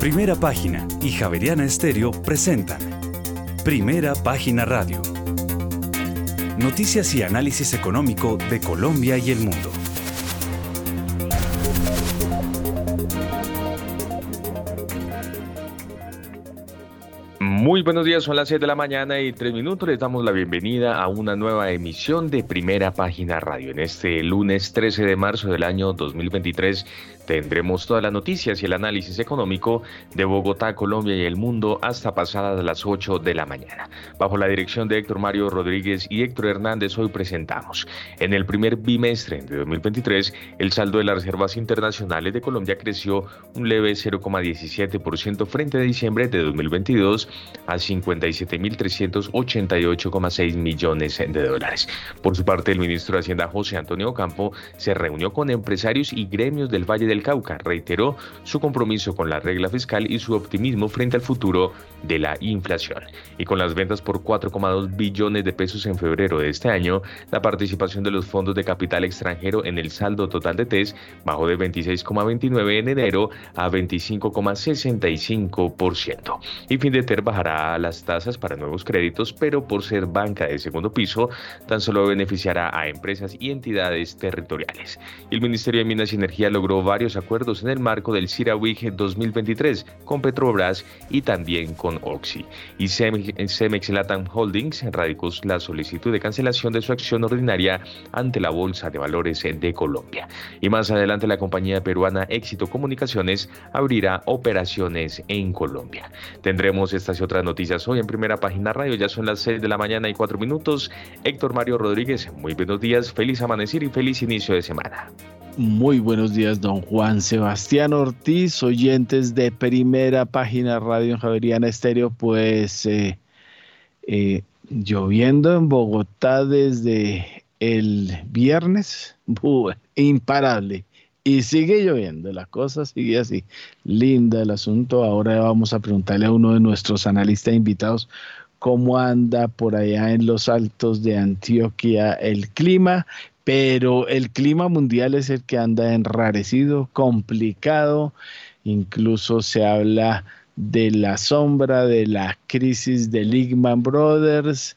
Primera Página y Javeriana Estéreo presentan Primera Página Radio. Noticias y análisis económico de Colombia y el mundo. Muy buenos días, son las 7 de la mañana y 3 minutos. Les damos la bienvenida a una nueva emisión de Primera Página Radio. En este lunes 13 de marzo del año 2023 Tendremos todas las noticias y el análisis económico de Bogotá, Colombia y el mundo hasta pasadas las 8 de la mañana. Bajo la dirección de Héctor Mario Rodríguez y Héctor Hernández, hoy presentamos. En el primer bimestre de 2023, el saldo de las reservas internacionales de Colombia creció un leve 0,17% frente a diciembre de 2022 a 57.388,6 millones de dólares. Por su parte, el ministro de Hacienda José Antonio Campo se reunió con empresarios y gremios del Valle del Cauca reiteró su compromiso con la regla fiscal y su optimismo frente al futuro de la inflación. Y con las ventas por 4,2 billones de pesos en febrero de este año, la participación de los fondos de capital extranjero en el saldo total de TES bajó de 26,29 en enero a 25,65%. Y Findeter bajará las tasas para nuevos créditos, pero por ser banca de segundo piso, tan solo beneficiará a empresas y entidades territoriales. El Ministerio de Minas y Energía logró varios acuerdos en el marco del CIRAWIG 2023 con Petrobras y también con Oxy. Y Cemex Latam Holdings radicó la solicitud de cancelación de su acción ordinaria ante la Bolsa de Valores de Colombia. Y más adelante la compañía peruana Éxito Comunicaciones abrirá operaciones en Colombia. Tendremos estas y otras noticias hoy en primera página radio. Ya son las 6 de la mañana y 4 minutos. Héctor Mario Rodríguez, muy buenos días, feliz amanecer y feliz inicio de semana. Muy buenos días, don Juan Sebastián Ortiz, oyentes de primera página Radio Javeriana Estéreo, pues eh, eh, lloviendo en Bogotá desde el viernes, imparable. Y sigue lloviendo, la cosa sigue así. Linda el asunto. Ahora vamos a preguntarle a uno de nuestros analistas invitados cómo anda por allá en los altos de Antioquia el clima pero el clima mundial es el que anda enrarecido, complicado, incluso se habla de la sombra de la crisis de Lehman Brothers.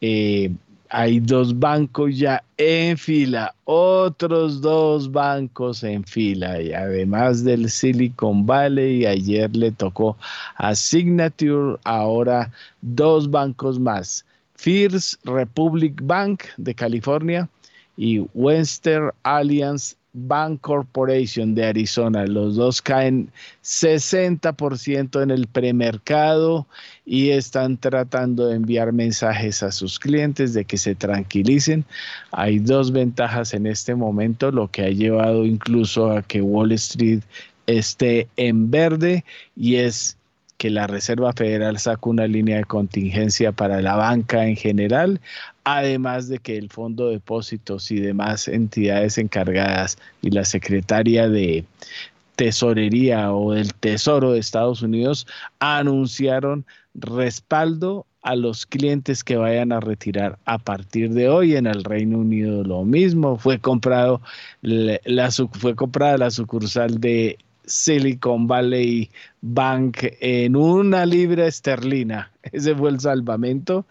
Eh, hay dos bancos ya en fila, otros dos bancos en fila, y además del Silicon Valley, ayer le tocó a Signature, ahora dos bancos más. First Republic Bank de California y Western Alliance Bank Corporation de Arizona. Los dos caen 60% en el premercado y están tratando de enviar mensajes a sus clientes de que se tranquilicen. Hay dos ventajas en este momento, lo que ha llevado incluso a que Wall Street esté en verde y es que la Reserva Federal saca una línea de contingencia para la banca en general, además de que el Fondo de Depósitos y demás entidades encargadas y la Secretaria de Tesorería o del Tesoro de Estados Unidos anunciaron respaldo a los clientes que vayan a retirar a partir de hoy en el Reino Unido lo mismo fue comprado la, fue comprada la sucursal de Silicon Valley Bank en una libra esterlina. Ese fue el salvamento.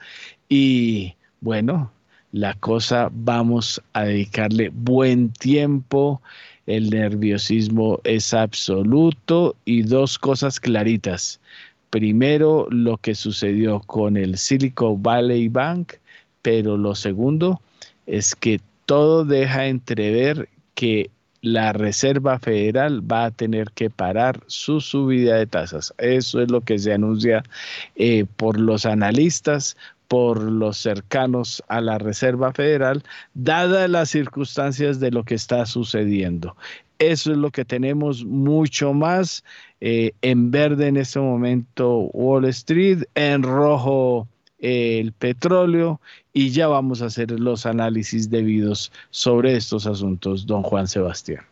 Y bueno, la cosa vamos a dedicarle buen tiempo. El nerviosismo es absoluto y dos cosas claritas. Primero, lo que sucedió con el Silicon Valley Bank, pero lo segundo es que todo deja entrever que la Reserva Federal va a tener que parar su subida de tasas. Eso es lo que se anuncia eh, por los analistas, por los cercanos a la Reserva Federal, dadas las circunstancias de lo que está sucediendo. Eso es lo que tenemos mucho más eh, en verde en este momento Wall Street, en rojo el petróleo y ya vamos a hacer los análisis debidos sobre estos asuntos, don Juan Sebastián.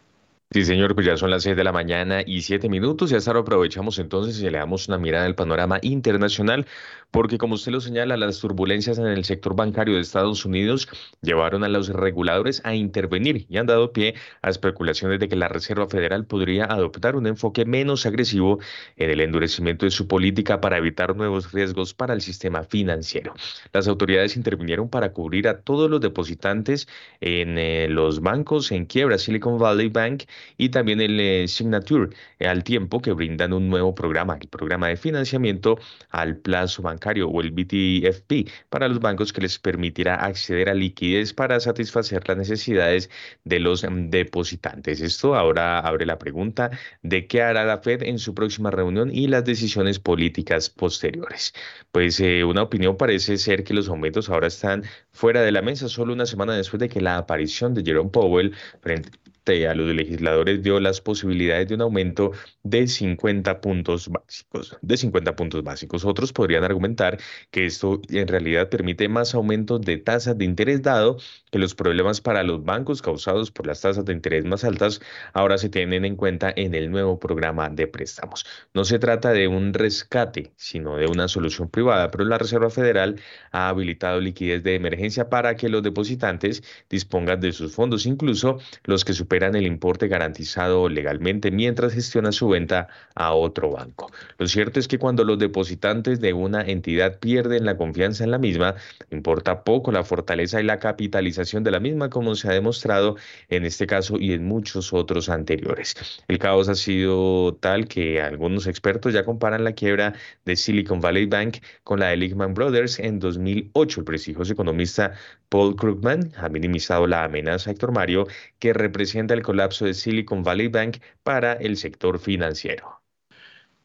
Sí, señor, pues ya son las seis de la mañana y siete minutos y hasta ahora aprovechamos entonces y le damos una mirada al panorama internacional porque como usted lo señala, las turbulencias en el sector bancario de Estados Unidos llevaron a los reguladores a intervenir y han dado pie a especulaciones de que la Reserva Federal podría adoptar un enfoque menos agresivo en el endurecimiento de su política para evitar nuevos riesgos para el sistema financiero. Las autoridades intervinieron para cubrir a todos los depositantes en eh, los bancos en quiebra, Silicon Valley Bank y también el eh, Signature, eh, al tiempo que brindan un nuevo programa, el programa de financiamiento al plazo bancario o el BTFP para los bancos que les permitirá acceder a liquidez para satisfacer las necesidades de los mm, depositantes. Esto ahora abre la pregunta de qué hará la Fed en su próxima reunión y las decisiones políticas posteriores. Pues eh, una opinión parece ser que los aumentos ahora están fuera de la mesa solo una semana después de que la aparición de Jerome Powell frente a los legisladores dio las posibilidades de un aumento de 50 puntos básicos, de 50 puntos básicos. Otros podrían argumentar que esto en realidad permite más aumentos de tasas de interés dado que los problemas para los bancos causados por las tasas de interés más altas ahora se tienen en cuenta en el nuevo programa de préstamos. No se trata de un rescate, sino de una solución privada, pero la Reserva Federal ha habilitado liquidez de emergencia para que los depositantes dispongan de sus fondos, incluso los que superan el importe garantizado legalmente mientras gestiona su venta a otro banco. Lo cierto es que cuando los depositantes de una entidad pierden la confianza en la misma, importa poco la fortaleza y la capitalización de la misma, como se ha demostrado en este caso y en muchos otros anteriores. El caos ha sido tal que algunos expertos ya comparan la quiebra de Silicon Valley Bank con la de Lehman Brothers en 2008. El prestigioso economista Paul Krugman ha minimizado la amenaza, Héctor Mario, que representa el colapso de Silicon Valley Bank para el sector financiero.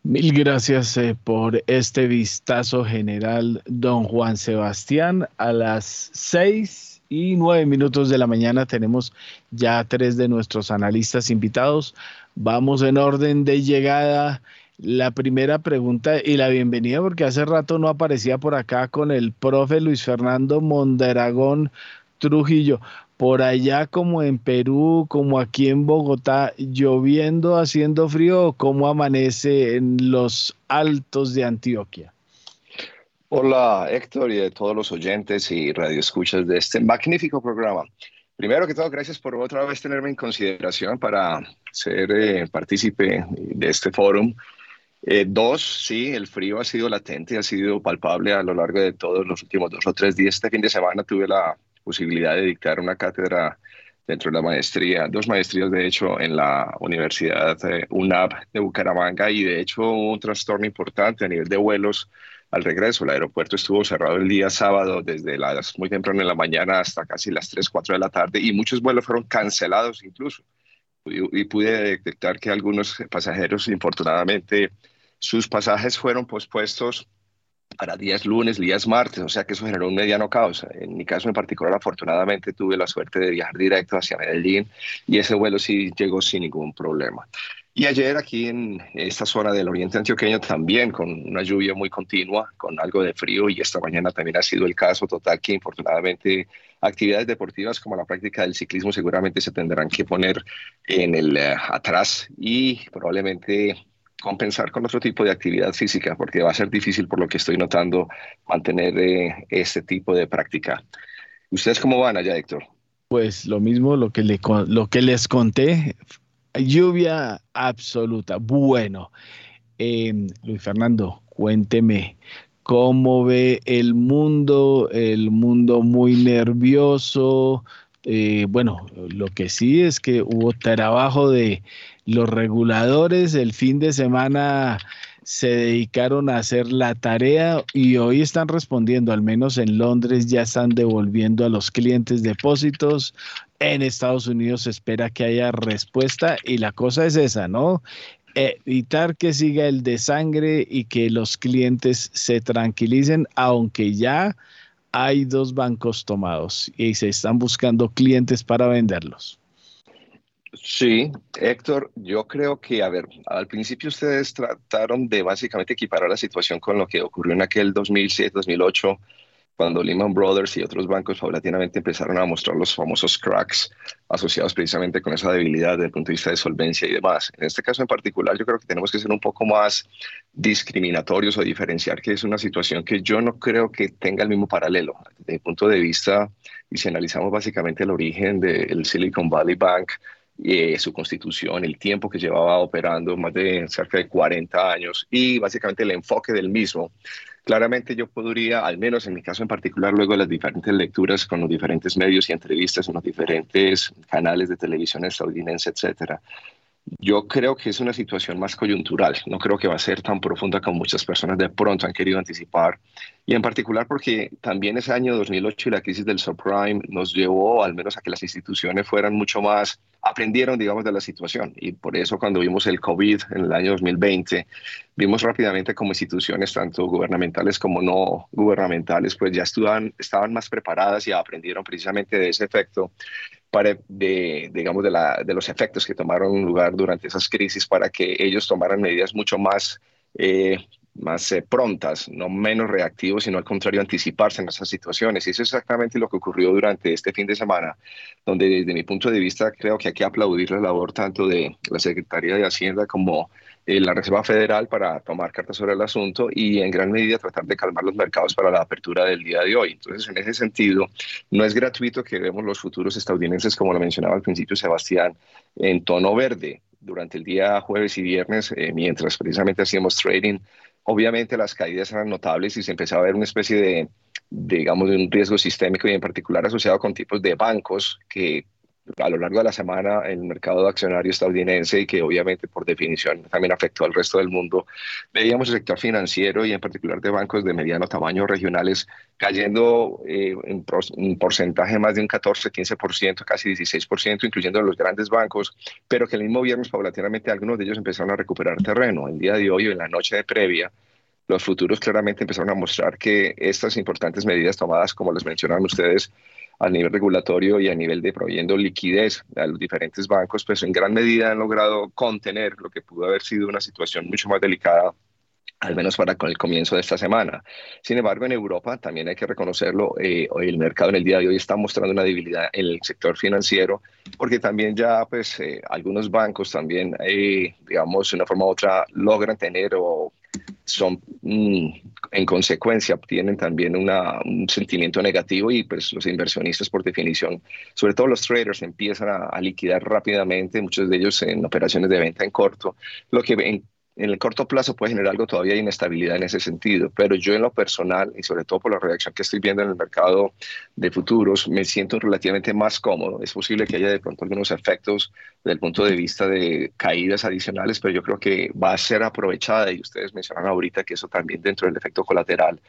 Mil gracias eh, por este vistazo general, don Juan Sebastián. A las seis y nueve minutos de la mañana tenemos ya tres de nuestros analistas invitados. Vamos en orden de llegada. La primera pregunta y la bienvenida, porque hace rato no aparecía por acá con el profe Luis Fernando Mondragón Trujillo. Por allá como en Perú, como aquí en Bogotá, lloviendo, haciendo frío, ¿cómo amanece en los altos de Antioquia? Hola Héctor y a todos los oyentes y radioescuchas de este magnífico programa. Primero que todo, gracias por otra vez tenerme en consideración para ser eh, partícipe de este foro. Eh, dos, sí, el frío ha sido latente, ha sido palpable a lo largo de todos los últimos dos o tres días. Este fin de semana tuve la posibilidad de dictar una cátedra dentro de la maestría, dos maestrías de hecho en la Universidad eh, UNAB de Bucaramanga y de hecho un trastorno importante a nivel de vuelos al regreso. El aeropuerto estuvo cerrado el día sábado desde las muy temprano en la mañana hasta casi las 3, 4 de la tarde y muchos vuelos fueron cancelados incluso. Y, pude detectar que algunos pasajeros, infortunadamente, sus pasajes fueron pospuestos para días lunes, días martes, o sea que eso generó un mediano caos. En mi caso en particular, afortunadamente tuve la suerte de viajar directo hacia Medellín y ese vuelo sí llegó sin ningún problema. Y ayer aquí en esta zona del oriente antioqueño también con una lluvia muy continua, con algo de frío y esta mañana también ha sido el caso total que infortunadamente actividades deportivas como la práctica del ciclismo seguramente se tendrán que poner en el eh, atrás y probablemente compensar con otro tipo de actividad física porque va a ser difícil por lo que estoy notando mantener eh, este tipo de práctica. ¿Ustedes cómo van allá, Héctor? Pues lo mismo, lo que, le, lo que les conté Lluvia absoluta. Bueno, em, Luis Fernando, cuénteme cómo ve el mundo, el mundo muy nervioso. Eh, bueno, lo que sí es que hubo trabajo de los reguladores el fin de semana se dedicaron a hacer la tarea y hoy están respondiendo, al menos en Londres ya están devolviendo a los clientes depósitos. En Estados Unidos se espera que haya respuesta y la cosa es esa, ¿no? Evitar que siga el de sangre y que los clientes se tranquilicen, aunque ya hay dos bancos tomados y se están buscando clientes para venderlos. Sí, Héctor, yo creo que, a ver, al principio ustedes trataron de básicamente equiparar la situación con lo que ocurrió en aquel 2007-2008 cuando Lehman Brothers y otros bancos paulatinamente empezaron a mostrar los famosos cracks asociados precisamente con esa debilidad desde el punto de vista de solvencia y demás. En este caso en particular, yo creo que tenemos que ser un poco más discriminatorios o diferenciar que es una situación que yo no creo que tenga el mismo paralelo. Desde mi punto de vista, y si analizamos básicamente el origen del Silicon Valley Bank, y su constitución, el tiempo que llevaba operando, más de cerca de 40 años, y básicamente el enfoque del mismo, Claramente yo podría, al menos en mi caso en particular, luego las diferentes lecturas con los diferentes medios y entrevistas en los diferentes canales de televisión estadounidense, etcétera, yo creo que es una situación más coyuntural, no creo que va a ser tan profunda como muchas personas de pronto han querido anticipar, y en particular porque también ese año 2008 y la crisis del subprime nos llevó al menos a que las instituciones fueran mucho más aprendieron, digamos, de la situación. Y por eso cuando vimos el COVID en el año 2020, vimos rápidamente como instituciones, tanto gubernamentales como no gubernamentales, pues ya estaban, estaban más preparadas y aprendieron precisamente de ese efecto, para, de, digamos, de, la, de los efectos que tomaron lugar durante esas crisis para que ellos tomaran medidas mucho más eh, más eh, prontas, no menos reactivos, sino al contrario, anticiparse en esas situaciones. Y eso es exactamente lo que ocurrió durante este fin de semana, donde desde mi punto de vista creo que hay que aplaudir la labor tanto de la Secretaría de Hacienda como eh, la Reserva Federal para tomar cartas sobre el asunto y en gran medida tratar de calmar los mercados para la apertura del día de hoy. Entonces, en ese sentido, no es gratuito que vemos los futuros estadounidenses, como lo mencionaba al principio Sebastián, en tono verde durante el día jueves y viernes, eh, mientras precisamente hacíamos trading obviamente las caídas eran notables y se empezaba a ver una especie de, digamos, de un riesgo sistémico y en particular asociado con tipos de bancos que a lo largo de la semana en el mercado accionario estadounidense y que obviamente por definición también afectó al resto del mundo, veíamos el sector financiero y en particular de bancos de mediano tamaño regionales cayendo eh, en, un porcentaje más de un 14, 15%, casi 16%, incluyendo los grandes bancos, pero que el mismo viernes paulatinamente algunos de ellos empezaron a recuperar terreno. El día de hoy, en la noche de previa, los futuros claramente empezaron a mostrar que estas importantes medidas tomadas, como les mencionaron ustedes, a nivel regulatorio y a nivel de proveyendo liquidez a los diferentes bancos, pues en gran medida han logrado contener lo que pudo haber sido una situación mucho más delicada al menos para con el comienzo de esta semana. Sin embargo, en Europa también hay que reconocerlo, eh, el mercado en el día de hoy está mostrando una debilidad en el sector financiero, porque también ya pues eh, algunos bancos también, eh, digamos, de una forma u otra logran tener o son mm, en consecuencia obtienen también un sentimiento negativo y pues los inversionistas por definición, sobre todo los traders empiezan a, a liquidar rápidamente, muchos de ellos en operaciones de venta en corto, lo que en en el corto plazo puede generar algo todavía de inestabilidad en ese sentido, pero yo en lo personal y sobre todo por la reacción que estoy viendo en el mercado de futuros, me siento relativamente más cómodo. Es posible que haya de pronto algunos efectos desde el punto de vista de caídas adicionales, pero yo creo que va a ser aprovechada y ustedes mencionan ahorita que eso también dentro del efecto colateral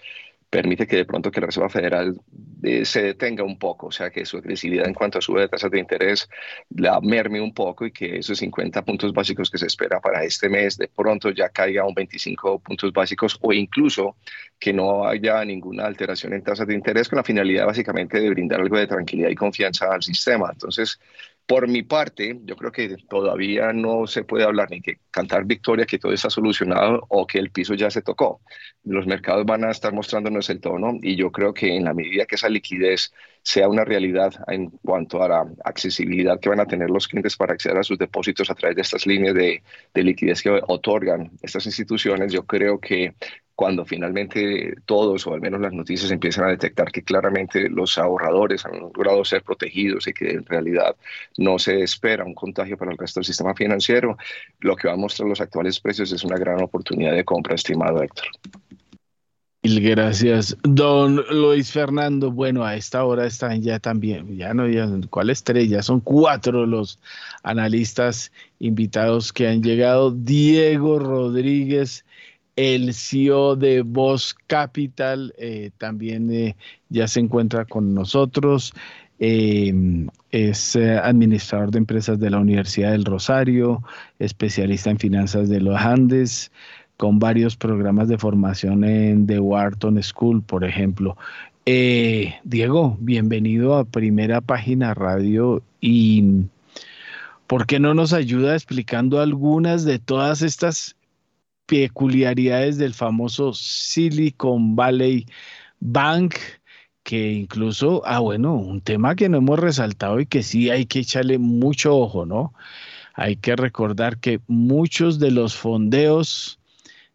permite que de pronto que la Reserva Federal eh, se detenga un poco, o sea, que su agresividad en cuanto a sube de tasas de interés la merme un poco y que esos 50 puntos básicos que se espera para este mes de pronto ya caiga a un 25 puntos básicos o incluso que no haya ninguna alteración en tasas de interés con la finalidad básicamente de brindar algo de tranquilidad y confianza al sistema. Entonces, por mi parte, yo creo que todavía no se puede hablar ni que cantar victoria, que todo está solucionado o que el piso ya se tocó. Los mercados van a estar mostrándonos el tono y yo creo que en la medida que esa liquidez sea una realidad en cuanto a la accesibilidad que van a tener los clientes para acceder a sus depósitos a través de estas líneas de, de liquidez que otorgan estas instituciones, yo creo que cuando finalmente todos, o al menos las noticias, empiezan a detectar que claramente los ahorradores han logrado ser protegidos y que en realidad no se espera un contagio para el resto del sistema financiero, lo que va a mostrar los actuales precios es una gran oportunidad de compra, estimado Héctor. Gracias, don Luis Fernando. Bueno, a esta hora están ya también, ya no, ya, ¿cuál estrella? Son cuatro los analistas invitados que han llegado. Diego Rodríguez, el CEO de Voz Capital eh, también eh, ya se encuentra con nosotros. Em, es eh, administrador de empresas de la Universidad del Rosario, especialista en finanzas de los Andes, con varios programas de formación en The Wharton School, por ejemplo. Diego, bienvenido a Primera Página Radio y ¿por qué no nos ayuda explicando algunas de todas estas peculiaridades del famoso Silicon Valley Bank que incluso, ah, bueno, un tema que no hemos resaltado y que sí hay que echarle mucho ojo, ¿no? Hay que recordar que muchos de los fondeos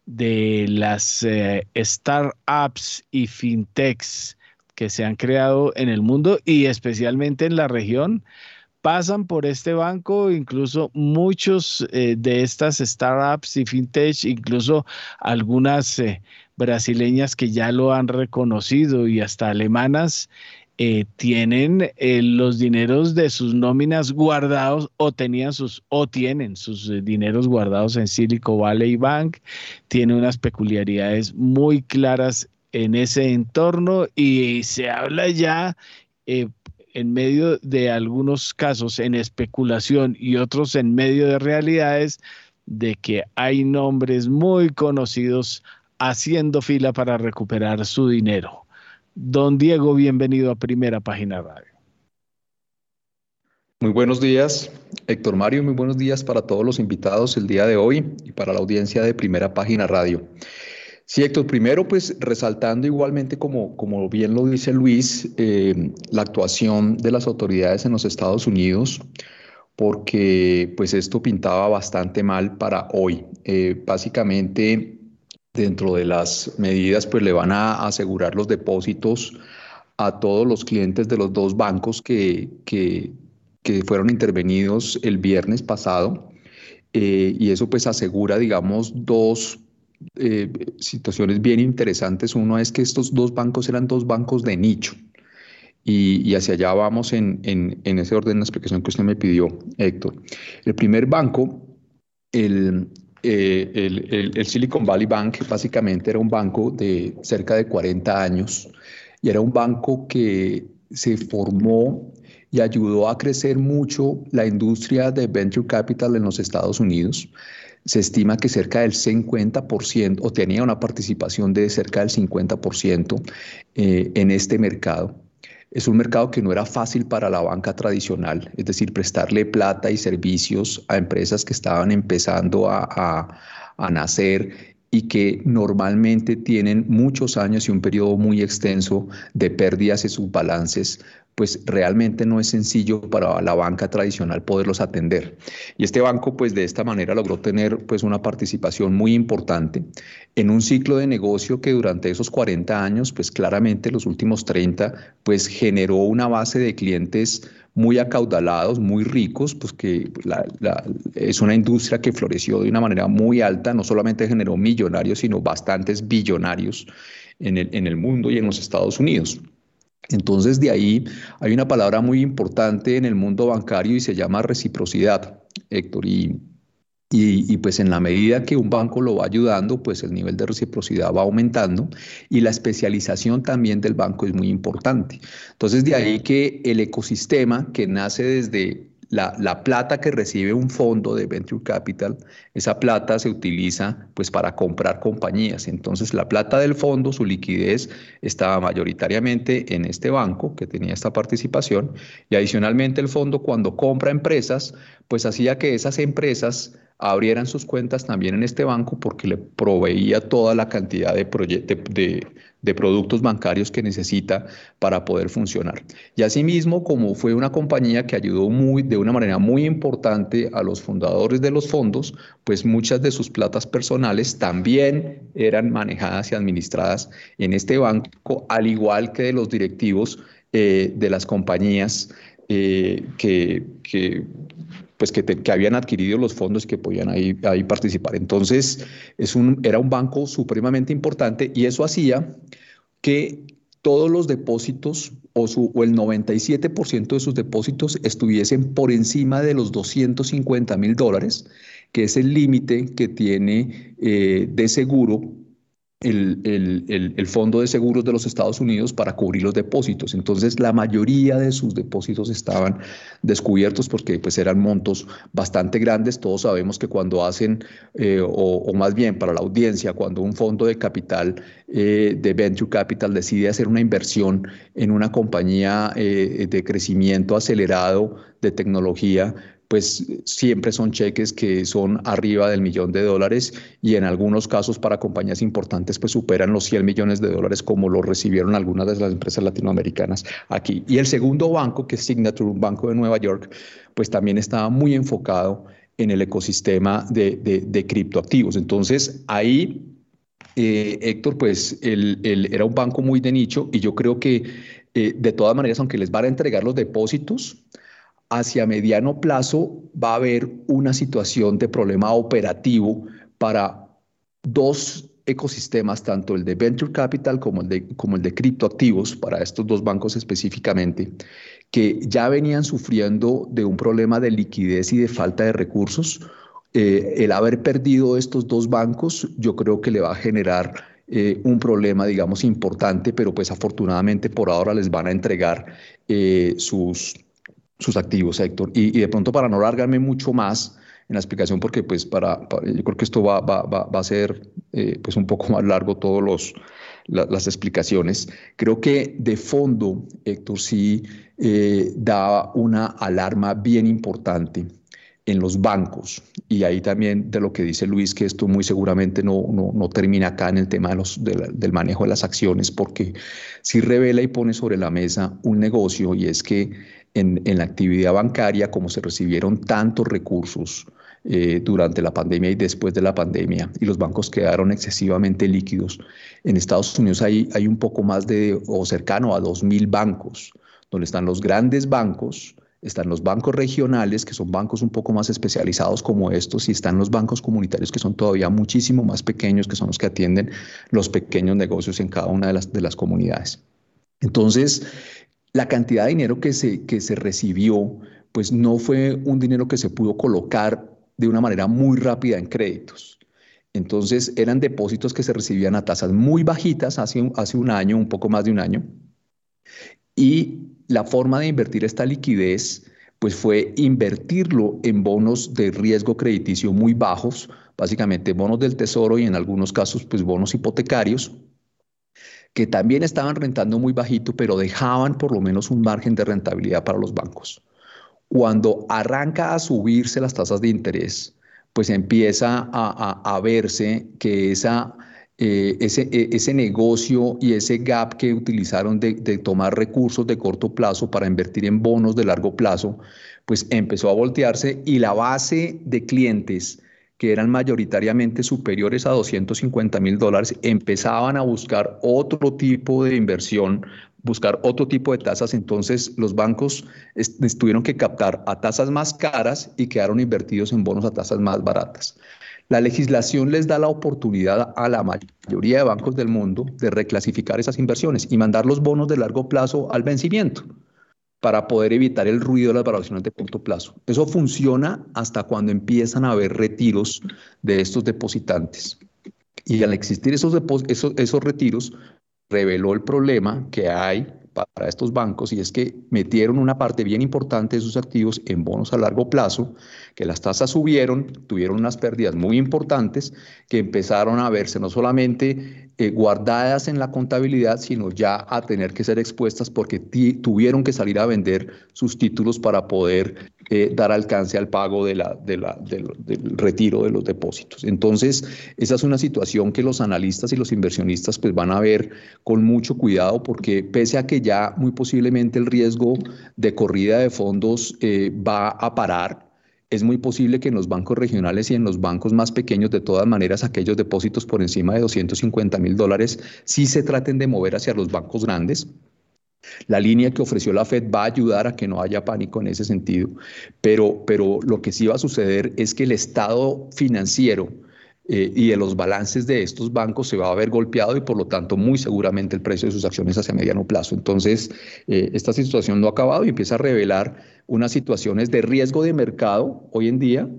de las eh, startups y fintechs que se han creado en el mundo y especialmente en la región pasan por este banco, incluso muchos eh, de estas startups y fintech, incluso algunas eh, brasileñas que ya lo han reconocido y hasta alemanas, eh, tienen los dineros de sus nóminas guardados o tenían sus o tienen sus dineros guardados en Silicon Valley Bank, tiene unas peculiaridades muy claras en ese entorno y se habla ya eh, en medio de algunos casos en especulación y otros en medio de realidades de que hay nombres muy conocidos haciendo fila para recuperar su dinero. Don Diego, bienvenido a Primera Página Radio. Muy buenos días, Héctor Mario, muy buenos días para todos los invitados el día de hoy y para la audiencia de Primera Página Radio. Sí, Héctor, primero pues resaltando igualmente como, como bien lo dice Luis, eh, la actuación de las autoridades en los Estados Unidos, porque pues esto pintaba bastante mal para hoy. Eh, básicamente dentro de las medidas pues le van a asegurar los depósitos a todos los clientes de los dos bancos que, que, fueron intervenidos el viernes pasado. Eh, y eso pues asegura, digamos, dos eh, situaciones bien interesantes. Uno es que estos dos bancos eran dos bancos de nicho. Y, hacia allá vamos en, ese orden de explicación que usted me pidió, Héctor. El primer banco, el, eh, el, Silicon Valley Bank, básicamente era un banco de cerca de 40 años y era un banco que se formó y ayudó a crecer mucho la industria de venture capital en los Estados Unidos se estima que cerca del 50% o tenía una participación de cerca del 50% eh, en este mercado. Es un mercado que no era fácil para la banca tradicional, es decir, prestarle plata y servicios a empresas que estaban empezando a, a nacer y que normalmente tienen muchos años y un periodo muy extenso de pérdidas en sus balances pues realmente no es sencillo para la banca tradicional poderlos atender. Y este banco, pues de esta manera logró tener pues una participación muy importante en un ciclo de negocio que durante esos 40 años, pues claramente los últimos 30, pues generó una base de clientes muy acaudalados, muy ricos, pues que es una industria que floreció de una manera muy alta, no solamente generó millonarios, sino bastantes billonarios en el, en el mundo y en los Estados Unidos. Entonces de ahí hay una palabra muy importante en el mundo bancario y se llama reciprocidad, Héctor. Y, y, pues en la medida que un banco lo va ayudando, pues el nivel de reciprocidad va aumentando y la especialización también del banco es muy importante. Entonces de ahí que el ecosistema que nace desde la, plata que recibe un fondo de Venture Capital, esa plata se utiliza pues para comprar compañías. Entonces la plata del fondo, su liquidez estaba mayoritariamente en este banco que tenía esta participación y adicionalmente el fondo cuando compra empresas, pues hacía que esas empresas abrieran sus cuentas también en este banco porque le proveía toda la cantidad de, de, productos bancarios que necesita para poder funcionar. Y asimismo, como fue una compañía que ayudó muy, de una manera muy importante a los fundadores de los fondos, pues muchas de sus platas personales también eran manejadas y administradas en este banco, al igual que de los directivos eh, de las compañías eh, que pues que, habían adquirido los fondos que podían ahí, ahí participar. Entonces, es un, era un banco supremamente importante y eso hacía que todos los depósitos o, su, o el 97% de sus depósitos estuviesen por encima de los 250 mil dólares, que es el límite que tiene eh, de seguro el, Fondo de Seguros de los Estados Unidos para cubrir los depósitos. Entonces, la mayoría de sus depósitos estaban descubiertos porque pues, eran montos bastante grandes. Todos sabemos que cuando hacen, eh, o, más bien para la audiencia, cuando un fondo de capital, eh, de venture capital, decide hacer una inversión en una compañía eh, de crecimiento acelerado de tecnología, pues siempre son cheques que son arriba del millón de dólares y en algunos casos para compañías importantes pues superan los 100 millones de dólares como lo recibieron algunas de las empresas latinoamericanas aquí. Y el segundo banco, que es Signature, un banco de Nueva York, pues también estaba muy enfocado en el ecosistema de, de, criptoactivos. Entonces ahí, eh, Héctor, pues el, era un banco muy de nicho y yo creo que eh, de todas maneras, aunque les van a entregar los depósitos, hacia mediano plazo va a haber una situación de problema operativo para dos ecosistemas, tanto el de Venture Capital como el de, como el de criptoactivos, para estos dos bancos específicamente, que ya venían sufriendo de un problema de liquidez y de falta de recursos. Eh, el haber perdido estos dos bancos, yo creo que le va a generar eh, un problema, digamos, importante, pero pues afortunadamente por ahora les van a entregar eh, sus, sus activos, Héctor. Y, de pronto para no largarme mucho más en la explicación, porque pues para, yo creo que esto va, va, va, a ser eh, pues un poco más largo todos las explicaciones. Creo que de fondo, Héctor, sí eh, da una alarma bien importante en los bancos. Y ahí también de lo que dice Luis, que esto muy seguramente no, no, no termina acá en el tema de los, del manejo de las acciones, porque sí revela y pone sobre la mesa un negocio y es que en, la actividad bancaria, como se recibieron tantos recursos eh, durante la pandemia y después de la pandemia, y los bancos quedaron excesivamente líquidos. En Estados Unidos hay, hay un poco más de, o cercano a 2.000 bancos, donde están los grandes bancos, están los bancos regionales, que son bancos un poco más especializados como estos, y están los bancos comunitarios, que son todavía muchísimo más pequeños, que son los que atienden los pequeños negocios en cada una de las, de las comunidades. Entonces, la cantidad de dinero que se, que se recibió, pues no fue un dinero que se pudo colocar de una manera muy rápida en créditos. Entonces eran depósitos que se recibían a tasas muy bajitas hace, hace un año, un poco más de un año. Y la forma de invertir esta liquidez pues fue invertirlo en bonos de riesgo crediticio muy bajos, básicamente bonos del tesoro y en algunos casos pues bonos hipotecarios, que también estaban rentando muy bajito, pero dejaban por lo menos un margen de rentabilidad para los bancos. Cuando arranca a subirse las tasas de interés, pues empieza a, verse que esa, eh, ese, e, ese, negocio y ese gap que utilizaron de, de, tomar recursos de corto plazo para invertir en bonos de largo plazo, pues empezó a voltearse y la base de clientes que eran mayoritariamente superiores a 250 mil dólares, empezaban a buscar otro tipo de inversión, buscar otro tipo de tasas, entonces los bancos tuvieron que captar a tasas más caras y quedaron invertidos en bonos a tasas más baratas. La legislación les da la oportunidad a la mayoría de bancos del mundo de reclasificar esas inversiones y mandar los bonos de largo plazo al vencimiento para poder evitar el ruido de las valoraciones de corto plazo. Eso funciona hasta cuando empiezan a haber retiros de estos depositantes. Y al existir esos, esos, esos retiros, reveló el problema que hay para estos bancos y es que metieron una parte bien importante de sus activos en bonos a largo plazo, que las tasas subieron, tuvieron unas pérdidas muy importantes que empezaron a verse no solamente eh, guardadas en la contabilidad, sino ya a tener que ser expuestas porque tuvieron que salir a vender sus títulos para poder eh, dar alcance al pago del retiro de los depósitos. Entonces, esa es una situación que los analistas y los inversionistas pues, van a ver con mucho cuidado porque pese a que ya muy posiblemente el riesgo de corrida de fondos eh, va a parar, es muy posible que en los bancos regionales y en los bancos más pequeños, de todas maneras, aquellos depósitos por encima de 250 mil dólares sí se traten de mover hacia los bancos grandes. La línea que ofreció la Fed va a ayudar a que no haya pánico en ese sentido, pero, pero lo que sí va a suceder es que el estado financiero eh, y de los balances de estos bancos se va a ver golpeado y por lo tanto muy seguramente el precio de sus acciones hacia mediano plazo. Entonces, eh, esta situación no ha acabado y empieza a revelar unas situaciones de riesgo de mercado hoy en día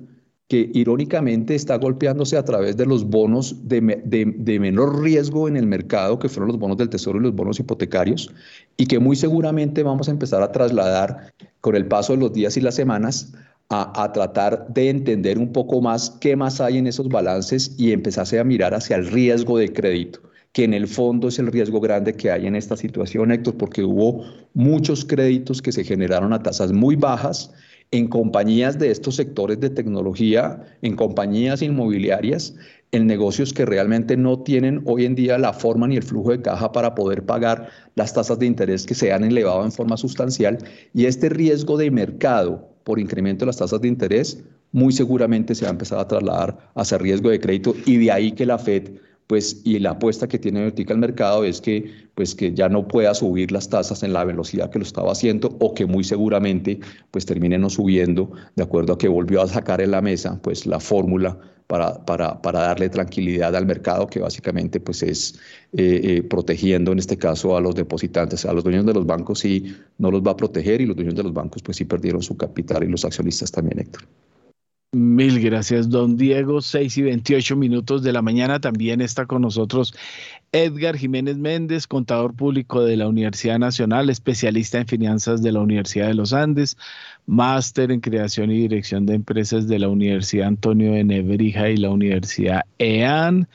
que irónicamente está golpeándose a través de los bonos de, de, menor riesgo en el mercado, que fueron los bonos del Tesoro y los bonos hipotecarios, y que muy seguramente vamos a empezar a trasladar con el paso de los días y las semanas a, tratar de entender un poco más qué más hay en esos balances y empezarse a mirar hacia el riesgo de crédito que en el fondo es el riesgo grande que hay en esta situación, Héctor, porque hubo muchos créditos que se generaron a tasas muy bajas en compañías de estos sectores de tecnología, en compañías inmobiliarias, en negocios que realmente no tienen hoy en día la forma ni el flujo de caja para poder pagar las tasas de interés que se han elevado en forma sustancial. Y este riesgo de mercado por incremento de las tasas de interés muy seguramente se va a empezar a trasladar hacia riesgo de crédito y de ahí que la Fed pues y la apuesta que tiene Vertica el mercado es que pues que ya no pueda subir las tasas en la velocidad que lo estaba haciendo o que muy seguramente pues termine no subiendo de acuerdo a que volvió a sacar en la mesa pues la fórmula para, para, para darle tranquilidad al mercado que básicamente pues es eh, eh, protegiendo en este caso a los depositantes, a los dueños de los bancos sí no los va a proteger y los dueños de los bancos pues sí perdieron su capital y los accionistas también Héctor. Mil gracias, don Diego. Seis y veintiocho minutos de la mañana. También está con nosotros Edgar Jiménez Méndez, contador público de la Universidad Nacional, especialista en finanzas de la Universidad de los Andes, máster en creación y dirección de empresas de la Universidad Antonio de Nebrija y la Universidad EAN,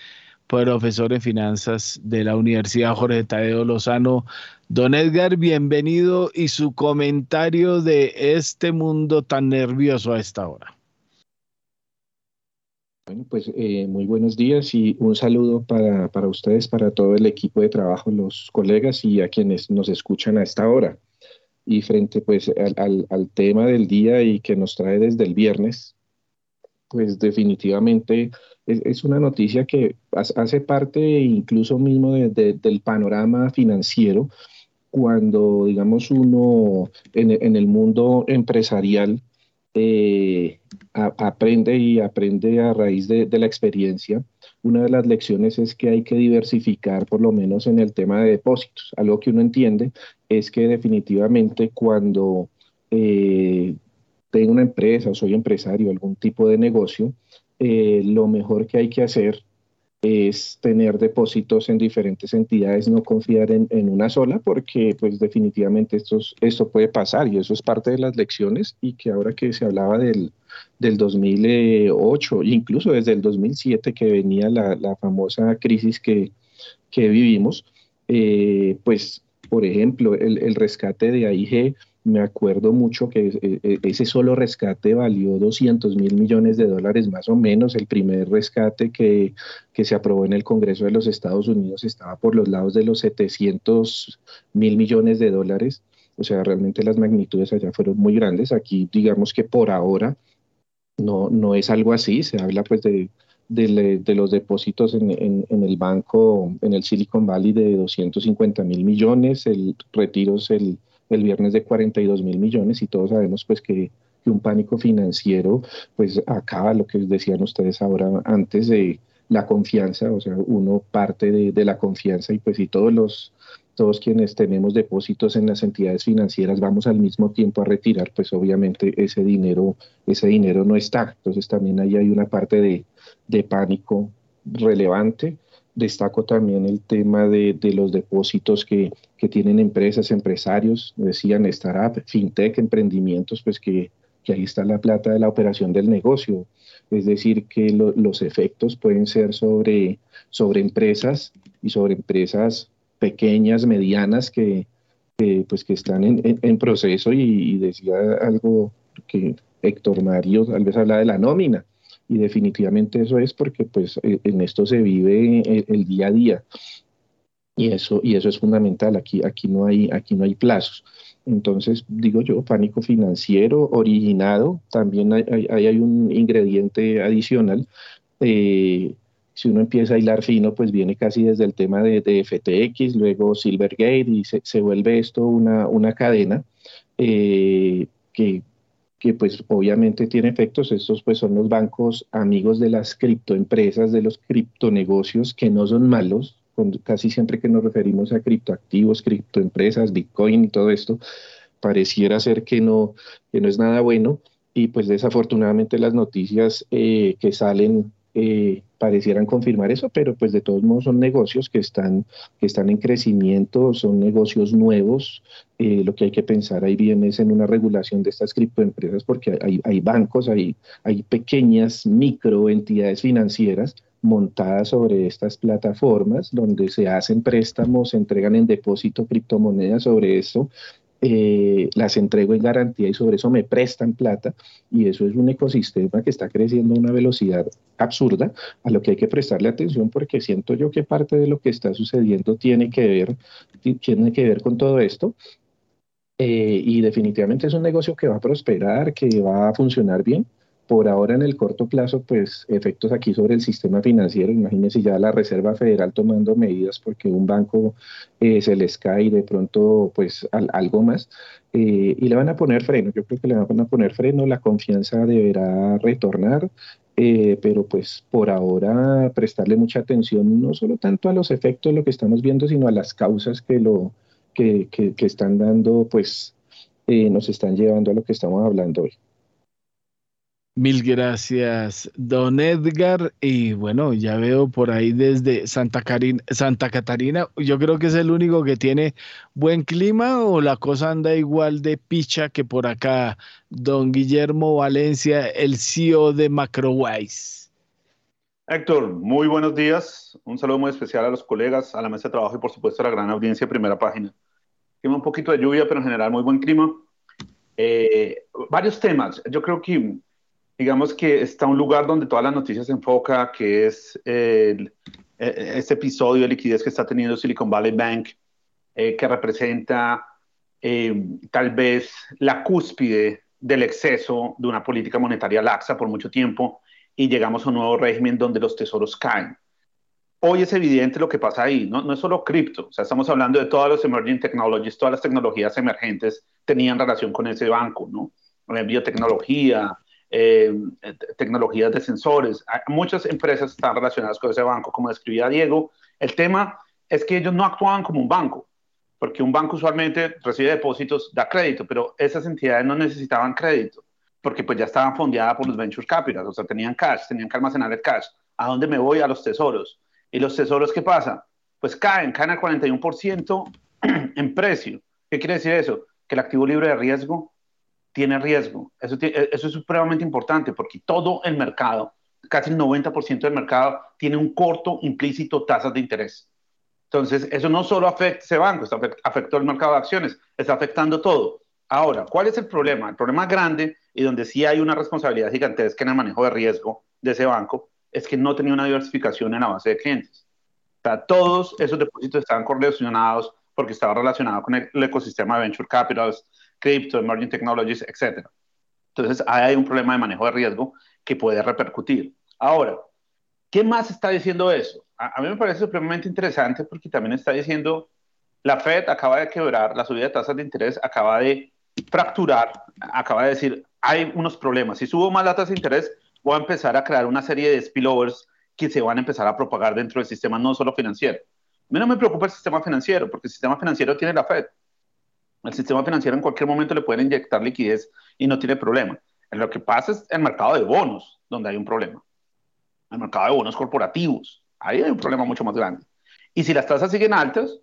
profesor en finanzas de la Universidad Jorge Tadeo Lozano. Don Edgar, bienvenido y su comentario de este mundo tan nervioso a esta hora. Bueno, pues eh, muy buenos días y un saludo para, para, ustedes, para todo el equipo de trabajo, los colegas y a quienes nos escuchan a esta hora. Y frente pues al, al, tema del día y que nos trae desde el viernes, pues definitivamente es, es una noticia que hace parte incluso mismo de, del panorama financiero cuando, digamos, uno en, en el mundo empresarial eh, aprende y aprende a raíz de, la experiencia. Una de las lecciones es que hay que diversificar, por lo menos en el tema de depósitos. Algo que uno entiende es que definitivamente cuando eh, tengo una empresa o soy empresario, algún tipo de negocio, eh, lo mejor que hay que hacer es tener depósitos en diferentes entidades, no confiar en, una sola, porque pues definitivamente esto, esto puede pasar y eso es parte de las lecciones y que ahora que se hablaba del, del 2008, incluso desde el 2007 que venía la, la famosa crisis que, que vivimos, eh, pues por ejemplo el, el rescate de AIG me acuerdo mucho que e, e, ese solo rescate valió 200 mil millones de dólares más o menos. El primer rescate que, que, se aprobó en el Congreso de los Estados Unidos estaba por los lados de los 700 mil millones de dólares. O sea, realmente las magnitudes allá fueron muy grandes. Aquí digamos que por ahora no, no es algo así. Se habla pues de, de, de los depósitos en, en, en, el banco, en el Silicon Valley de 250 mil millones. El retiro es el el viernes de 42 mil millones y todos sabemos pues que, un pánico financiero pues acaba lo que decían ustedes ahora antes de la confianza, o sea, uno parte de, la confianza y pues si todos los todos quienes tenemos depósitos en las entidades financieras vamos al mismo tiempo a retirar, pues obviamente ese dinero, ese dinero no está. Entonces también ahí hay una parte de, de pánico relevante Destaco también el tema de, los depósitos que, tienen empresas, empresarios, decían startup, fintech, emprendimientos, pues que, ahí está la plata de la operación del negocio. Es decir, que los efectos pueden ser sobre, sobre empresas y sobre empresas pequeñas, medianas, que, pues que están en, proceso y, y, decía algo que Héctor Mario tal vez habla de la nómina y definitivamente eso es porque pues eh, en esto se vive eh, el, día a día. Y eso y eso es fundamental. Aquí aquí no hay aquí no hay plazos. Entonces digo yo pánico financiero originado. También hay, hay, un ingrediente adicional. Eh, si uno empieza a hilar fino, pues viene casi desde el tema de, FTX, luego Silvergate, y se, se vuelve esto una, una cadena que que pues obviamente tiene efectos. Estos pues son los bancos amigos de las criptoempresas, de los criptonegocios que no son malos, casi siempre que nos referimos a criptoactivos, criptoempresas, Bitcoin y todo esto, pareciera ser que no, que no es nada bueno y pues desafortunadamente las noticias eh, que salen eh, parecieran confirmar eso, pero pues de todos modos son negocios que están, que están en crecimiento, son negocios nuevos. Eh, lo que hay que pensar ahí bien es en una regulación de estas criptoempresas porque hay, hay bancos, hay, hay pequeñas microentidades financieras montadas sobre estas plataformas donde se hacen préstamos, se entregan en depósito criptomonedas sobre eso eh, las entrego en garantía y sobre eso me prestan plata y eso es un ecosistema que está creciendo a una velocidad absurda a lo que hay que prestarle atención porque siento yo que parte de lo que está sucediendo tiene que ver, tiene que ver con todo esto. Eh, y definitivamente es un negocio que va a prosperar, que va a funcionar bien por ahora en el corto plazo, pues efectos aquí sobre el sistema financiero, imagínense ya la Reserva Federal tomando medidas porque un banco eh, se les cae de pronto pues algo más eh, y le van a poner freno, yo creo que le van a poner freno, la confianza deberá retornar, eh, pero pues por ahora prestarle mucha atención no solo tanto a los efectos de lo que estamos viendo, sino a las causas que lo que, que, que están dando pues nos están llevando a lo que estamos hablando hoy. Mil gracias, don Edgar. Y bueno, ya veo por ahí desde Santa, Santa Catarina, yo creo que es el único que tiene buen clima o la cosa anda igual de picha que por acá, don Guillermo Valencia, el CEO de Macrowise. Héctor, muy buenos días. Un saludo muy especial a los colegas, a la mesa de trabajo y por supuesto a la gran audiencia de primera página. Tiene un poquito de lluvia, pero en general muy buen clima. Eh, varios temas. Yo creo que digamos que está un lugar donde todas las noticias se enfoca, que es el, e, este episodio de liquidez que está teniendo Silicon Valley Bank, eh, que representa eh, tal vez la cúspide del exceso de una política monetaria laxa por mucho tiempo y llegamos a un nuevo régimen donde los tesoros caen. Hoy es evidente lo que pasa ahí, no, no es solo cripto, o sea, estamos hablando de todas las emerging technologies, todas las tecnologías emergentes tenían relación con ese banco, ¿no? Biotecnología, eh, tecnologías de sensores. Muchas empresas están relacionadas con ese banco, como describía Diego. El tema es que ellos no actuaban como un banco, porque un banco usualmente recibe depósitos, da crédito, pero esas entidades no necesitaban crédito, porque pues ya estaban fondeadas por los venture capital, o sea, tenían cash, tenían que almacenar el cash. ¿A dónde me voy? A los tesoros. ¿Y los tesoros qué pasa? Pues caen, caen al 41% en precio. ¿Qué quiere decir eso? Que el activo libre de riesgo tiene riesgo. Eso, eh, eso es supremamente importante porque todo el mercado, casi el 90% del mercado, tiene un corto implícito tasas de interés. Entonces, eso no solo afecta ese banco, está afectó el mercado de acciones, está afectando todo. Ahora, ¿cuál es el problema? El problema grande y donde sí hay una responsabilidad gigantesca en el manejo de riesgo de ese banco es que no tenía una diversificación en la base de clientes. O sea, todos esos depósitos estaban correlacionados porque estaba relacionado con el ecosistema de venture capitals, cripto, emerging technologies, etc. Entonces, hay un problema de manejo de riesgo que puede repercutir. Ahora, ¿qué más está diciendo eso? A, mí me parece supremamente interesante porque también está diciendo, la Fed acaba de quebrar, la subida de tasas de interés acaba de fracturar, acaba de decir, hay unos problemas. Si subo más las tasas de interés, voy a empezar a crear una serie de spillovers que se van a empezar a propagar dentro del sistema, no solo financiero. A mí no me preocupa el sistema financiero, porque el sistema financiero tiene la Fed. El sistema financiero en cualquier momento le pueden inyectar liquidez y no tiene problema. Lo que pasa es el mercado de bonos, donde hay un problema. El mercado de bonos corporativos, ahí hay un problema mucho más grande. Y si las tasas siguen altas,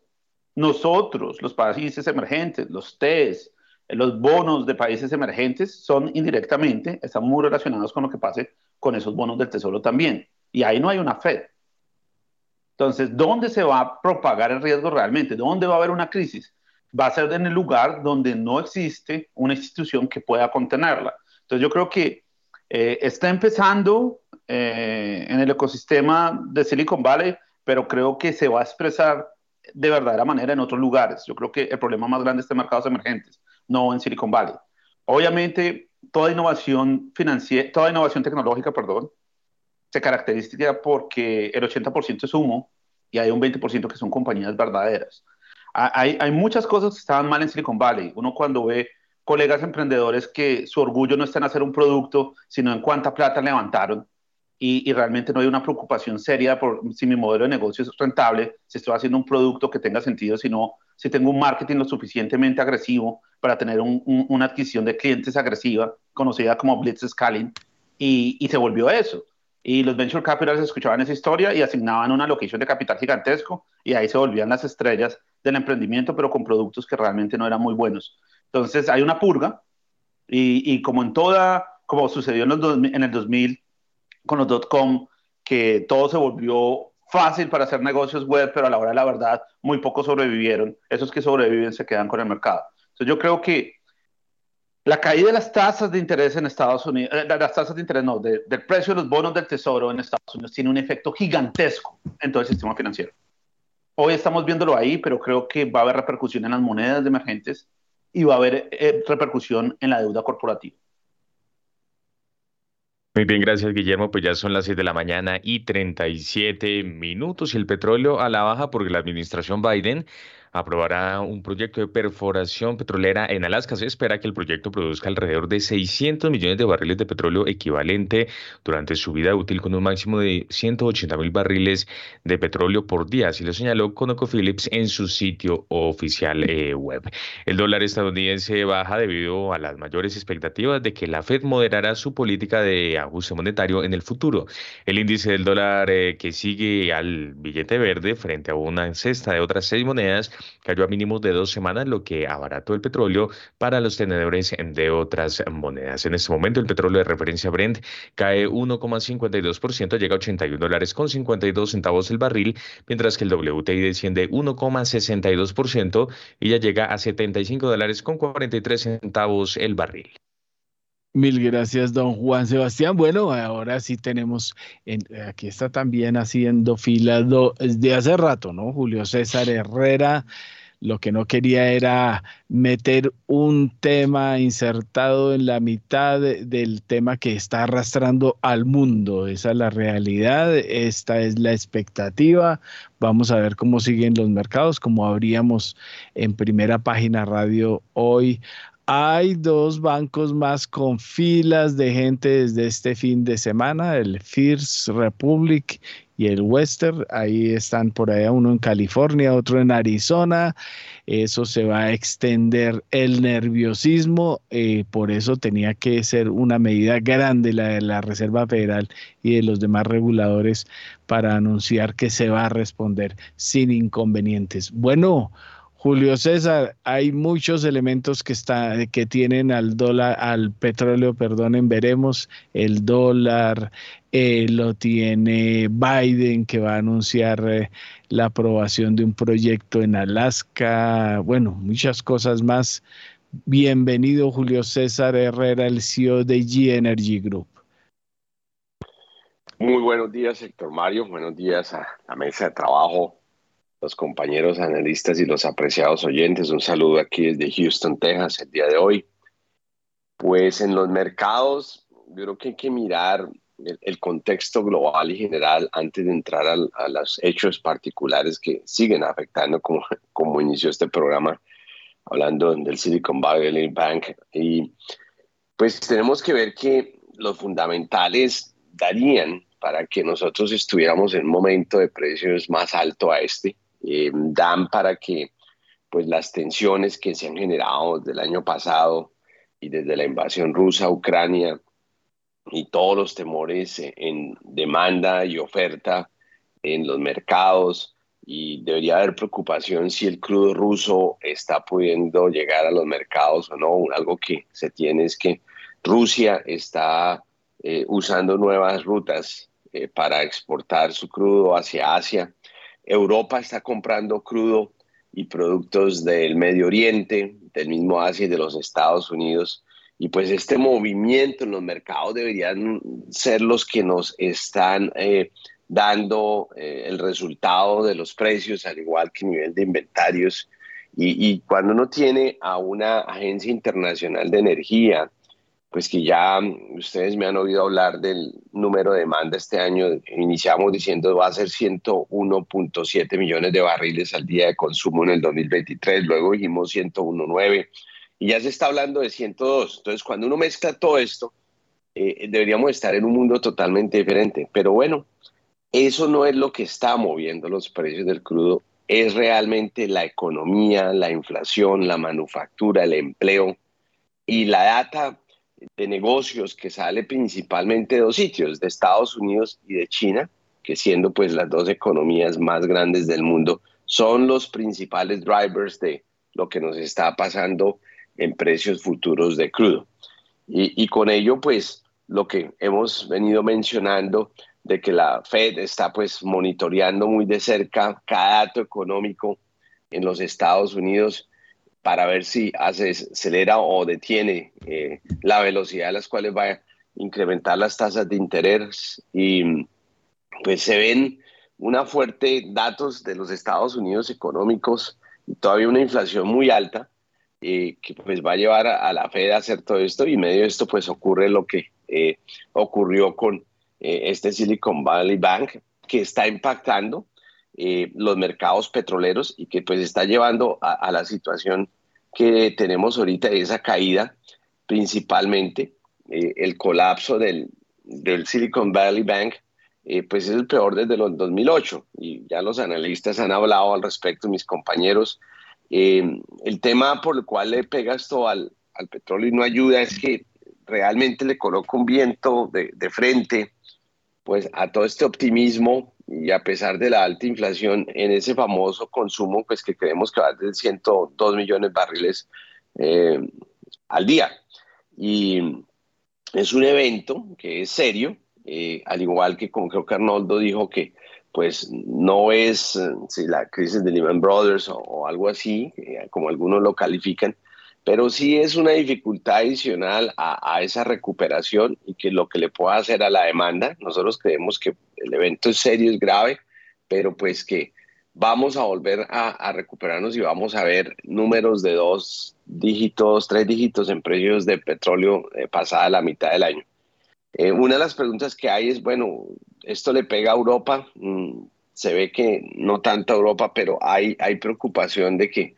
nosotros, los países emergentes, los TES, los bonos de países emergentes son indirectamente, están muy relacionados con lo que pase con esos bonos del tesoro también. Y ahí no hay una Fed. Entonces, ¿dónde se va a propagar el riesgo realmente? ¿Dónde va a haber una crisis? Va a ser en el lugar donde no existe una institución que pueda contenerla. Entonces yo creo que eh, está empezando eh, en el ecosistema de Silicon Valley, pero creo que se va a expresar de verdadera manera en otros lugares. Yo creo que el problema más grande está en mercados emergentes, no en Silicon Valley. Obviamente, toda innovación financiera, toda innovación tecnológica, perdón, se caracteriza porque el 80% es humo y hay un 20% que son compañías verdaderas hay, hay muchas cosas que estaban mal en Silicon Valley. Uno cuando ve colegas emprendedores que su orgullo no está en hacer un producto, sino en cuánta plata levantaron. Y, y, realmente no hay una preocupación seria por si mi modelo de negocio es rentable, si estoy haciendo un producto que tenga sentido, sino si tengo un marketing lo suficientemente agresivo para tener un, una adquisición de clientes agresiva, conocida como Blitz Scaling, y, y, se volvió eso. Y los venture capitals escuchaban esa historia y asignaban una locación de capital gigantesco y ahí se volvían las estrellas del emprendimiento, pero con productos que realmente no eran muy buenos. Entonces hay una purga y, y como en toda, como sucedió en, los en el 2000 con los dot-com, que todo se volvió fácil para hacer negocios web, pero a la hora de la verdad muy pocos sobrevivieron. Esos que sobreviven se quedan con el mercado. Entonces yo creo que la caída de las tasas de interés en Estados Unidos, eh, las tasas de interés no, del precio de los bonos del tesoro en Estados Unidos tiene un efecto gigantesco en todo el sistema financiero. Hoy estamos viéndolo ahí, pero creo que va a haber repercusión en las monedas de emergentes y va a haber eh, repercusión en la deuda corporativa. Muy bien, gracias Guillermo. Pues ya son las 6 de la mañana y 37 minutos y el petróleo a la baja porque la administración Biden aprobará un proyecto de perforación petrolera en Alaska. Se espera que el proyecto produzca alrededor de 600 millones de barriles de petróleo equivalente durante su vida útil con un máximo de 180 mil barriles de petróleo por día, así lo señaló ConocoPhillips en su sitio oficial eh, web. El dólar estadounidense baja debido a las mayores expectativas de que la Fed moderará su política de ajuste monetario en el futuro. El índice del dólar eh, que sigue al billete verde frente a una cesta de otras seis monedas cayó a mínimos de dos semanas, lo que abarató el petróleo para los tenedores de otras monedas. En este momento, el petróleo de referencia Brent cae 1,52%, llega a 81 dólares con 52 centavos el barril, mientras que el WTI desciende 1,62% y ya llega a 75 dólares con 43 centavos el barril. Mil gracias, don Juan Sebastián. Bueno, ahora sí tenemos, aquí está también haciendo fila desde hace rato, ¿no? Julio César Herrera. Lo que no quería era meter un tema insertado en la mitad del tema que está arrastrando al mundo. Esa es la realidad, esta es la expectativa. Vamos a ver cómo siguen los mercados, como habríamos en primera página radio hoy hay dos bancos más con filas de gente desde este fin de semana, el First Republic y el Western. Ahí están por allá, uno en California, otro en Arizona. Eso se va a extender el nerviosismo, eh, por eso tenía que ser una medida grande la de la Reserva Federal y de los demás reguladores para anunciar que se va a responder sin inconvenientes. Bueno. Julio César, hay muchos elementos que que tienen al dólar, al petróleo, perdonen, veremos el dólar, eh, lo tiene Biden que va a anunciar eh, la aprobación de un proyecto en Alaska, bueno, muchas cosas más. Bienvenido Julio César Herrera, el CEO de G Energy Group. Muy buenos días, Héctor Mario. Buenos días a la mesa de trabajo los compañeros analistas y los apreciados oyentes. Un saludo aquí desde Houston, Texas, el día de hoy. Pues en los mercados, yo creo que hay que mirar el, contexto global y general antes de entrar a los hechos particulares que siguen afectando como, como inició este programa, hablando del Silicon Valley Bank. Y pues tenemos que ver que los fundamentales darían para que nosotros estuviéramos en un momento de precios más alto a este eh, dan para que pues las tensiones que se han generado desde el año pasado y desde la invasión rusa a Ucrania y todos los temores en demanda y oferta en los mercados y debería haber preocupación si el crudo ruso está pudiendo llegar a los mercados o no. Algo que se tiene es que Rusia está eh, usando nuevas rutas eh, para exportar su crudo hacia Asia Europa está comprando crudo y productos del Medio Oriente, del mismo Asia y de los Estados Unidos. Y pues este movimiento en los mercados deberían ser los que nos están eh, dando eh, el resultado de los precios, al igual que nivel de inventarios. Y, y, cuando uno tiene a una agencia internacional de energía pues que ya ustedes me han oído hablar del número de demanda este año. Iniciamos diciendo va a ser 101.7 millones de barriles al día de consumo en el 2023, luego dijimos 101.9 y ya se está hablando de 102. Entonces, cuando uno mezcla todo esto, eh, deberíamos estar en un mundo totalmente diferente. Pero bueno, eso no es lo que está moviendo los precios del crudo, es realmente la economía, la inflación, la manufactura, el empleo y la data de negocios que sale principalmente de dos sitios, de Estados Unidos y de China, que siendo pues las dos economías más grandes del mundo, son los principales drivers de lo que nos está pasando en precios futuros de crudo. Y, y con ello pues lo que hemos venido mencionando de que la Fed está pues monitoreando muy de cerca cada dato económico en los Estados Unidos para ver si acelera o detiene eh, la velocidad a las cuales va a incrementar las tasas de interés. Y pues se ven una fuerte datos de los Estados Unidos económicos y todavía una inflación muy alta eh, que pues va a llevar a, la Fed a hacer todo esto. Y medio de esto pues ocurre lo que eh, ocurrió con este Silicon Valley Bank que está impactando eh, los mercados petroleros y que pues está llevando a, la situación que tenemos ahorita, esa caída principalmente, eh, el colapso del, del, Silicon Valley Bank, eh, pues es el peor desde los 2008 y ya los analistas han hablado al respecto, mis compañeros. el tema por el cual le pega esto al, al, petróleo y no ayuda es que realmente le coloca un viento de, de frente pues a todo este optimismo y a pesar de la alta inflación en ese famoso consumo, pues que creemos que va de 102 millones de barriles eh, al día. Y es un evento que es serio, eh, al igual que como creo que Arnoldo dijo que pues no es eh, si la crisis de Lehman Brothers o algo así, como algunos lo califican, pero sí es una dificultad adicional a, esa recuperación y que lo que le pueda hacer a la demanda. Nosotros creemos que el evento es serio, es grave, pero pues que vamos a volver a, recuperarnos y vamos a ver números de dos dígitos, tres dígitos en precios de petróleo eh, pasada la mitad del año. Eh, una de las preguntas que hay es, bueno, ¿esto le pega a Europa? Mm, se ve que no tanto a Europa, pero hay, hay preocupación de que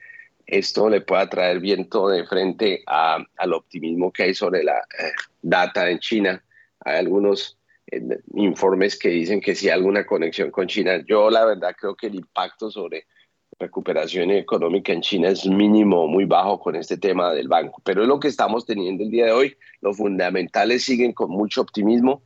esto le pueda traer viento de frente al optimismo que hay sobre la eh, data en China. Hay algunos eh, informes que dicen que sí hay alguna conexión con China. Yo la verdad creo que el impacto sobre recuperación económica en China es mínimo, muy bajo con este tema del banco. Pero es lo que estamos teniendo el día de hoy. Los fundamentales siguen con mucho optimismo.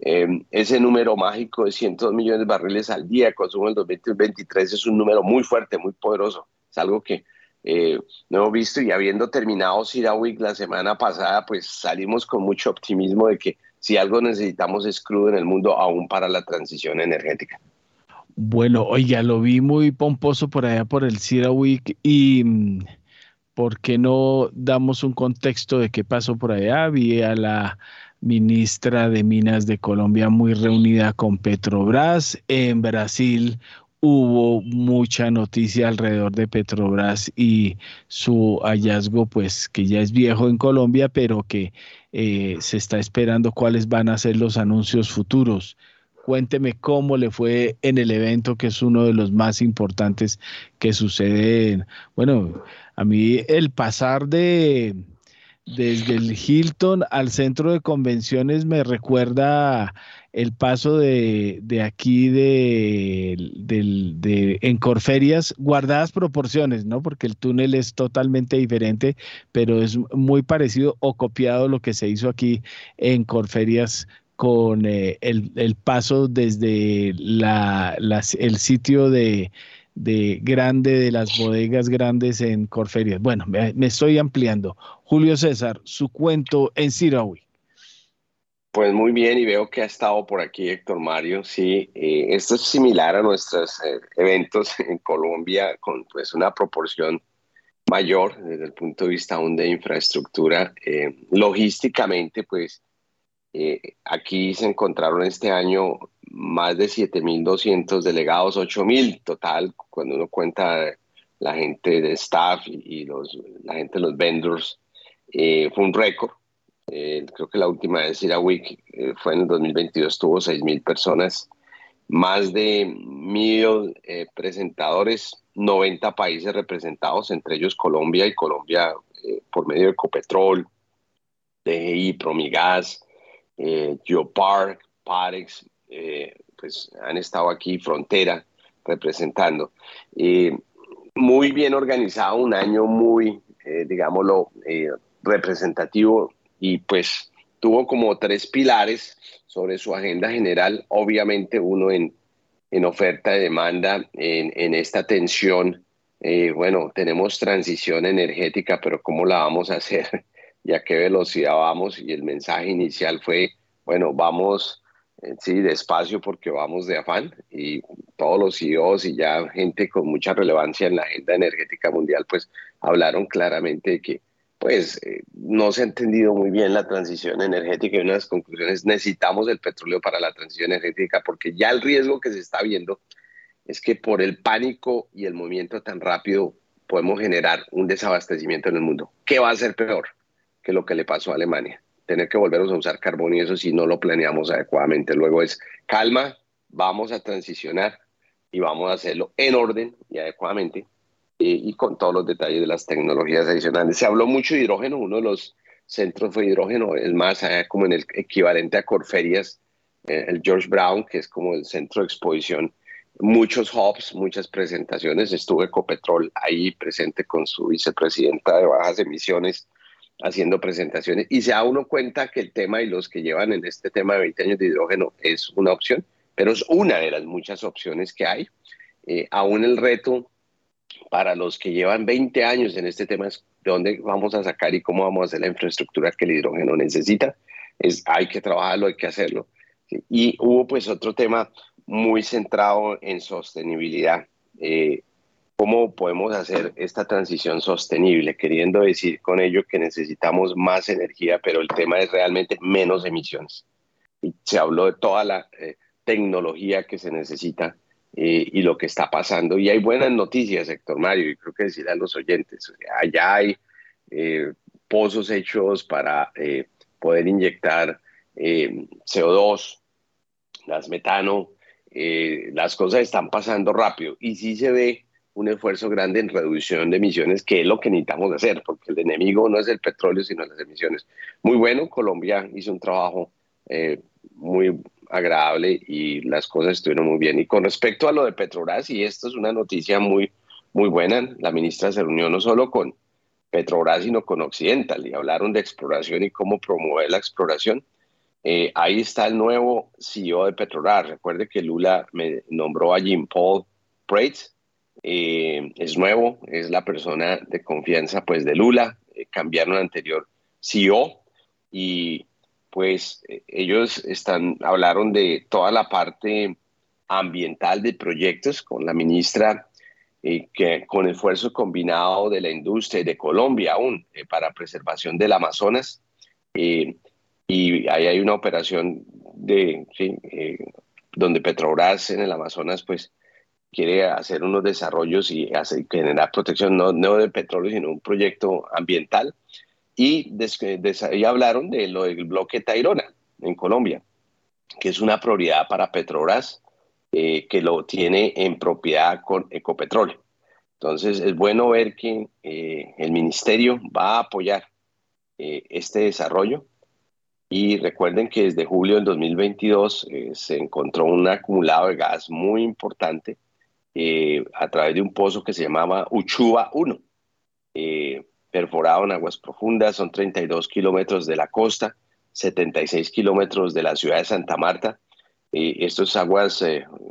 Eh, ese número mágico de 102 millones de barriles al día, consumo del 2023, es un número muy fuerte, muy poderoso. Es algo que eh, no visto y habiendo terminado Sira Week la semana pasada, pues salimos con mucho optimismo de que si algo necesitamos es crudo en el mundo aún para la transición energética. Bueno, oiga, lo vi muy pomposo por allá por el Sira Week y mm, ¿por qué no damos un contexto de qué pasó por allá? Vi a la ministra de Minas de Colombia muy reunida con Petrobras. En Brasil hubo mucha noticia alrededor de Petrobras y su hallazgo, pues que ya es viejo en Colombia, pero que eh, se está esperando cuáles van a ser los anuncios futuros. Cuénteme cómo le fue en el evento, que es uno de los más importantes que sucede. bueno, a mí el pasar de desde el Hilton al centro de convenciones me recuerda el paso de, aquí de, de, en Corferias, guardadas proporciones, ¿no? Porque el túnel es totalmente diferente, pero es muy parecido o copiado lo que se hizo aquí en Corferias con eh, el, paso desde la, el sitio de, de grande, de las bodegas grandes en Corferias. Bueno, me, me estoy ampliando. Julio César, su cuento en Sirawi. Pues muy bien, y veo que ha estado por aquí Héctor Mario. Sí, eh, esto es similar a nuestros eh, eventos en Colombia, con pues una proporción mayor desde el punto de vista aún de infraestructura. Eh, logísticamente, pues aquí se encontraron este año más de 7.200 delegados, 8.000 total, cuando uno cuenta la gente de staff y, los, la gente de los vendors. fue un récord eh, creo que la última vez ir a Week eh, fue en el 2022, tuvo 6.000 personas, más de mil eh, presentadores, 90 países representados, entre ellos Colombia y Colombia por medio de Ecopetrol, DGI, Promigas, Geopark, Parex, pues han estado aquí, Frontera, representando. muy bien organizado, un año muy, digámoslo, representativo y pues tuvo como tres pilares sobre su agenda general, obviamente uno en, en oferta y demanda, en, en esta tensión. Eh, bueno, tenemos transición energética, pero ¿cómo la vamos a hacer? ¿Y a qué velocidad vamos? Y el mensaje inicial fue, bueno, vamos, eh, sí, despacio porque vamos de afán y todos los CEOs y ya gente con mucha relevancia en la agenda energética mundial, pues hablaron claramente de que pues eh, no se ha entendido muy bien la transición energética y una de las conclusiones, necesitamos el petróleo para la transición energética porque ya el riesgo que se está viendo es que por el pánico y el movimiento tan rápido podemos generar un desabastecimiento en el mundo. ¿Qué va a ser peor que lo que le pasó a Alemania? Tener que volvernos a usar carbón y eso si no lo planeamos adecuadamente. Luego es calma, vamos a transicionar y vamos a hacerlo en orden y adecuadamente y con todos los detalles de las tecnologías adicionales. Se habló mucho de hidrógeno, uno de los centros fue hidrógeno, es más como en el equivalente a Corferias, eh, el George Brown, que es como el centro de exposición muchos hubs, muchas presentaciones. Estuve Ecopetrol ahí presente con su vicepresidenta de bajas emisiones haciendo presentaciones y se da uno cuenta que el tema y los que llevan en este tema de 20 años de hidrógeno es una opción, pero es una de las muchas opciones que hay. Eh, aún el reto para los que llevan 20 años en este tema es de dónde vamos a sacar y cómo vamos a hacer la infraestructura que el hidrógeno necesita. Es, hay que trabajarlo, hay que hacerlo. Y hubo pues otro tema muy centrado en sostenibilidad. Eh, ¿Cómo podemos hacer esta transición sostenible? Queriendo decir con ello que necesitamos más energía, pero el tema es realmente menos emisiones. Y se habló de toda la eh, tecnología que se necesita eh, y lo que está pasando. Y hay buenas noticias, Héctor Mario, y creo que decir a los oyentes. allá hay pozos hechos para poder inyectar CO2, gas metano, eh, las cosas están pasando rápido y sí se ve un esfuerzo grande en reducción de emisiones, que es lo que necesitamos hacer, porque el enemigo no es el petróleo, sino las emisiones. Muy bueno, Colombia hizo un trabajo eh, muy agradable y las cosas estuvieron muy bien. Y con respecto a lo de Petrobras, y esto es una noticia muy, muy buena, la ministra se reunió no solo con Petrobras, sino con Occidental, y hablaron de exploración y cómo promover la exploración. Eh, ahí está el nuevo CEO de Petrobras. Recuerde que Lula me nombró a Jim Paul Prates. Eh, es nuevo, es la persona de confianza pues de Lula. Eh, cambiaron al anterior CEO y pues ellos están, hablaron de toda la parte ambiental de proyectos con la ministra que con esfuerzo combinado de la industria y de Colombia aún para preservación del Amazonas y ahí hay una operación de eh, donde Petrobras en el Amazonas pues quiere hacer unos desarrollos y hacer, generar protección no, no de petróleo sino un proyecto ambiental y, ahí hablaron de lo del bloque Tairona en Colombia que es una prioridad para Petrobras eh, que lo tiene en propiedad con Ecopetróleo entonces es bueno ver que eh, el ministerio va a apoyar este desarrollo. Y recuerden que desde julio del 2022 eh, se encontró un acumulado de gas muy importante eh, a través de un pozo que se llamaba Uchuba 1, eh, perforado en aguas profundas, son 32 kilómetros de la costa, 76 kilómetros de la ciudad de Santa Marta. estas aguas,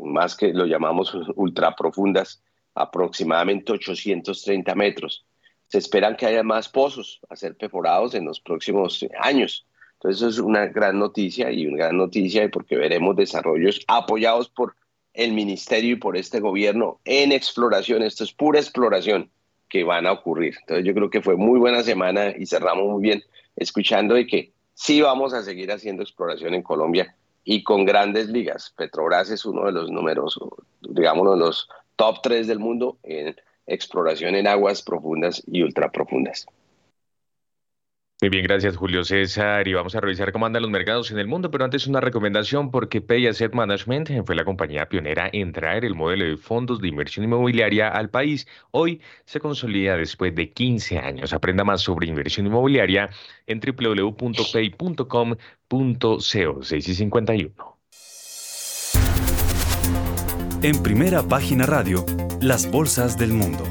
más que lo llamamos ultra profundas, aproximadamente 830 metros. Se esperan que haya más pozos a ser perforados en los próximos años. Entonces es una gran noticia y una gran noticia porque veremos desarrollos apoyados por el ministerio y por este gobierno en exploración. Esto es pura exploración que van a ocurrir. Entonces yo creo que fue muy buena semana y cerramos muy bien escuchando de que sí vamos a seguir haciendo exploración en Colombia y con grandes ligas. Petrobras es uno de los números, digamos, de los top tres del mundo en exploración en aguas profundas y ultraprofundas. Muy bien, gracias Julio César. Y vamos a revisar cómo andan los mercados en el mundo, pero antes una recomendación porque Pay Asset Management fue la compañía pionera en traer el modelo de fondos de inversión inmobiliaria al país. Hoy se consolida después de 15 años. Aprenda más sobre inversión inmobiliaria en www.pay.com.co 6 y 51. En primera página radio, las bolsas del mundo.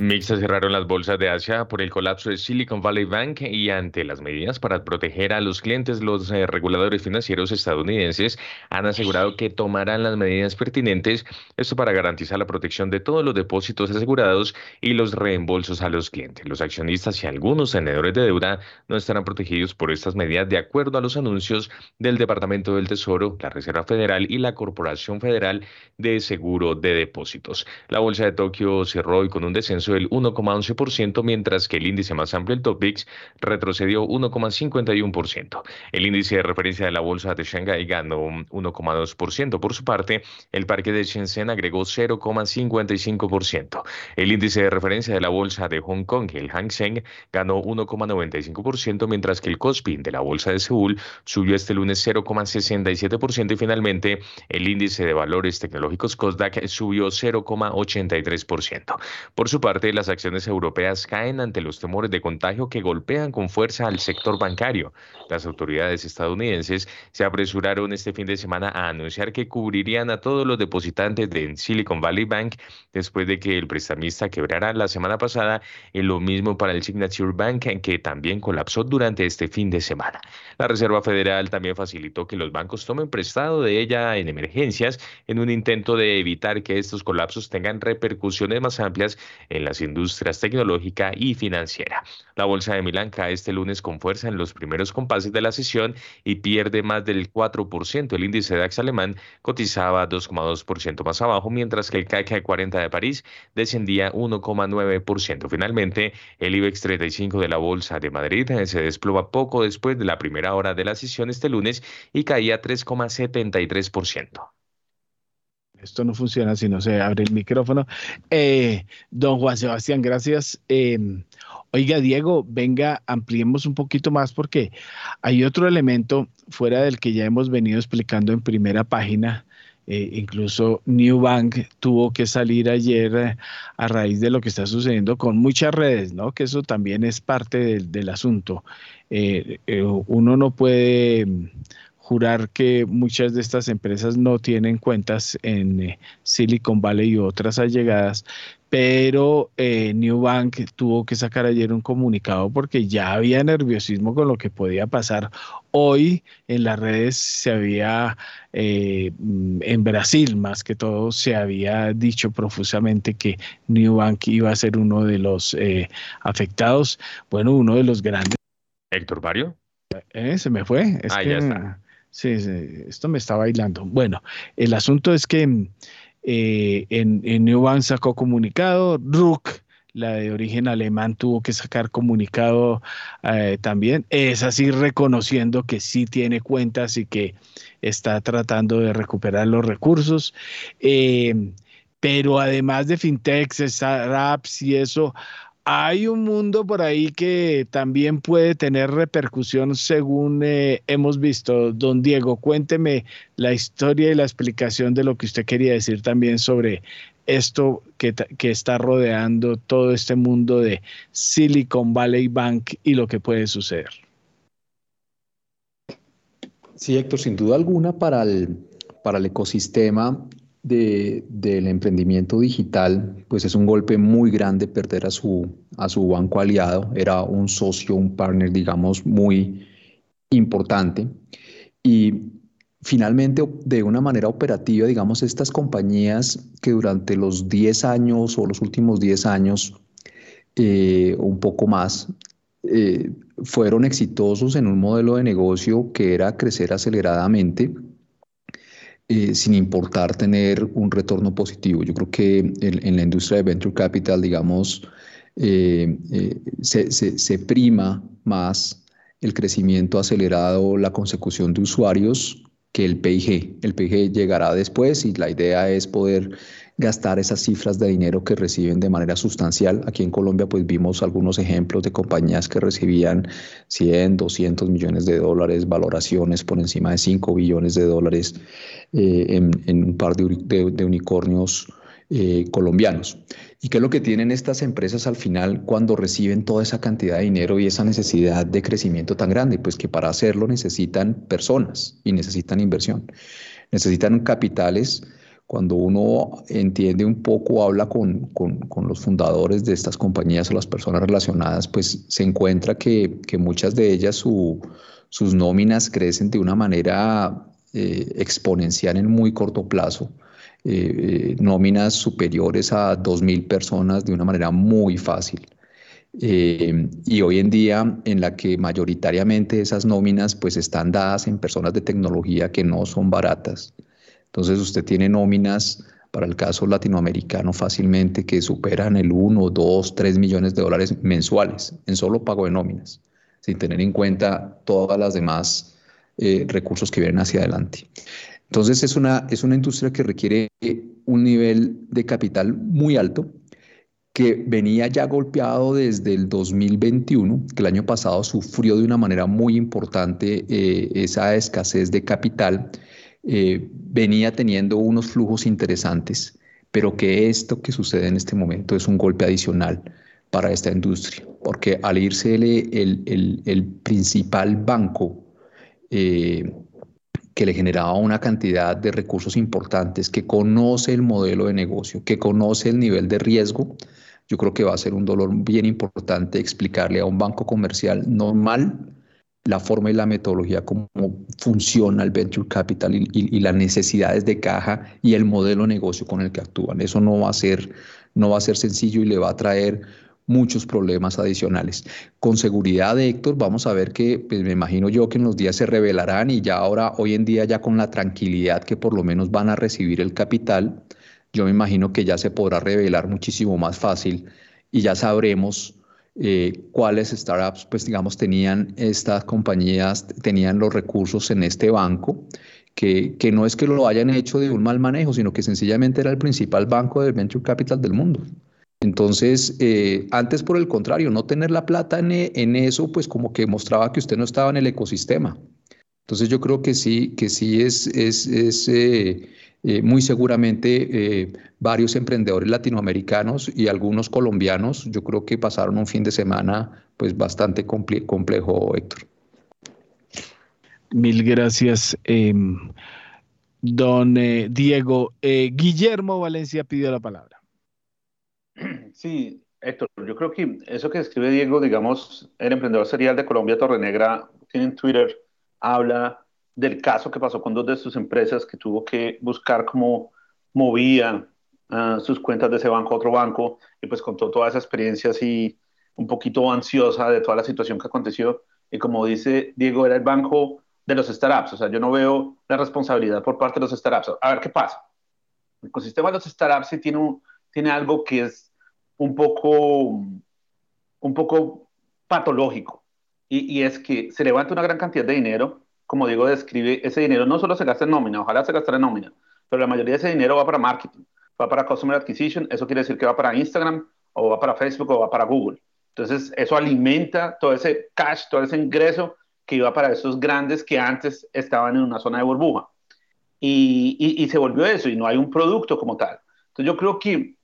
Mixtas cerraron las bolsas de Asia por el colapso de Silicon Valley Bank y ante las medidas para proteger a los clientes, los eh, reguladores financieros estadounidenses han asegurado que tomarán las medidas pertinentes, esto para garantizar la protección de todos los depósitos asegurados y los reembolsos a los clientes. Los accionistas y algunos tenedores de deuda no estarán protegidos por estas medidas de acuerdo a los anuncios del Departamento del Tesoro, la Reserva Federal y la Corporación Federal de Seguro de Depósitos. La bolsa de Tokio cerró hoy con un descenso del 1,11%, mientras que el índice más amplio, el Topix, retrocedió 1,51%. El índice de referencia de la bolsa de Shanghai ganó 1,2%. Por su parte, el parque de Shenzhen agregó 0,55%. El índice de referencia de la bolsa de Hong Kong, el Hang Seng, ganó 1,95%, mientras que el Kospi de la bolsa de Seúl subió este lunes 0,67% y finalmente el índice de valores tecnológicos Kosdaq subió 0,83%. Por su parte, las acciones europeas caen ante los temores de contagio que golpean con fuerza al sector bancario. Las autoridades estadounidenses se apresuraron este fin de semana a anunciar que cubrirían a todos los depositantes de Silicon Valley Bank después de que el prestamista quebrara la semana pasada y lo mismo para el Signature Bank que también colapsó durante este fin de semana. La Reserva Federal también facilitó que los bancos tomen prestado de ella en emergencias en un intento de evitar que estos colapsos tengan repercusiones más amplias en las industrias tecnológica y financiera. La bolsa de Milán cae este lunes con fuerza en los primeros compases de la sesión y pierde más del 4%. El índice DAX alemán cotizaba 2,2% más abajo, mientras que el CAC 40 de París descendía 1,9%. Finalmente, el IBEX 35 de la Bolsa de Madrid eh, se desploma poco después de la primera hora de la sesión este lunes y caía 3,73%. Esto no funciona si no se abre el micrófono. Eh, don Juan Sebastián, gracias. Em, oiga, Diego, venga, ampliemos un poquito más porque hay otro elemento fuera del que ya hemos venido explicando en primera página. Eh, incluso New Bank tuvo que salir ayer eh, a raíz de lo que está sucediendo con muchas redes, ¿no? Que eso también es parte del, del asunto. uno no puede jurar que muchas de estas empresas no tienen cuentas en eh, Silicon Valley y otras allegadas, pero eh, New Bank tuvo que sacar ayer un comunicado porque ya había nerviosismo con lo que podía pasar. Hoy en las redes se había, eh, en Brasil más que todo, se había dicho profusamente que New Bank iba a ser uno de los afectados, bueno, uno de los grandes. Héctor Mario. se me fue. Es ah, ya está. Sí, sí, esto me está bailando. Bueno, el asunto es que eh, en, en New sacó comunicado, RUC, la de origen alemán, tuvo que sacar comunicado eh, también. Es así reconociendo que sí tiene cuentas y que está tratando de recuperar los recursos. Eh, pero además de fintechs, startups y eso, hay un mundo por ahí que también puede tener repercusión según eh, hemos visto. Don Diego, cuénteme la historia y la explicación de lo que usted quería decir también sobre esto que, que está rodeando todo este mundo de Silicon Valley Bank y lo que puede suceder. Sí, Héctor, sin duda alguna para el, para el ecosistema del emprendimiento digital, pues es un golpe muy grande perder a su, a su banco aliado. Era un socio, un partner, digamos, muy importante. Y finalmente, de una manera operativa, digamos, estas compañías que durante los 10 años o los últimos 10 años, eh, un poco más, eh, fueron exitosos en un modelo de negocio que era crecer aceleradamente eh, sin importar tener un retorno positivo. Yo creo que en, la industria de venture capital, digamos, eh, eh, se, se, prima más el crecimiento acelerado, la consecución de usuarios que el PIG. El PIG llegará después y la idea es poder gastar esas cifras de dinero que reciben de manera sustancial. Aquí en Colombia pues vimos algunos ejemplos de compañías que recibían 100, 200 millones de dólares, valoraciones por encima de 5 billones de dólares eh, en, un par de, unicornios eh, colombianos. ¿Y qué es lo que tienen estas empresas al final cuando reciben toda esa cantidad de dinero y esa necesidad de crecimiento tan grande? Pues que para hacerlo necesitan personas y necesitan inversión. Necesitan capitales cuando uno entiende un poco, habla con, con, los fundadores de estas compañías o las personas relacionadas, pues se encuentra que, que muchas de ellas su, sus nóminas crecen de una manera eh, exponencial en muy corto plazo. Eh, eh, nóminas superiores a 2.000 personas de una manera muy fácil. y hoy en día en la que mayoritariamente esas nóminas pues están dadas en personas de tecnología que no son baratas. Entonces usted tiene nóminas para el caso latinoamericano fácilmente que superan el 1, 2, 3 millones de dólares mensuales en solo pago de nóminas, sin tener en cuenta todas las demás eh, recursos que vienen hacia adelante. Entonces es una, es una industria que requiere un nivel de capital muy alto que venía ya golpeado desde el 2021, que el año pasado sufrió de una manera muy importante eh, esa escasez de capital eh, venía teniendo unos flujos interesantes, pero que esto que sucede en este momento es un golpe adicional para esta industria, porque al irse el, principal banco eh, que le generaba una cantidad de recursos importantes, que conoce el modelo de negocio, que conoce el nivel de riesgo, yo creo que va a ser un dolor bien importante explicarle a un banco comercial normal la forma y la metodología, cómo funciona el venture capital y, las necesidades de caja y el modelo de negocio con el que actúan. Eso no va a ser, no va a ser sencillo y le va a traer muchos problemas adicionales. Con seguridad, Héctor, vamos a ver que, pues me imagino yo que en los días se revelarán y ya ahora, hoy en día, ya con la tranquilidad que por lo menos van a recibir el capital, yo me imagino que ya se podrá revelar muchísimo más fácil y ya sabremos eh, cuáles startups, pues digamos, tenían estas compañías, tenían los recursos en este banco, que, que, no es que lo hayan hecho de un mal manejo, sino que sencillamente era el principal banco de venture capital del mundo. Entonces, eh, antes por el contrario, no tener la plata en, en, eso, pues como que mostraba que usted no estaba en el ecosistema. Entonces yo creo que sí, que sí es, es, es eh, eh, muy seguramente eh, varios emprendedores latinoamericanos y algunos colombianos, yo creo que pasaron un fin de semana pues bastante complejo, Héctor. Mil gracias, em, don eh, Diego. Guillermo Valencia pidió la palabra. Sí, Héctor, yo creo que eso que escribe Diego, digamos, el emprendedor serial de Colombia Torrenegra, tiene en Twitter, habla del caso que pasó con dos de sus empresas que tuvo que buscar cómo movían ah, sus cuentas de ese banco a otro banco y pues contó toda esa experiencia así un poquito ansiosa de toda la situación que aconteció y como dice Diego era el banco de los startups, o sea, yo no veo la responsabilidad por parte de los startups. A ver qué pasa. El ecosistema de los startups sí tiene, tiene algo que es un poco, un poco patológico y, y es que se levanta una gran cantidad de dinero como digo, describe, ese dinero no solo se gasta en nómina, ojalá se gastara en nómina, pero la mayoría de ese dinero va para marketing, va para customer acquisition, eso quiere decir que va para Instagram, o va para Facebook, o va para Google. Entonces, eso alimenta todo ese cash, todo ese ingreso que iba para esos grandes que antes estaban en una zona de burbuja. Y, y, y se volvió eso, y no hay un producto como tal. Entonces, yo creo que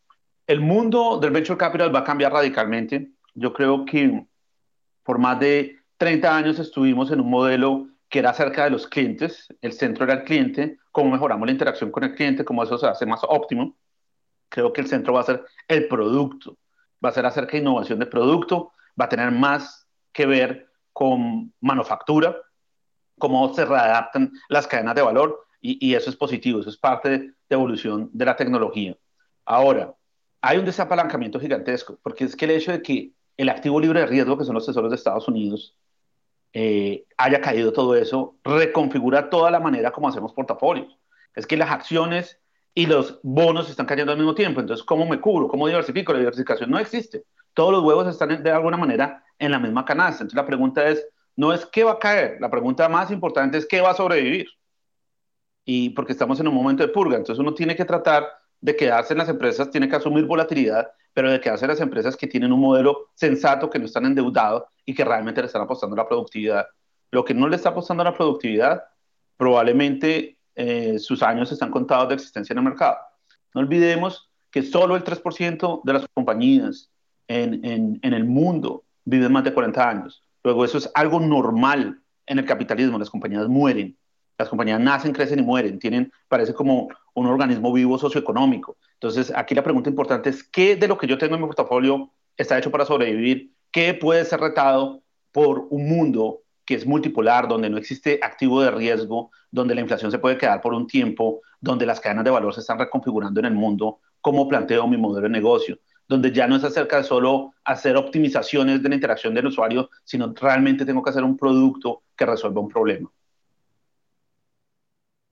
el mundo del venture capital va a cambiar radicalmente. Yo creo que por más de 30 años estuvimos en un modelo que era acerca de los clientes, el centro era el cliente, cómo mejoramos la interacción con el cliente, cómo eso se hace más óptimo. Creo que el centro va a ser el producto, va a ser acerca de innovación de producto, va a tener más que ver con manufactura, cómo se readaptan las cadenas de valor y, eso es positivo, eso es parte de, de evolución de la tecnología. Ahora, hay un desapalancamiento gigantesco, porque es que el hecho de que el activo libre de riesgo, que son los tesoros de Estados Unidos, eh, haya caído todo eso, reconfigura toda la manera como hacemos portafolios. Es que las acciones y los bonos están cayendo al mismo tiempo. Entonces, ¿cómo me cubro? ¿Cómo diversifico? La diversificación no existe. Todos los huevos están de alguna manera en la misma canasta. Entonces, la pregunta es, no es qué va a caer, la pregunta más importante es qué va a sobrevivir. Y porque estamos en un momento de purga, entonces uno tiene que tratar de quedarse en las empresas, tiene que asumir volatilidad, pero de quedarse en las empresas que tienen un modelo sensato, que no están endeudados y que realmente le están apostando a la productividad. Lo que no le está apostando a la productividad, probablemente eh, sus años están contados de existencia en el mercado. No olvidemos que solo el 3% de las compañías en, en, en el mundo viven más de 40 años. Luego eso es algo normal en el capitalismo, las compañías mueren. Las compañías nacen, crecen y mueren, tienen, parece como un organismo vivo socioeconómico. Entonces, aquí la pregunta importante es, ¿qué de lo que yo tengo en mi portafolio está hecho para sobrevivir? ¿Qué puede ser retado por un mundo que es multipolar, donde no existe activo de riesgo, donde la inflación se puede quedar por un tiempo, donde las cadenas de valor se están reconfigurando en el mundo, cómo planteo mi modelo de negocio, donde ya no es acerca de solo hacer optimizaciones de la interacción del usuario, sino realmente tengo que hacer un producto que resuelva un problema.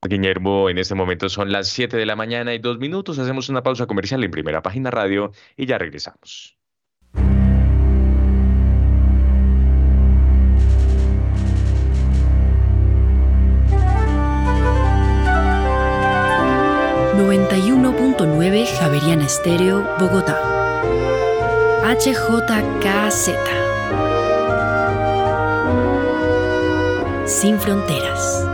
Guillermo, en este momento son las 7 de la mañana y dos minutos. Hacemos una pausa comercial en primera página radio y ya regresamos. 91.9 Javeriana Estéreo, Bogotá. HJKZ. Sin fronteras.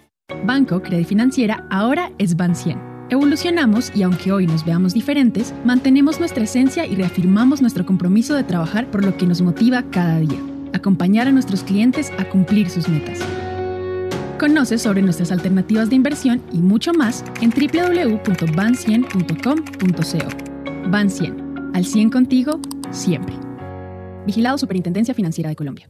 Banco Credit Financiera ahora es Ban100. Evolucionamos y aunque hoy nos veamos diferentes, mantenemos nuestra esencia y reafirmamos nuestro compromiso de trabajar por lo que nos motiva cada día, acompañar a nuestros clientes a cumplir sus metas. Conoce sobre nuestras alternativas de inversión y mucho más en www.ban100.com.co. Ban 100, al 100 contigo, siempre. Vigilado Superintendencia Financiera de Colombia.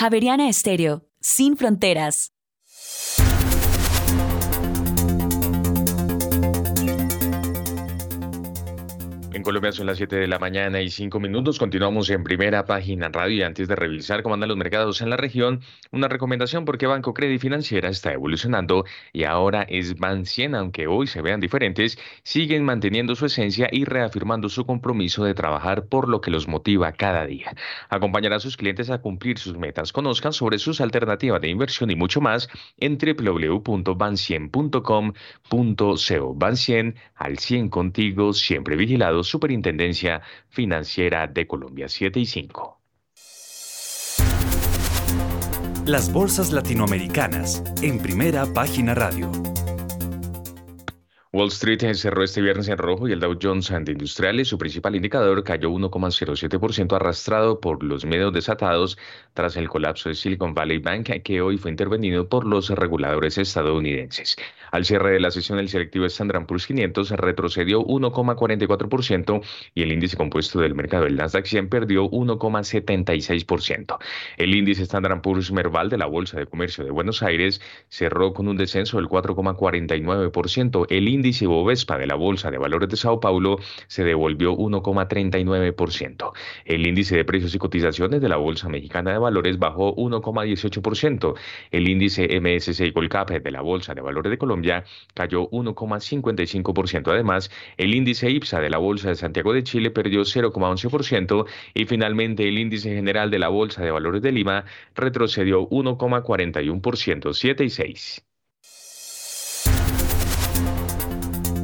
Javeriana Estéreo, sin fronteras. En Colombia son las 7 de la mañana y 5 minutos. Continuamos en primera página radio y antes de revisar cómo andan los mercados en la región, una recomendación porque Banco Credit Financiera está evolucionando y ahora es Ban 100, aunque hoy se vean diferentes, siguen manteniendo su esencia y reafirmando su compromiso de trabajar por lo que los motiva cada día. Acompañará a sus clientes a cumplir sus metas. Conozcan sobre sus alternativas de inversión y mucho más en www.ban100.com.co. Ban 100 al 100 contigo, siempre Superintendencia Financiera de Colombia 7 y 5. Las bolsas latinoamericanas en primera página radio. Wall Street cerró este viernes en rojo y el Dow Jones de Industriales, su principal indicador, cayó 1,07% arrastrado por los medios desatados tras el colapso de Silicon Valley Bank, que hoy fue intervenido por los reguladores estadounidenses. Al cierre de la sesión, el selectivo Standard Poor's 500 retrocedió 1,44% y el índice compuesto del mercado del Nasdaq 100 perdió 1,76%. El índice Standard Poor's Merval de la Bolsa de Comercio de Buenos Aires cerró con un descenso del 4,49%. El índice Bovespa de la Bolsa de Valores de Sao Paulo se devolvió 1,39%. El índice de precios y cotizaciones de la Bolsa Mexicana de Valores bajó 1,18%. El índice MSCI Colcap de la Bolsa de Valores de Colombia cayó 1,55%. Además, el índice IPSA de la Bolsa de Santiago de Chile perdió 0,11% y finalmente el índice general de la Bolsa de Valores de Lima retrocedió 1,41%, 7 y 6.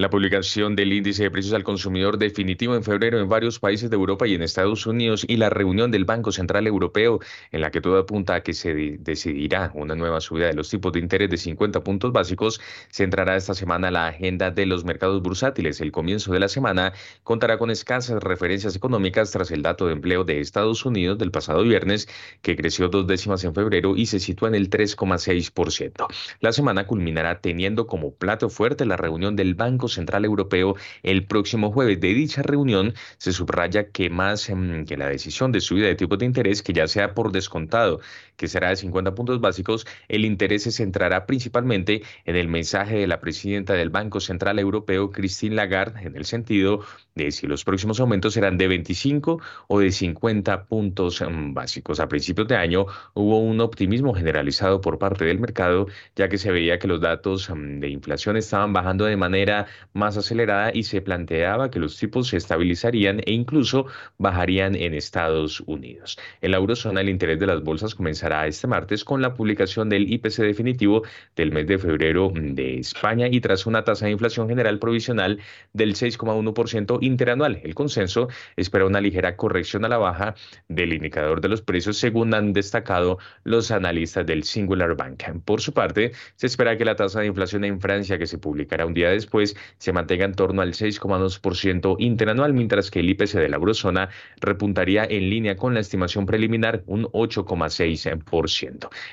La publicación del índice de precios al consumidor definitivo en febrero en varios países de Europa y en Estados Unidos y la reunión del Banco Central Europeo en la que todo apunta a que se decidirá una nueva subida de los tipos de interés de 50 puntos básicos centrará esta semana la agenda de los mercados bursátiles. El comienzo de la semana contará con escasas referencias económicas tras el dato de empleo de Estados Unidos del pasado viernes que creció dos décimas en febrero y se sitúa en el 3,6%. La semana culminará teniendo como plato fuerte la reunión del Banco Central Europeo el próximo jueves. De dicha reunión se subraya que más em, que la decisión de subida de tipos de interés, que ya sea por descontado, que será de 50 puntos básicos, el interés se centrará principalmente en el mensaje de la presidenta del Banco Central Europeo, Christine Lagarde, en el sentido de si los próximos aumentos serán de 25 o de 50 puntos em, básicos. A principios de año hubo un optimismo generalizado por parte del mercado, ya que se veía que los datos em, de inflación estaban bajando de manera más acelerada y se planteaba que los tipos se estabilizarían e incluso bajarían en Estados Unidos. En la eurozona el interés de las bolsas este martes con la publicación del IPC definitivo del mes de febrero de España y tras una tasa de inflación general provisional del 6,1% interanual. El consenso espera una ligera corrección a la baja del indicador de los precios según han destacado los analistas del Singular Bank. Por su parte, se espera que la tasa de inflación en Francia que se publicará un día después se mantenga en torno al 6,2% interanual, mientras que el IPC de la eurozona repuntaría en línea con la estimación preliminar un 8,6%.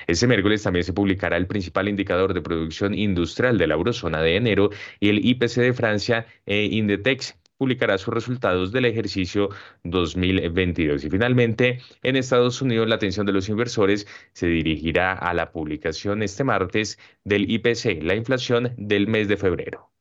Este miércoles también se publicará el principal indicador de producción industrial de la eurozona de enero y el IPC de Francia e Indetex publicará sus resultados del ejercicio 2022. Y finalmente, en Estados Unidos, la atención de los inversores se dirigirá a la publicación este martes del IPC, la inflación del mes de febrero.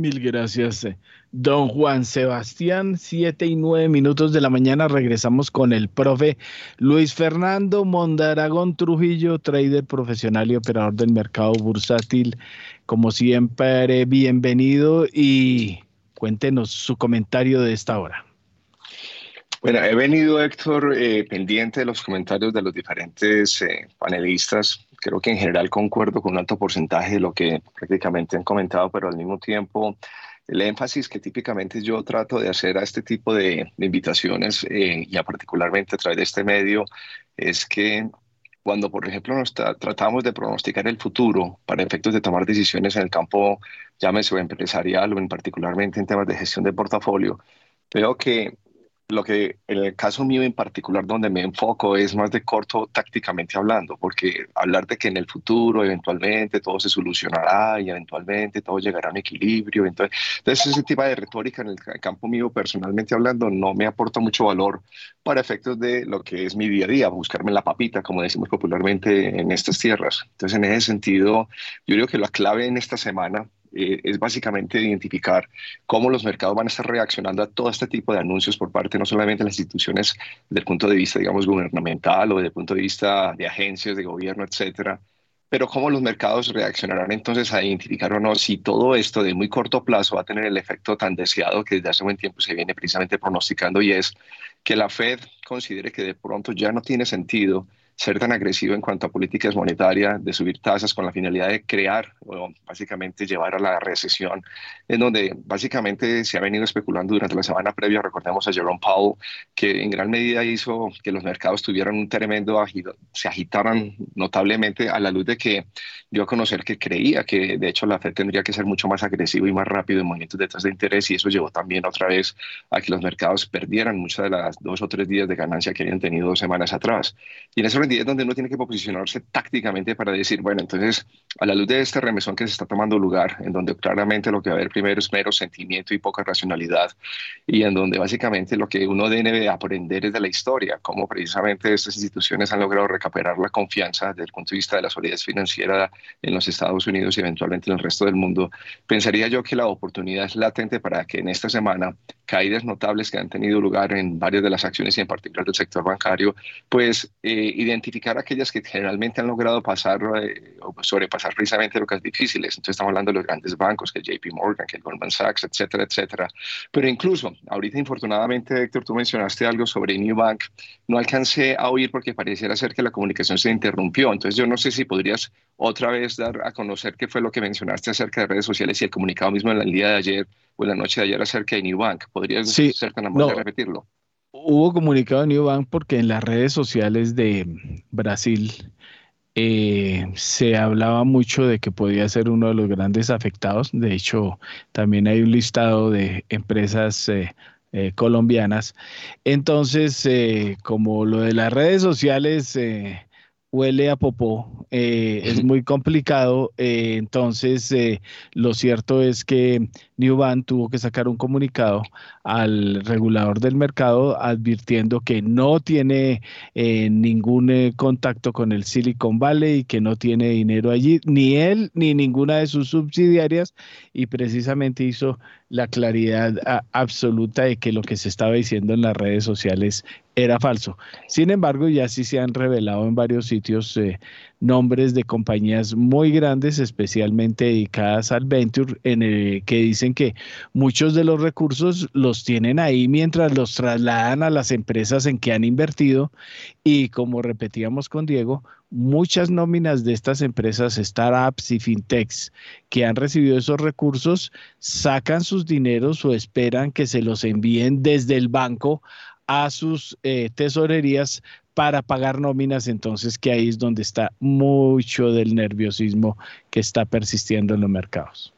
Mil gracias, eh, don Juan Sebastián. Siete y nueve minutos de la mañana regresamos con el profe Luis Fernando Mondaragón Trujillo, trader profesional y operador del mercado bursátil. Como siempre, bienvenido y cuéntenos su comentario de esta hora. Bueno, he venido, Héctor, eh, pendiente de los comentarios de los diferentes eh, panelistas creo que en general concuerdo con un alto porcentaje de lo que prácticamente han comentado, pero al mismo tiempo el énfasis que típicamente yo trato de hacer a este tipo de, invitaciones, eh, y particularmente a través de este medio, es que cuando, por ejemplo, nos tratamos de pronosticar el futuro para efectos de tomar decisiones en el campo, llámese empresarial o en particularmente en temas de gestión de portafolio, veo que lo que en el caso mío en particular donde me enfoco es más de corto tácticamente hablando, porque hablar de que en el futuro eventualmente todo se solucionará y eventualmente todo llegará a un equilibrio, entonces, entonces ese tipo de retórica en el campo mío personalmente hablando no me aporta mucho valor para efectos de lo que es mi día a día, buscarme la papita, como decimos popularmente en estas tierras. Entonces en ese sentido, yo creo que la clave en esta semana eh, es básicamente identificar cómo los mercados van a estar reaccionando a todo este tipo de anuncios por parte no solamente de las instituciones desde el punto de vista, digamos, gubernamental o desde punto de vista de agencias de gobierno, etcétera, pero cómo los mercados reaccionarán entonces a identificar o no si todo esto de muy corto plazo va a tener el efecto tan deseado que desde hace buen tiempo se viene precisamente pronosticando y es que la Fed considere que de pronto ya no tiene sentido ser tan agresivo en cuanto a políticas monetarias, de subir tasas con la finalidad de crear o básicamente llevar a la recesión, en donde básicamente se ha venido especulando durante la semana previa, recordemos a Jerome Powell, que en gran medida hizo que los mercados tuvieran un tremendo agito, se agitaran notablemente a la luz de que dio a conocer que creía que de hecho la Fed tendría que ser mucho más agresivo y más rápido en movimientos de tasas de interés y eso llevó también otra vez a que los mercados perdieran muchas de las dos o tres días de ganancia que habían tenido dos semanas atrás. Y en ese es donde uno tiene que posicionarse tácticamente para decir, bueno, entonces, a la luz de este remesón que se está tomando lugar, en donde claramente lo que va a haber primero es mero sentimiento y poca racionalidad, y en donde básicamente lo que uno debe aprender es de la historia, cómo precisamente estas instituciones han logrado recuperar la confianza desde el punto de vista de la solidez financiera en los Estados Unidos y eventualmente en el resto del mundo, pensaría yo que la oportunidad es latente para que en esta semana caídas notables que han tenido lugar en varias de las acciones y en particular del sector bancario, pues eh, identificar aquellas que generalmente han logrado pasar eh, o sobrepasar precisamente lo que es difíciles. Entonces estamos hablando de los grandes bancos, que el JP Morgan, que el Goldman Sachs, etcétera, etcétera. Pero incluso, ahorita infortunadamente, Héctor, tú mencionaste algo sobre New Bank. No alcancé a oír porque pareciera ser que la comunicación se interrumpió. Entonces yo no sé si podrías otra vez dar a conocer qué fue lo que mencionaste acerca de redes sociales y el comunicado mismo en el día de ayer o en la noche de ayer acerca de New Bank. ¿Podrías ser tan amable de repetirlo? Hubo comunicado de New Bank porque en las redes sociales de Brasil eh, se hablaba mucho de que podía ser uno de los grandes afectados. De hecho, también hay un listado de empresas eh, eh, colombianas. Entonces, como lo de las redes sociales huele a popó, eh, es muy complicado. Eh, entonces, eh, lo cierto es que Newban tuvo que sacar un comunicado al regulador del mercado advirtiendo que no tiene ningún contacto con el Silicon Valley y que no tiene dinero allí, ni él ni ninguna de sus subsidiarias, y precisamente hizo la claridad absoluta de que lo que se estaba diciendo en las redes sociales era falso. Sin embargo, ya sí se han revelado en varios sitios eh, nombres de compañías muy grandes, especialmente dedicadas al venture, en el que dicen que muchos de los recursos los tienen ahí mientras los trasladan a las empresas en que han invertido y como repetíamos con Diego, muchas nóminas de estas empresas, startups y fintechs que han recibido esos recursos, sacan sus dineros o esperan que se los envíen desde el banco a sus eh, tesorerías para pagar nóminas, entonces que ahí es donde está mucho del nerviosismo que está persistiendo en los mercados.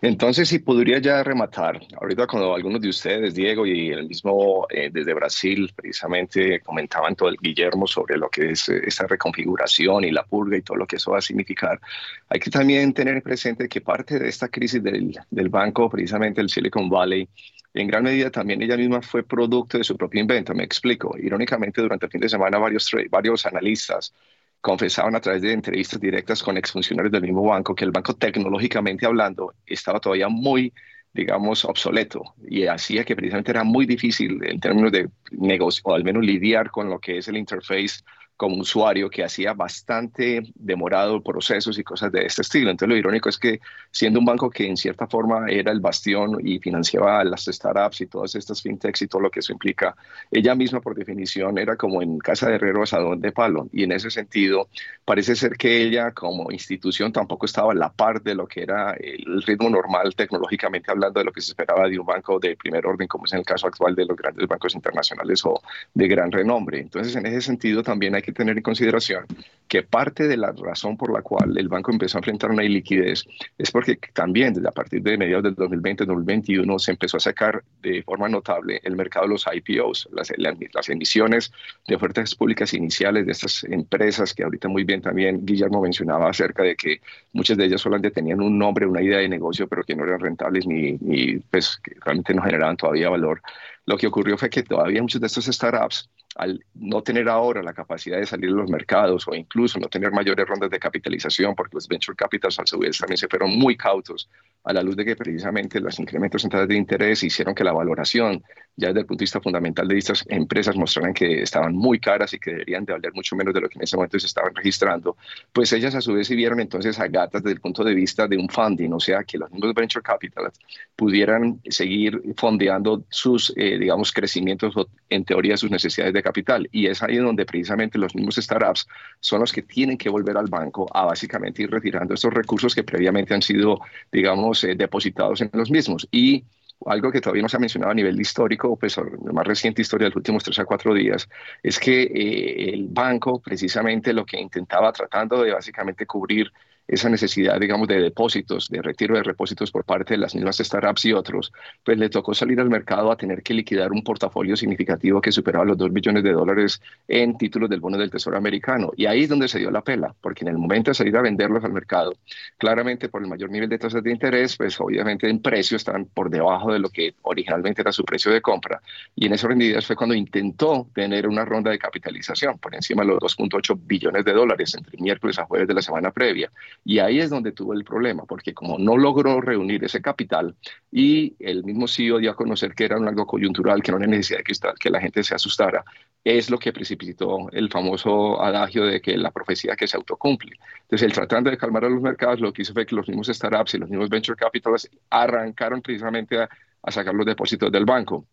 Entonces, si podría ya rematar, ahorita cuando algunos de ustedes, Diego y el mismo eh, desde Brasil, precisamente comentaban todo el Guillermo sobre lo que es eh, esta reconfiguración y la purga y todo lo que eso va a significar, hay que también tener presente que parte de esta crisis del, banco, precisamente el Silicon Valley, en gran medida también ella misma fue producto de su propio invento. Me explico. Irónicamente, durante el fin de semana varios, varios analistas confesaban a través de entrevistas directas con exfuncionarios del mismo banco que el banco tecnológicamente hablando estaba todavía muy digamos, obsoleto y hacía que precisamente era muy difícil en términos de negocio, o al menos lidiar con lo que es el interface como usuario que hacía bastante demorado procesos y cosas de este estilo. Entonces lo irónico es que siendo un banco que en cierta forma era el bastión y financiaba las startups y todas estas fintechs y todo lo que eso implica, ella misma por definición era como en casa de herrero asadón de palo. Y en ese sentido parece ser que ella como institución tampoco estaba a la par de lo que era el ritmo normal tecnológicamente hablando de lo que se esperaba de un banco de primer orden como es en el caso actual de los grandes bancos internacionales o de gran renombre. Entonces en ese sentido también hay que tener en consideración que parte de la razón por la cual el banco empezó a enfrentar una iliquidez es porque también desde a partir de mediados del 2020-2021 se empezó a sacar de forma notable el mercado de los IPOs, las, las emisiones de ofertas públicas iniciales de estas empresas que ahorita muy bien también Guillermo mencionaba acerca de que muchas de ellas solamente tenían un nombre, una idea de negocio, pero que no eran rentables ni, ni pues que realmente no generaban todavía valor. Lo que ocurrió fue que todavía muchos de estos startups al no tener ahora la capacidad de salir a los mercados o incluso no tener mayores rondas de capitalización, porque los venture capitals a su vez también se fueron muy cautos a la luz de que precisamente los incrementos en tasas de interés hicieron que la valoración, ya desde el punto de vista fundamental de estas empresas, mostraran que estaban muy caras y que deberían de valer mucho menos de lo que en ese momento se estaban registrando, pues ellas a su vez se vieron entonces a gatas desde el punto de vista de un funding, o sea, que los mismos venture capitals pudieran seguir fondeando sus, eh, digamos, crecimientos o en teoría sus necesidades de capital. Y es ahí donde precisamente los mismos startups son los que tienen que volver al banco a básicamente ir retirando estos recursos que previamente han sido, digamos, eh, depositados en los mismos. Y algo que todavía no se ha mencionado a nivel histórico, pues la más reciente historia de los últimos tres a cuatro días, es que eh, el banco precisamente lo que intentaba tratando de básicamente cubrir esa necesidad, digamos, de depósitos, de retiro de repósitos por parte de las mismas startups y otros, pues le tocó salir al mercado a tener que liquidar un portafolio significativo que superaba los 2 billones de dólares en títulos del bono del Tesoro americano. Y ahí es donde se dio la pela, porque en el momento de salir a venderlos al mercado, claramente por el mayor nivel de tasas de interés, pues obviamente en precio están por debajo de lo que originalmente era su precio de compra. Y en esas rendidas fue cuando intentó tener una ronda de capitalización por encima de los 2.8 billones de dólares entre miércoles a jueves de la semana previa Y ahí es donde tuvo el problema, porque como no logró reunir ese capital y el mismo CEO dio a conocer que era un algo coyuntural, que no era necesidad que, la gente se asustara, es lo que precipitó el famoso adagio de que la profecía que se autocumple. Entonces, el tratando de calmar a los mercados, lo que hizo fue que los mismos startups y los mismos venture capitals arrancaron precisamente a sacar los depósitos del banco.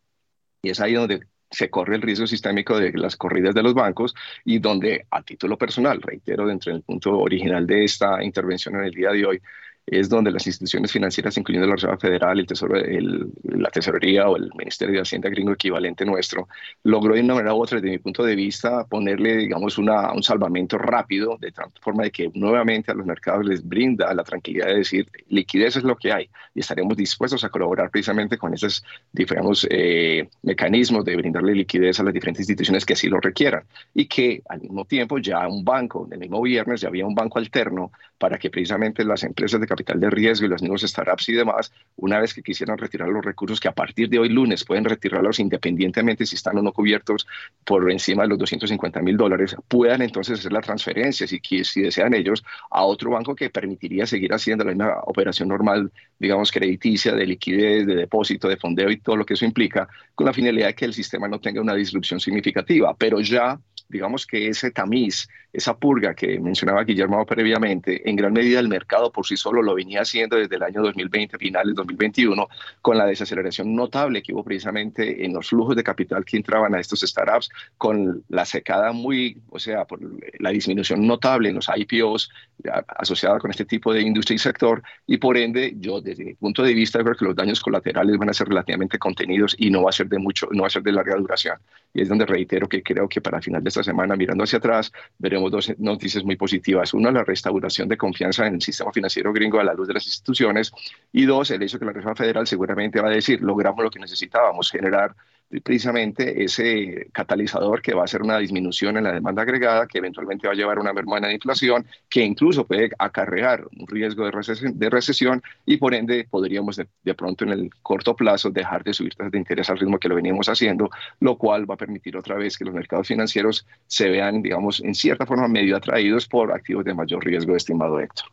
Y es ahí donde se corre el riesgo sistémico de las corridas de los bancos y donde a título personal, reitero, dentro del punto original de esta intervención en el día de hoy, es donde las instituciones financieras, incluyendo la Reserva Federal, el Tesoro, el, la Tesorería o el Ministerio de Hacienda gringo equivalente nuestro, logró de una manera u otra, desde mi punto de vista, ponerle, digamos, una, un salvamento rápido, de tal forma de que nuevamente a los mercados les brinda la tranquilidad de decir, liquidez es lo que hay, y estaremos dispuestos a colaborar precisamente con esos, digamos, eh, mecanismos de brindarle liquidez a las diferentes instituciones que así lo requieran, y que al mismo tiempo ya un banco, el mismo viernes ya había un banco alterno para que precisamente las empresas de capital de riesgo y los nuevos startups y demás, una vez que quisieran retirar los recursos que a partir de hoy lunes pueden retirarlos independientemente si están o no cubiertos por encima de los 250 mil dólares, puedan entonces hacer la transferencia, si, si desean ellos, a otro banco que permitiría seguir haciendo la misma operación normal, digamos, crediticia, de liquidez, de depósito, de fondeo y todo lo que eso implica, con la finalidad de que el sistema no tenga una disrupción significativa. Pero ya digamos que ese tamiz, esa purga que mencionaba Guillermo previamente, en gran medida el mercado por sí solo lo venía haciendo desde el año 2020, finales 2021, con la desaceleración notable que hubo precisamente en los flujos de capital que entraban a estos startups, con la secada muy, o sea, por la disminución notable en los IPOs asociada con este tipo de industria y sector, y por ende, yo desde mi punto de vista creo que los daños colaterales van a ser relativamente contenidos y no va a ser de mucho, no va a ser de larga duración. Y es donde reitero que creo que para final de esta semana, mirando hacia atrás, veremos dos noticias muy positivas. Una, la restauración de confianza en el sistema financiero gringo a la luz de las instituciones. Y dos, el hecho que la Reserva Federal seguramente va a decir, logramos lo que necesitábamos, generar precisamente ese catalizador que va a ser una disminución en la demanda agregada, que eventualmente va a llevar a una merma de inflación, que incluso puede acarrear un riesgo de recesión, de recesión y por ende podríamos de, pronto en el corto plazo dejar de subir tasas de interés al ritmo que lo veníamos haciendo, lo cual va a permitir otra vez que los mercados financieros se vean, digamos, en cierta forma medio atraídos por activos de mayor riesgo, estimado Héctor.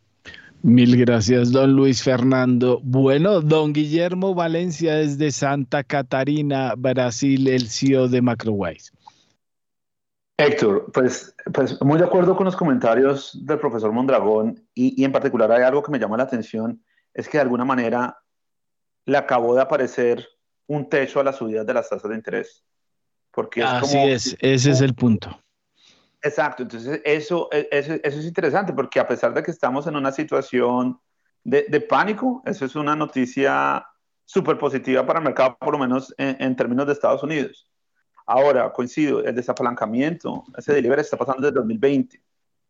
Mil gracias, don Luis Fernando. Bueno, don Guillermo Valencia desde Santa Catarina, Brasil, el CEO de Macrowise. Héctor, pues, pues muy de acuerdo con los comentarios del profesor Mondragón y, y en particular hay algo que me llama la atención, es que de alguna manera le acabó de aparecer un techo a las subidas de las tasas de interés. Porque Así es, ese es el punto. Exacto, entonces eso, e, eso, eso, es interesante porque a pesar de que estamos en una situación de, pánico, eso es una noticia súper positiva para el mercado, por lo menos en, en, términos de Estados Unidos. Ahora, coincido, el desapalancamiento, ese delivery está pasando desde 2020.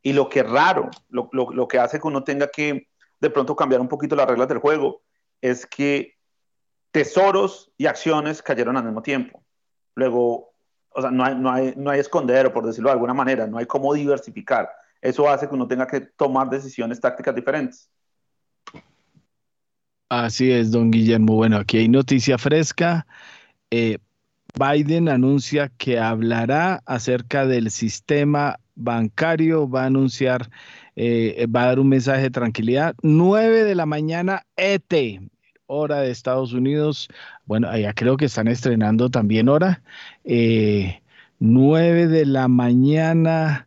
Y lo que es raro, lo, lo, lo que hace que uno tenga que de pronto cambiar un poquito las reglas del juego, es que tesoros y acciones cayeron al mismo tiempo. Luego, o sea, no hay, no hay, escondero, por decirlo de alguna manera, no hay cómo diversificar. Eso hace que uno tenga que tomar decisiones tácticas diferentes. Así es, don Guillermo. Bueno, aquí hay noticia fresca. Eh, Biden anuncia que hablará acerca del sistema bancario, va a anunciar, eh, va a dar un mensaje de tranquilidad. 9 de la mañana ET, hora de Estados Unidos. Bueno, allá creo que están estrenando también hora. Eh, 9 de la mañana.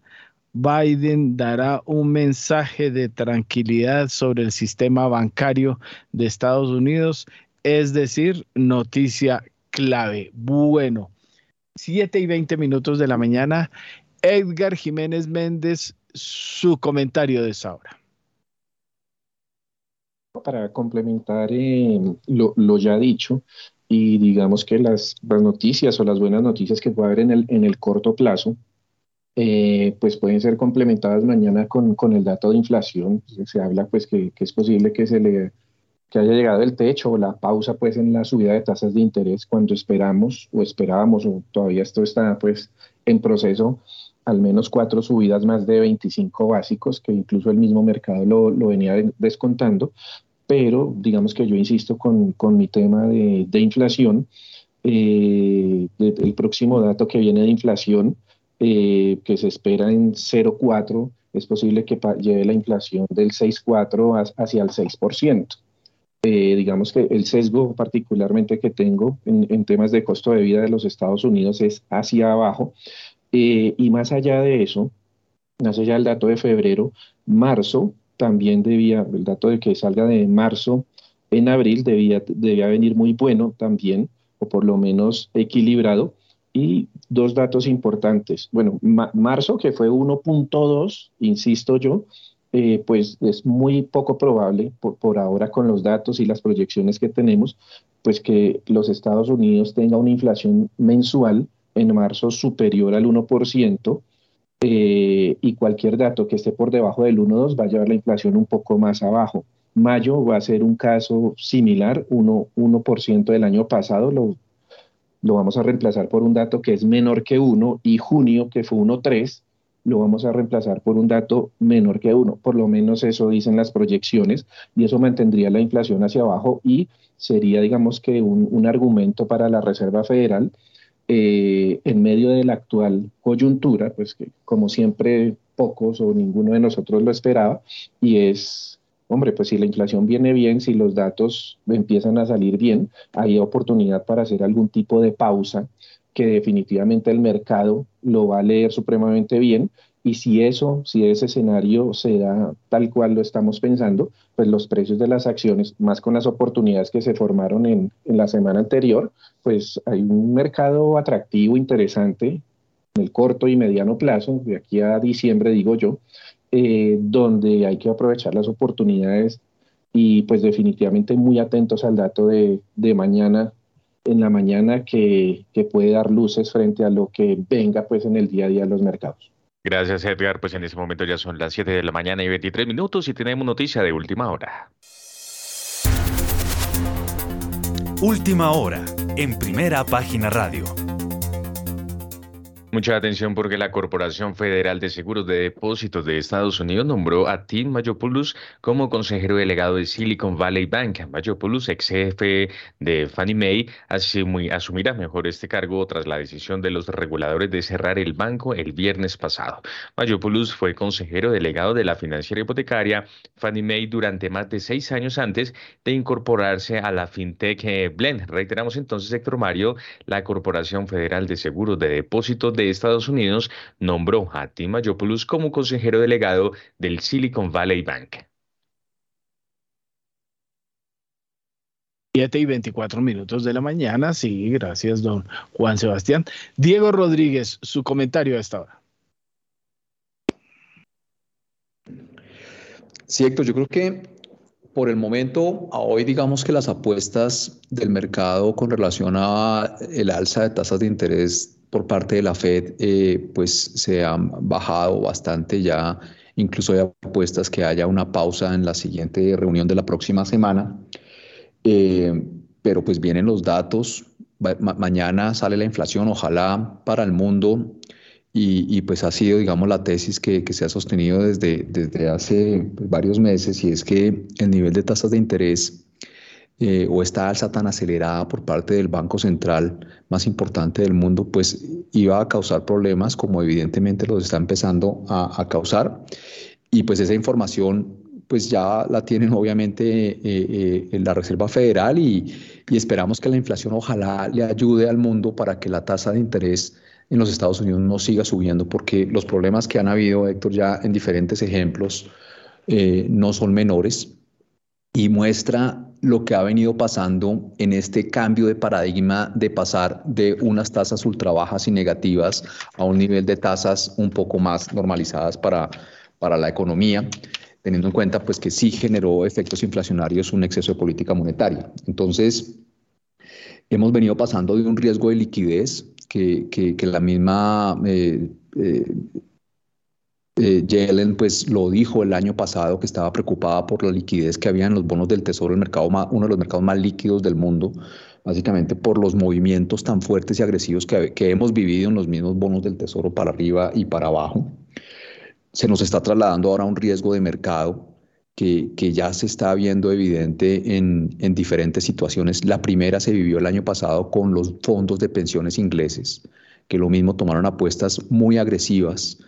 Biden dará un mensaje de tranquilidad sobre el sistema bancario de Estados Unidos, es decir, noticia clave. Bueno, 7 y 20 minutos de la mañana. Edgar Jiménez Méndez, su comentario de esa hora para complementar eh, lo, lo, ya dicho y digamos que las, noticias o las buenas noticias que puede haber en el, en el corto plazo, eh, pues pueden ser complementadas mañana con, con, el dato de inflación. Se habla pues que, que, es posible que se le que haya llegado el techo o la pausa pues en la subida de tasas de interés cuando esperamos o esperábamos o todavía esto está pues en proceso al menos cuatro subidas más de 25 básicos, que incluso el mismo mercado lo, lo venía descontando, pero digamos que yo insisto con, con mi tema de, de inflación, eh, el próximo dato que viene de inflación, eh, que se espera en 0,4, es posible que lleve la inflación del 6,4 hacia el 6%. Eh, digamos que el sesgo particularmente que tengo en, temas de costo de vida de los Estados Unidos es hacia abajo. Eh, y más allá de eso, más allá del dato de febrero, marzo también debía, el dato de que salga de marzo en abril debía, debía venir muy bueno también, o por lo menos equilibrado. Y dos datos importantes. Bueno, marzo, que fue 1.2, insisto yo, eh, pues es muy poco probable por, ahora con los datos y las proyecciones que tenemos, pues que los Estados Unidos tenga una inflación mensual en marzo superior al 1%. Eh, y cualquier dato que esté por debajo del 1.2 va a llevar la inflación un poco más abajo. Mayo va a ser un caso similar, 1%, 1 del año pasado, lo, lo vamos a reemplazar por un dato que es menor que 1 y junio que fue 1.3 lo vamos a reemplazar por un dato menor que 1, por lo menos eso dicen las proyecciones y eso mantendría la inflación hacia abajo y sería digamos que un, argumento para la Reserva Federal eh, en medio de la actual coyuntura, pues que como siempre pocos o ninguno de nosotros lo esperaba y es hombre, pues si la inflación viene bien, si los datos empiezan a salir bien, hay oportunidad para hacer algún tipo de pausa que definitivamente el mercado lo va a leer supremamente bien y si eso, si ese escenario se da tal cual lo estamos pensando, pues los precios de las acciones, más con las oportunidades que se formaron en, en la semana anterior, pues hay un mercado atractivo, interesante en el corto y mediano plazo, de aquí a diciembre digo yo, eh, donde hay que aprovechar las oportunidades y pues definitivamente muy atentos al dato de, de mañana, en la mañana que, que, puede dar luces frente a lo que venga pues en el día a día de los mercados. Gracias Edgar, pues en este momento ya son las 7 de la mañana y 23 minutos y tenemos noticia de última hora. Última hora, en primera página radio. Mucha atención porque la Corporación Federal de Seguros de Depósitos de Estados Unidos nombró a Tim Mayopoulos como consejero delegado de Silicon Valley Bank. Mayopoulos, ex jefe de Fannie Mae, asumirá mejor este cargo tras la decisión de los reguladores de cerrar el banco el viernes pasado. Mayopoulos fue consejero delegado de la financiera hipotecaria Fannie Mae durante más de seis años antes de incorporarse a la fintech eh, Blend. Reiteramos entonces, Héctor Mario, la Corporación Federal de Seguros de Depósitos de Estados Unidos nombró a Tim Mayopoulos como consejero delegado del Silicon Valley Bank. 7 y 24 minutos de la mañana. Sí, gracias, don Juan Sebastián. Diego Rodríguez, su comentario a esta hora. Sí, Héctor, yo creo que por el momento, a hoy digamos que las apuestas del mercado con relación a el alza de tasas de interés por parte de la Fed eh, pues se han bajado bastante ya, incluso hay apuestas que haya una pausa en la siguiente reunión de la próxima semana, eh, pero pues vienen los datos, mañana sale la inflación, ojalá para el mundo, y, pues ha sido, digamos, la tesis que, se ha sostenido desde, desde hace pues, varios meses, y es que el nivel de tasas de interés eh, o esta alza tan acelerada por parte del Banco Central más importante del mundo, pues iba a causar problemas como evidentemente los está empezando a, causar. Y pues esa información pues ya la tienen obviamente eh, eh, en la Reserva Federal y, y, esperamos que la inflación ojalá le ayude al mundo para que la tasa de interés en los Estados Unidos no siga subiendo, porque los problemas que han habido, Héctor, ya en diferentes ejemplos, no son menores y muestra lo que ha venido pasando en este cambio de paradigma de pasar de unas tasas ultra bajas y negativas a un nivel de tasas un poco más normalizadas para, para la economía, teniendo en cuenta pues que sí generó efectos inflacionarios un exceso de política monetaria. Entonces, hemos venido pasando de un riesgo de liquidez que, que, la misma eh, eh, eh, Yellen pues lo dijo el año pasado que estaba preocupada por la liquidez que había en los bonos del tesoro, el mercado uno de los mercados más líquidos del mundo, básicamente por los movimientos tan fuertes y agresivos que, hemos vivido en los mismos bonos del tesoro para arriba y para abajo. Se nos está trasladando ahora un riesgo de mercado que, que, ya se está viendo evidente en, en, diferentes situaciones. La primera se vivió el año pasado con los fondos de pensiones ingleses, que lo mismo tomaron apuestas muy agresivas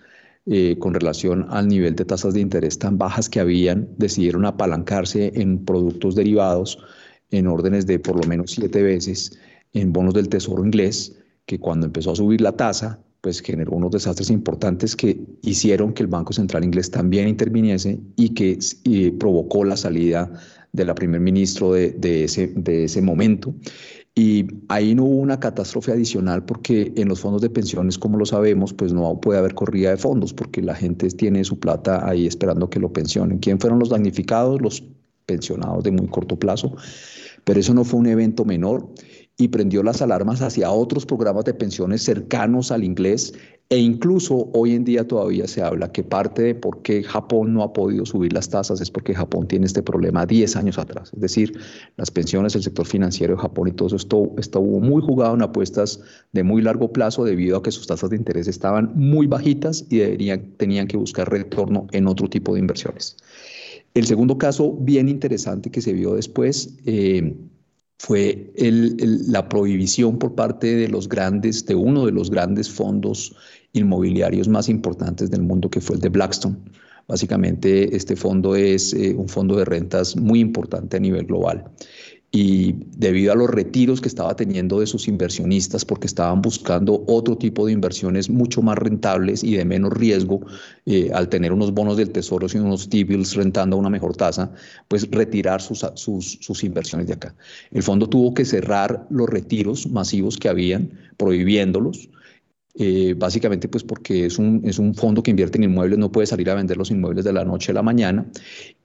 eh, con relación al nivel de tasas de interés tan bajas que habían, decidieron apalancarse en productos derivados en órdenes de por lo menos siete veces en bonos del Tesoro inglés, que cuando empezó a subir la tasa, pues generó unos desastres importantes que hicieron que el Banco Central inglés también interviniese y que provocó la salida de la primer ministro de ese momento. Y ahí no hubo una catástrofe adicional porque en los fondos de pensiones, como lo sabemos, pues no puede haber corrida de fondos porque la gente tiene su plata ahí esperando que lo pensionen. ¿Quién fueron los damnificados? Los pensionados de muy corto plazo. Pero eso no fue un evento menor y prendió las alarmas hacia otros programas de pensiones cercanos al inglés e incluso hoy en día todavía se habla que parte de por qué Japón no ha podido subir las tasas es porque Japón tiene este problema 10 años atrás. Es decir, las pensiones, el sector financiero de Japón y todo eso estuvo, muy jugado en apuestas de muy largo plazo debido a que sus tasas de interés estaban muy bajitas y deberían, tenían que buscar retorno en otro tipo de inversiones. El segundo caso bien interesante que se vio después eh, fue la prohibición por parte de los grandes, de uno de los grandes fondos inmobiliarios más importantes del mundo, que fue el de Blackstone. Básicamente, este fondo es eh, un fondo de rentas muy importante a nivel global y debido a los retiros que estaba teniendo de sus inversionistas, porque estaban buscando otro tipo de inversiones mucho más rentables y de menos riesgo, eh, al tener unos bonos del tesoro y unos T-bills rentando a una mejor tasa, pues retirar sus, sus, sus inversiones de acá. El fondo tuvo que cerrar los retiros masivos que habían, prohibiéndolos, eh, básicamente pues porque es un, es un fondo que invierte en inmuebles, no puede salir a vender los inmuebles de la noche a la mañana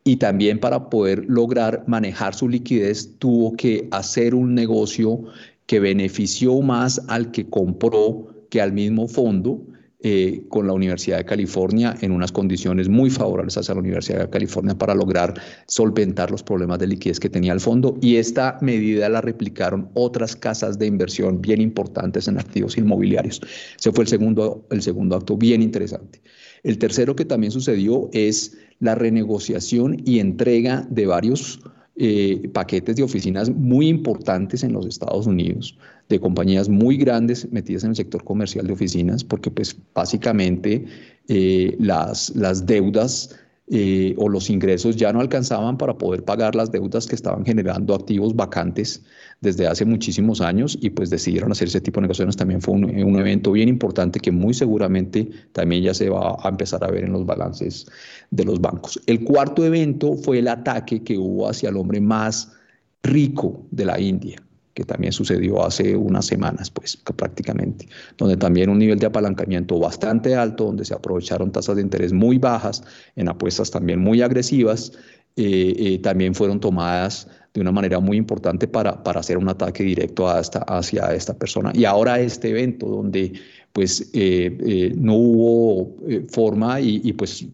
y también para poder lograr manejar su liquidez tuvo que hacer un negocio que benefició más al que compró que al mismo fondo eh, con la Universidad de California en unas condiciones muy favorables hacia la Universidad de California para lograr solventar los problemas de liquidez que tenía el fondo y esta medida la replicaron otras casas de inversión bien importantes en activos inmobiliarios. Ese fue el segundo, el segundo acto bien interesante. El tercero que también sucedió es la renegociación y entrega de varios eh, paquetes de oficinas muy importantes en los Estados Unidos, de compañías muy grandes metidas en el sector comercial de oficinas, porque pues básicamente eh, las, las deudas eh, o los ingresos ya no alcanzaban para poder pagar las deudas que estaban generando activos vacantes desde hace muchísimos años y pues decidieron hacer ese tipo de negociaciones. También fue un, un, evento bien importante que muy seguramente también ya se va a empezar a ver en los balances de los bancos. El cuarto evento fue el ataque que hubo hacia el hombre más rico de la India, que también sucedió hace unas semanas, pues prácticamente, donde también un nivel de apalancamiento bastante alto, donde se aprovecharon tasas de interés muy bajas, en apuestas también muy agresivas, eh, eh, también fueron tomadas de una manera muy importante para, para hacer un ataque directo hacia esta persona. Y ahora este evento donde pues eh, eh, no hubo eh, forma y, pues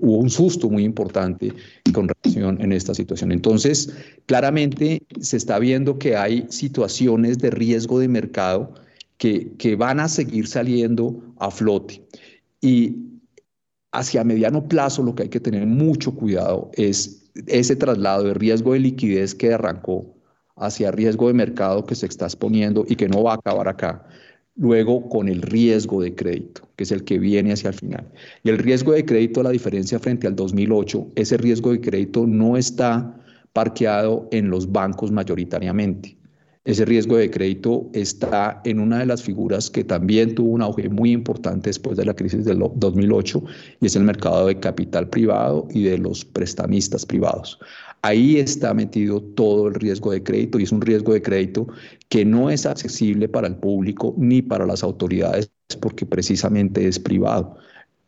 hubo un susto muy importante con relación en esta situación. Entonces, claramente se está viendo que hay situaciones de riesgo de mercado que, que van a seguir saliendo a flote. Y hacia mediano plazo lo que hay que tener mucho cuidado es ese traslado de riesgo de liquidez que arrancó hacia riesgo de mercado que se está exponiendo y que no va a acabar acá luego con el riesgo de crédito, que es el que viene hacia el final. Y el riesgo de crédito, la diferencia frente al 2008, ese riesgo de crédito no está parqueado en los bancos mayoritariamente. Ese riesgo de crédito está en una de las figuras que también tuvo un auge muy importante después de la crisis del 2008 y es el mercado de capital privado y de los prestamistas privados. Ahí está metido todo el riesgo de crédito y es un riesgo de crédito que no es accesible para el público ni para las autoridades porque precisamente es privado.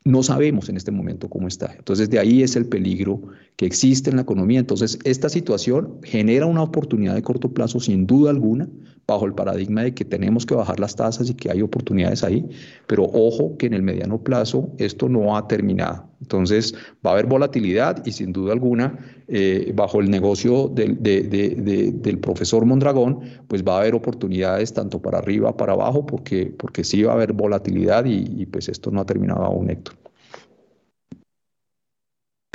No sabemos en este momento cómo está. Entonces, de ahí es el peligro que existe en la economía. Entonces, esta situación genera una oportunidad de corto plazo, sin duda alguna, bajo el paradigma de que tenemos que bajar las tasas y que hay oportunidades ahí, pero ojo que en el mediano plazo esto no ha terminado. Entonces va a haber volatilidad y sin duda alguna, eh, bajo el negocio del, del, profesor Mondragón, pues va a haber oportunidades tanto para arriba, para abajo, porque, porque sí va a haber volatilidad y, y pues esto no ha terminado aún, Héctor.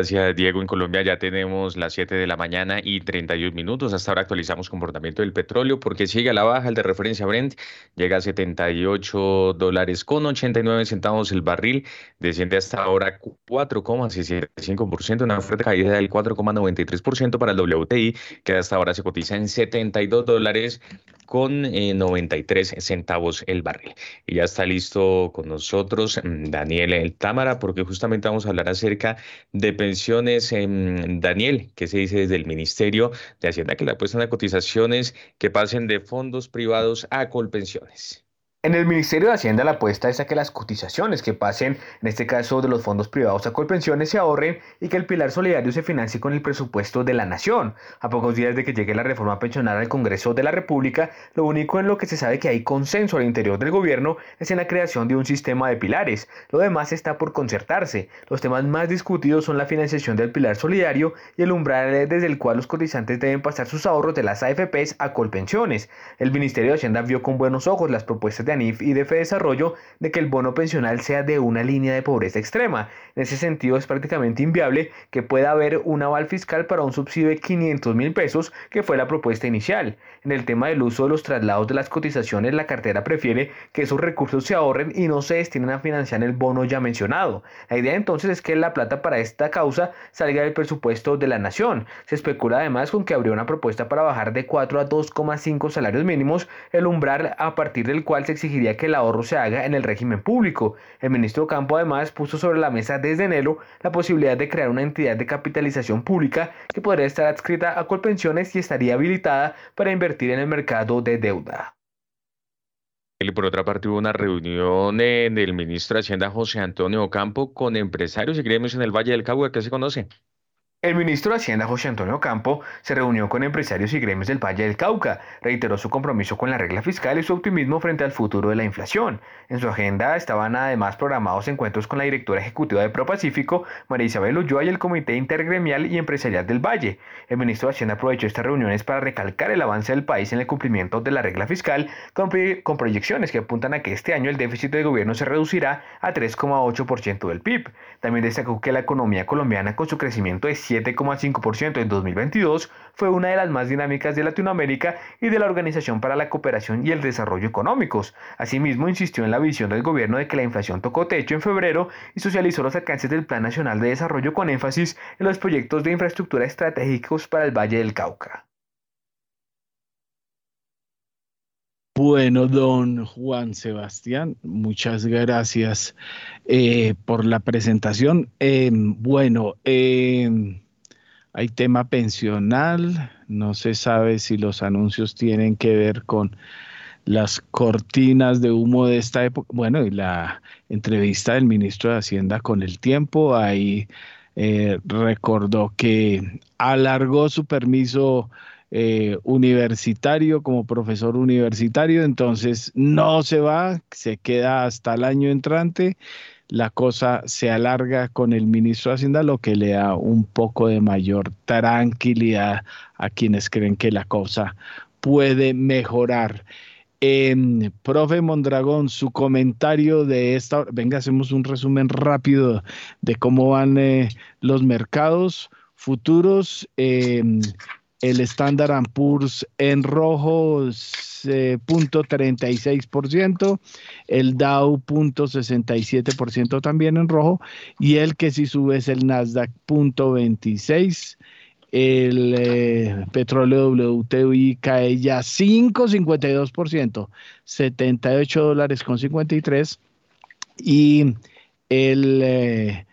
Gracias, Diego. En Colombia ya tenemos las 7 de la mañana y 31 minutos. Hasta ahora actualizamos comportamiento del petróleo porque sigue a la baja. El de referencia Brent llega a 78 dólares con 89 centavos el barril. Desciende hasta ahora 4,65%, una fuerte caída del 4,93% para el WTI, que hasta ahora se cotiza en 72 dólares con 93 eh, centavos el barril. Y ya está listo con nosotros mm, Daniel El Támara, porque justamente vamos a hablar acerca de pensiones. en Daniel, ¿qué se dice desde el Ministerio de Hacienda que le apuestan a cotizaciones que pasen de fondos privados a colpensiones? En el Ministerio de Hacienda la apuesta es a que las cotizaciones que pasen, en este caso de los fondos privados a Colpensiones, se ahorren y que el pilar solidario se financie con el presupuesto de la nación. A pocos días de que llegue la reforma pensional al Congreso de la República, lo único en lo que se sabe que hay consenso al interior del gobierno es en la creación de un sistema de pilares. Lo demás está por concertarse. Los temas más discutidos son la financiación del pilar solidario y el umbral desde el cual los cotizantes deben pasar sus ahorros de las AFPs a Colpensiones. El Ministerio de Hacienda vio con buenos ojos las propuestas de ANIF y de Desarrollo de que el bono pensional sea de una línea de pobreza extrema. En ese sentido es prácticamente inviable que pueda haber un aval fiscal para un subsidio de 500 mil pesos que fue la propuesta inicial. En el tema del uso de los traslados de las cotizaciones, la cartera prefiere que esos recursos se ahorren y no se destinen a financiar el bono ya mencionado. La idea entonces es que la plata para esta causa salga del presupuesto de la nación. Se especula además con que habría una propuesta para bajar de 4 a 2,5 salarios mínimos el umbral a partir del cual se exigiría que el ahorro se haga en el régimen público. El ministro Campo además puso sobre la mesa desde enero la posibilidad de crear una entidad de capitalización pública que podría estar adscrita a Colpensiones y estaría habilitada para invertir en el mercado de deuda. Y por otra parte, hubo una reunión del ministro de Hacienda José Antonio Campo con empresarios y gremios en el Valle del Cauca, ¿qué se conoce? El ministro de Hacienda José Antonio Campo se reunió con empresarios y gremios del Valle del Cauca, reiteró su compromiso con la regla fiscal y su optimismo frente al futuro de la inflación. En su agenda estaban además programados encuentros con la directora ejecutiva de ProPacífico, María Isabel Ulloa y el Comité Intergremial y Empresarial del Valle. El ministro de Hacienda aprovechó estas reuniones para recalcar el avance del país en el cumplimiento de la regla fiscal, con, con proyecciones que apuntan a que este año el déficit de gobierno se reducirá a 3,8% del PIB. También destacó que la economía colombiana con su crecimiento de 7,5% en 2022, fue una de las más dinámicas de Latinoamérica y de la Organización para la Cooperación y el Desarrollo Económicos. Asimismo, insistió en la visión del gobierno de que la inflación tocó techo en febrero y socializó los alcances del Plan Nacional de Desarrollo con énfasis en los proyectos de infraestructura estratégicos para el Valle del Cauca. Bueno, don Juan Sebastián, muchas gracias eh, por la presentación. Em, bueno, eh, hay tema pensional, no se sabe si los anuncios tienen que ver con las cortinas de humo de esta época. Bueno, y la entrevista del ministro de Hacienda con el tiempo, ahí eh, recordó que alargó su permiso eh, universitario como profesor universitario, entonces no se va, se queda hasta el año entrante la cosa se alarga con el ministro de Hacienda, lo que le da un poco de mayor tranquilidad a quienes creen que la cosa puede mejorar. Eh, profe Mondragón, su comentario de esta, venga, hacemos un resumen rápido de cómo van eh, los mercados futuros. Em, el Standard Poor's en rojo, eh, punto 36%, el Dow, punto 67% también en rojo, y el que si sube es el Nasdaq, punto 26%. El eh, petróleo WTI cae ya 5,52%, 78 dólares con 53. Y el eh,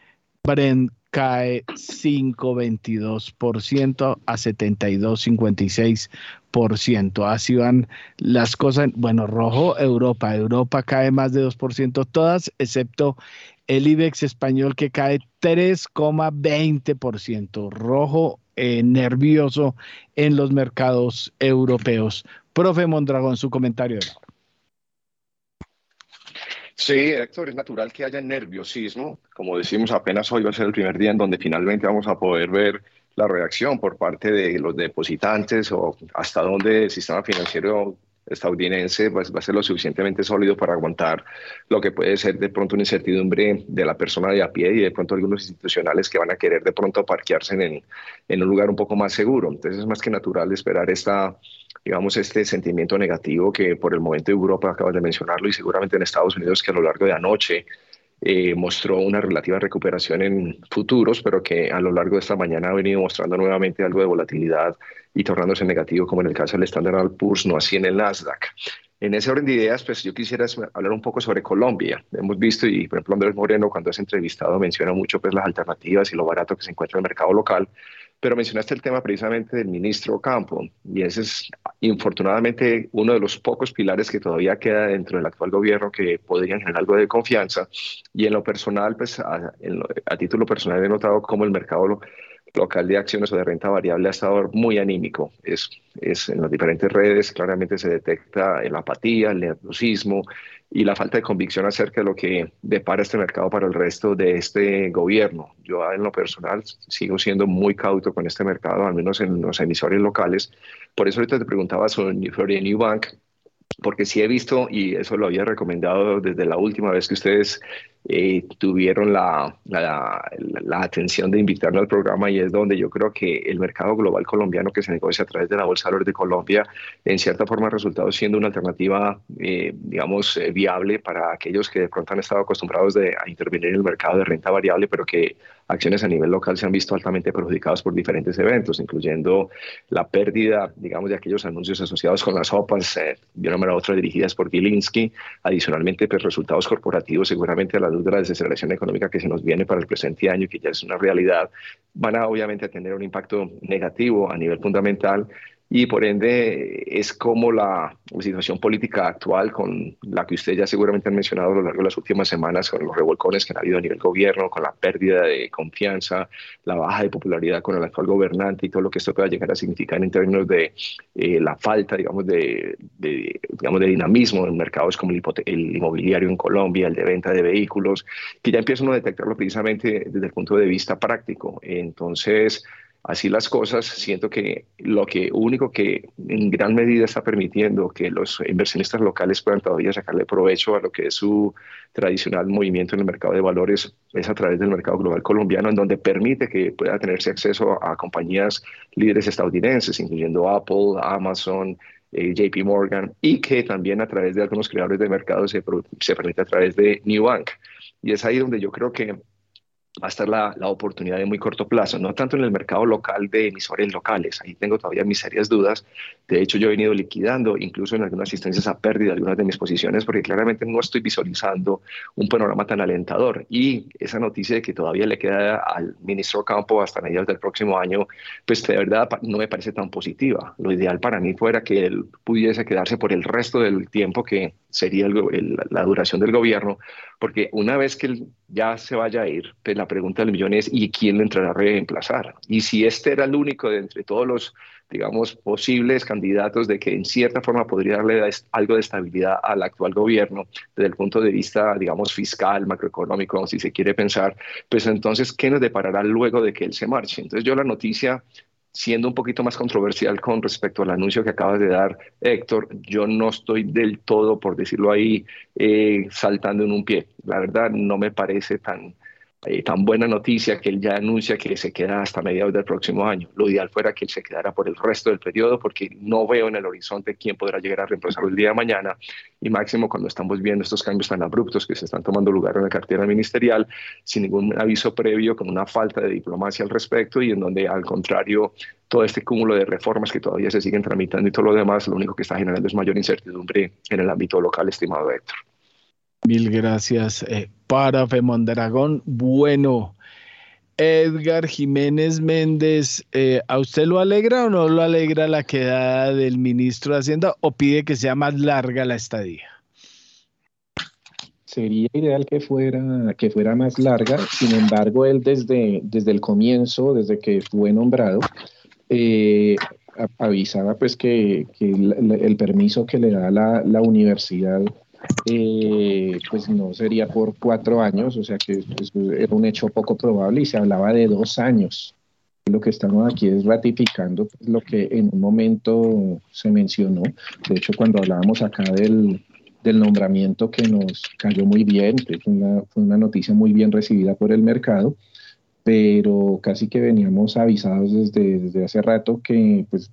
Brent cae 5,22% a 72,56%. Así van las cosas. Bueno, rojo, Europa. Europa cae más de 2%, todas, excepto el IBEX español que cae 3,20%. Rojo, eh, nervioso en los mercados europeos. Profe Mondragón, su comentario. Sí, Héctor, es natural que haya nerviosismo. Como decimos, apenas hoy va a ser el primer día en donde finalmente vamos a poder ver la reacción por parte de los depositantes o hasta dónde el sistema financiero estadounidense pues, va a ser lo suficientemente sólido para aguantar lo que puede ser de pronto una incertidumbre de la persona de a pie y de pronto algunos institucionales que van a querer de pronto parquearse en, en un lugar un poco más seguro. Entonces es más que natural esperar esta, digamos, este sentimiento negativo que por el momento Europa acabas de mencionarlo y seguramente en Estados Unidos que a lo largo de anoche eh, mostró una relativa recuperación en futuros, pero que a lo largo de esta mañana ha venido mostrando nuevamente algo de volatilidad y tornándose negativo, como en el caso del Standard Poor's, no así en el Nasdaq. En ese orden de ideas, pues yo quisiera hablar un poco sobre Colombia. Hemos visto, y por ejemplo Andrés Moreno cuando es entrevistado menciona mucho pues las alternativas y lo barato que se encuentra en el mercado local, pero mencionaste el tema precisamente del ministro Campo, y ese es infortunadamente uno de los pocos pilares que todavía queda dentro del actual gobierno que podrían generar algo de confianza. Y en lo personal, pues a, a título personal he notado cómo el mercado local de acciones o de renta variable ha estado muy anímico. Es, es en las diferentes redes claramente se detecta la apatía, el nerviosismo y la falta de convicción acerca de lo que depara este mercado para el resto de este gobierno. Yo en lo personal sigo siendo muy cauto con este mercado, al menos en los emisores locales. Por eso ahorita te preguntaba sobre New Bank, porque sí he visto, y eso lo había recomendado desde la última vez que ustedes eh, tuvieron la, la, atención de invitarme al programa y es donde yo creo que el mercado global colombiano que se negocia a través de la Bolsa de Valores de Colombia, en cierta forma ha resultado siendo una alternativa, eh, digamos, eh, viable para aquellos que de pronto han estado acostumbrados de, a intervenir en el mercado de renta variable, pero que acciones a nivel local se han visto altamente perjudicadas por diferentes eventos, incluyendo la pérdida, digamos, de aquellos anuncios asociados con las sopas, de una manera u otra dirigidas por Gilinski, adicionalmente, pues resultados corporativos seguramente a la la desaceleración económica que se nos viene para el presente año que ya es una realidad, van a obviamente tener un impacto negativo a nivel fundamental y por ende es como la, situación política actual con la que usted ya seguramente han mencionado a lo largo de las últimas semanas, con los revolcones que han habido a nivel gobierno, con la pérdida de confianza, la baja de popularidad con el actual gobernante y todo lo que esto pueda llegar a significar en términos de eh, la falta, digamos, de, digamos, de dinamismo en mercados como el, el, inmobiliario en Colombia, el de venta de vehículos, que ya empiezan a detectarlo precisamente desde el punto de vista práctico. Entonces, así las cosas, siento que lo único que en gran medida está permitiendo que los inversionistas locales puedan todavía sacarle provecho a lo que es su tradicional movimiento en el mercado de valores es a través del mercado global colombiano, en donde permite que pueda tenerse acceso a compañías líderes estadounidenses, incluyendo Apple, Amazon, eh, JP Morgan, y que también a través de algunos creadores de mercado se, se permite a través de New Bank. Y es ahí donde yo creo que va a estar la, la, oportunidad de muy corto plazo, no tanto en el mercado local de emisores locales, ahí tengo todavía mis serias dudas, de hecho yo he venido liquidando incluso en algunas asistencias a pérdida algunas de mis posiciones porque claramente no estoy visualizando un panorama tan alentador y esa noticia de que todavía le queda al ministro Campo hasta mediados del próximo año, pues de verdad no me parece tan positiva. Lo ideal para mí fuera que él pudiese quedarse por el resto del tiempo que sería la duración del gobierno, porque una vez que él ya se vaya a ir, pues la pregunta del millón es ¿y quién le entrará a reemplazar? Y si este era el único de entre todos los, digamos, posibles candidatos de que en cierta forma podría darle algo de estabilidad al actual gobierno desde el punto de vista, digamos, fiscal, macroeconómico, si se quiere pensar, pues entonces, ¿qué nos deparará luego de que él se marche? Entonces yo la noticia siendo un poquito más controversial con respecto al anuncio que acabas de dar, Héctor, yo no estoy del todo, por decirlo ahí, eh, saltando en un pie. La verdad, no me parece tan eh, tan buena noticia que él ya anuncia que se queda hasta mediados del próximo año. Lo ideal fuera que él se quedara por el resto del periodo porque no veo en el horizonte quién podrá llegar a reemplazarlo el día de mañana y máximo cuando estamos viendo estos cambios tan abruptos que se están tomando lugar en la cartera ministerial sin ningún aviso previo, con una falta de diplomacia al respecto y en donde al contrario todo este cúmulo de reformas que todavía se siguen tramitando y todo lo demás, lo único que está generando es mayor incertidumbre en el ámbito local, estimado Héctor. Mil gracias eh, para Femondragón. Bueno, Edgar Jiménez Méndez, eh, ¿a usted lo alegra o no lo alegra la quedada del ministro de Hacienda o pide que sea más larga la estadía? Sería ideal que fuera, que fuera más larga, sin embargo, él desde, desde el comienzo, desde que fue nombrado, eh, avisaba pues que, el, permiso que le da la, la universidad eh, pues no sería por cuatro años, o sea que era un hecho poco probable y se hablaba de dos años lo que estamos aquí es ratificando lo que en un momento se mencionó. De hecho, cuando hablábamos acá del, del nombramiento que nos cayó muy bien, fue una, fue una noticia muy bien recibida por el mercado, pero casi que veníamos avisados desde, desde hace rato que pues,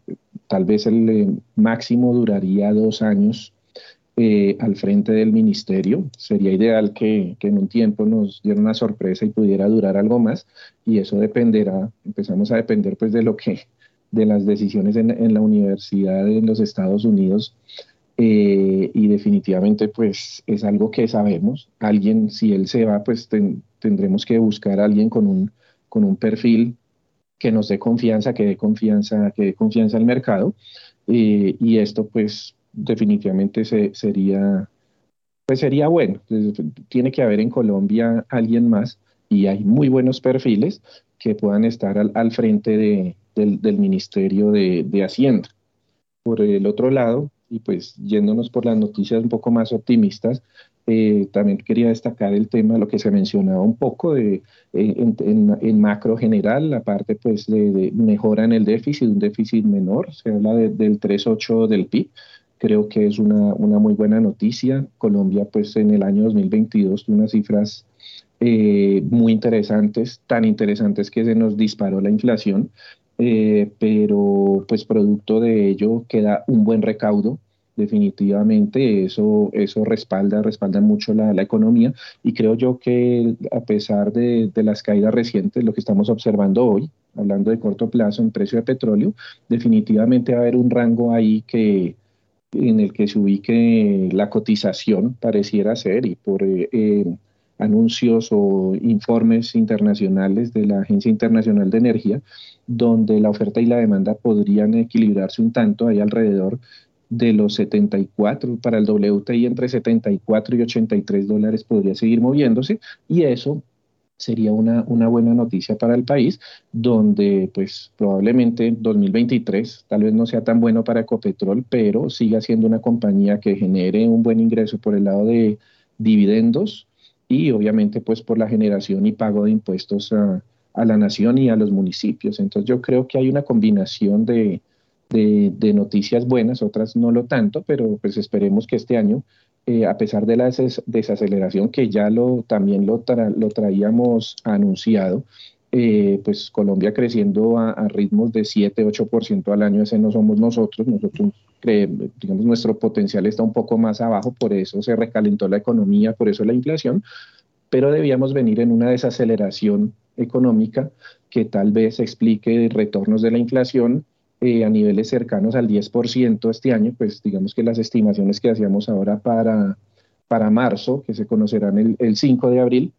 tal vez el eh, máximo duraría dos años eh, al frente del ministerio. Sería ideal que, en un tiempo nos diera una sorpresa y pudiera durar algo más y eso dependerá, empezamos a depender pues de lo que, de las decisiones en, en la universidad en los Estados Unidos eh, y definitivamente pues es algo que sabemos. Alguien, si él se va, pues tendremos que buscar a alguien con un, con un perfil que nos dé confianza, que dé confianza, que dé confianza al mercado. Eh, y esto pues definitivamente se, sería, pues sería bueno. Tiene que haber en Colombia alguien más y hay muy buenos perfiles que puedan estar al, frente de, del, Ministerio de, de Hacienda. Por el otro lado, y pues yéndonos por las noticias un poco más optimistas, eh, también quería destacar el tema, lo que se mencionaba un poco de, eh, en, macro general, la parte pues de, mejora en el déficit, un déficit menor, se habla del 3,8 del PIB, creo que es una, una, muy buena noticia. Colombia pues en el año 2022 tuvo unas cifras eh, muy interesantes, tan interesantes que se nos disparó la inflación eh, pero pues producto de ello queda un buen recaudo. Definitivamente eso, eso respalda, respalda mucho la, la economía y creo yo que a pesar de, de, las caídas recientes, lo que estamos observando hoy, hablando de corto plazo en precio de petróleo, definitivamente va a haber un rango ahí que, en el que se ubique la cotización, pareciera ser, y por eh, eh anuncios o informes internacionales de la Agencia Internacional de Energía, donde la oferta y la demanda podrían equilibrarse un tanto, hay alrededor de los 74, para el WTI entre 74 y 83 dólares podría seguir moviéndose y eso sería una, una buena noticia para el país, donde pues probablemente 2023 tal vez no sea tan bueno para Ecopetrol, pero siga siendo una compañía que genere un buen ingreso por el lado de dividendos y obviamente pues por la generación y pago de impuestos a, a la nación y a los municipios. Entonces yo creo que hay una combinación de, de, noticias buenas, otras no lo tanto, pero pues esperemos que este año, eh, a pesar de la desaceleración que ya lo, también lo, lo traíamos anunciado, eh, pues Colombia creciendo a, a, ritmos de 7, 8% al año, ese no somos nosotros, nosotros creemos, digamos, nuestro potencial está un poco más abajo, por eso se recalentó la economía, por eso la inflación, pero debíamos venir en una desaceleración económica que tal vez explique retornos de la inflación eh, a niveles cercanos al 10% este año, pues digamos que las estimaciones que hacíamos ahora para, para marzo, que se conocerán el, el 5 de abril,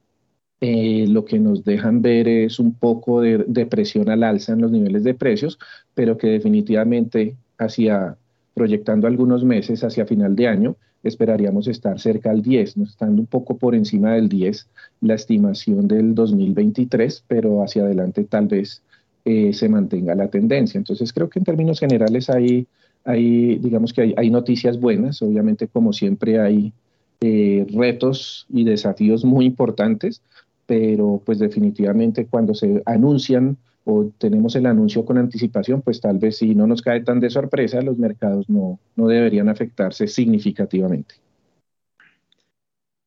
eh, lo que nos dejan ver es un poco de, de, presión al alza en los niveles de precios, pero que definitivamente hacia proyectando algunos meses hacia final de año, esperaríamos estar cerca al 10, ¿no? estando un poco por encima del 10 la estimación del 2023, pero hacia adelante tal vez eh, se mantenga la tendencia. Entonces creo que en términos generales hay, hay digamos que hay, noticias buenas, obviamente como siempre hay eh, retos y desafíos muy importantes, pero pues definitivamente cuando se anuncian o tenemos el anuncio con anticipación, pues tal vez si no nos cae tan de sorpresa, los mercados no, no deberían afectarse significativamente.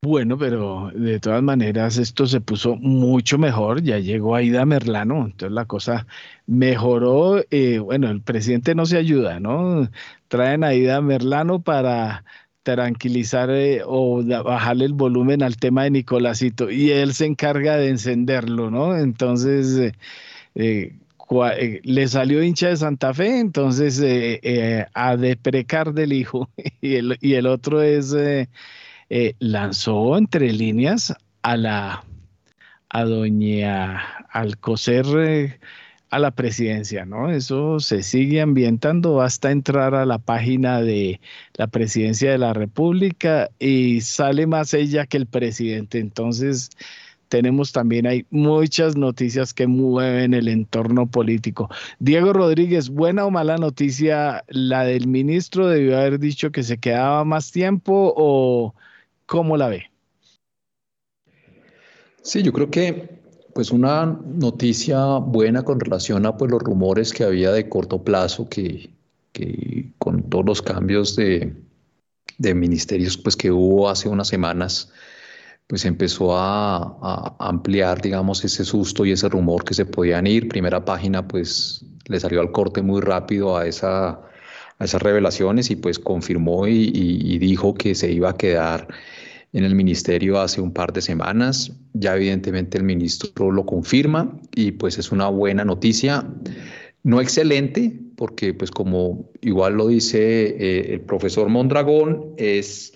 Bueno, pero de todas maneras esto se puso mucho mejor, ya llegó Aida Merlano, entonces la cosa mejoró, eh, bueno, el presidente no se ayuda, ¿no? Traen a Aida Merlano para tranquilizar eh, o bajarle el volumen al tema de Nicolásito y él se encarga de encenderlo, ¿no? Entonces... Eh, eh, le salió hincha de Santa Fe, entonces a deprecar del hijo. y el otro es, lanzó entre líneas a la a doña Alcocer a la presidencia, ¿no? Eso se sigue ambientando, basta entrar a la página de la presidencia de la República y sale más ella que el presidente. Entonces, tenemos también hay muchas noticias que mueven el entorno político. Diego Rodríguez, buena o mala noticia, la del ministro debió haber dicho que se quedaba más tiempo o cómo la ve? Sí, yo creo que pues una noticia buena con relación a pues, los rumores que había de corto plazo que, que con todos los cambios de, de, ministerios pues, que hubo hace unas semanas, pues empezó a, ampliar, digamos, ese susto y ese rumor que se podían ir. Primera página, pues le salió al corte muy rápido a, esa, a esas revelaciones y pues confirmó y dijo que se iba a quedar en el ministerio hace un par de semanas. Ya evidentemente el ministro lo confirma y pues es una buena noticia. No excelente, porque pues como igual lo dice eh, el profesor Mondragón, es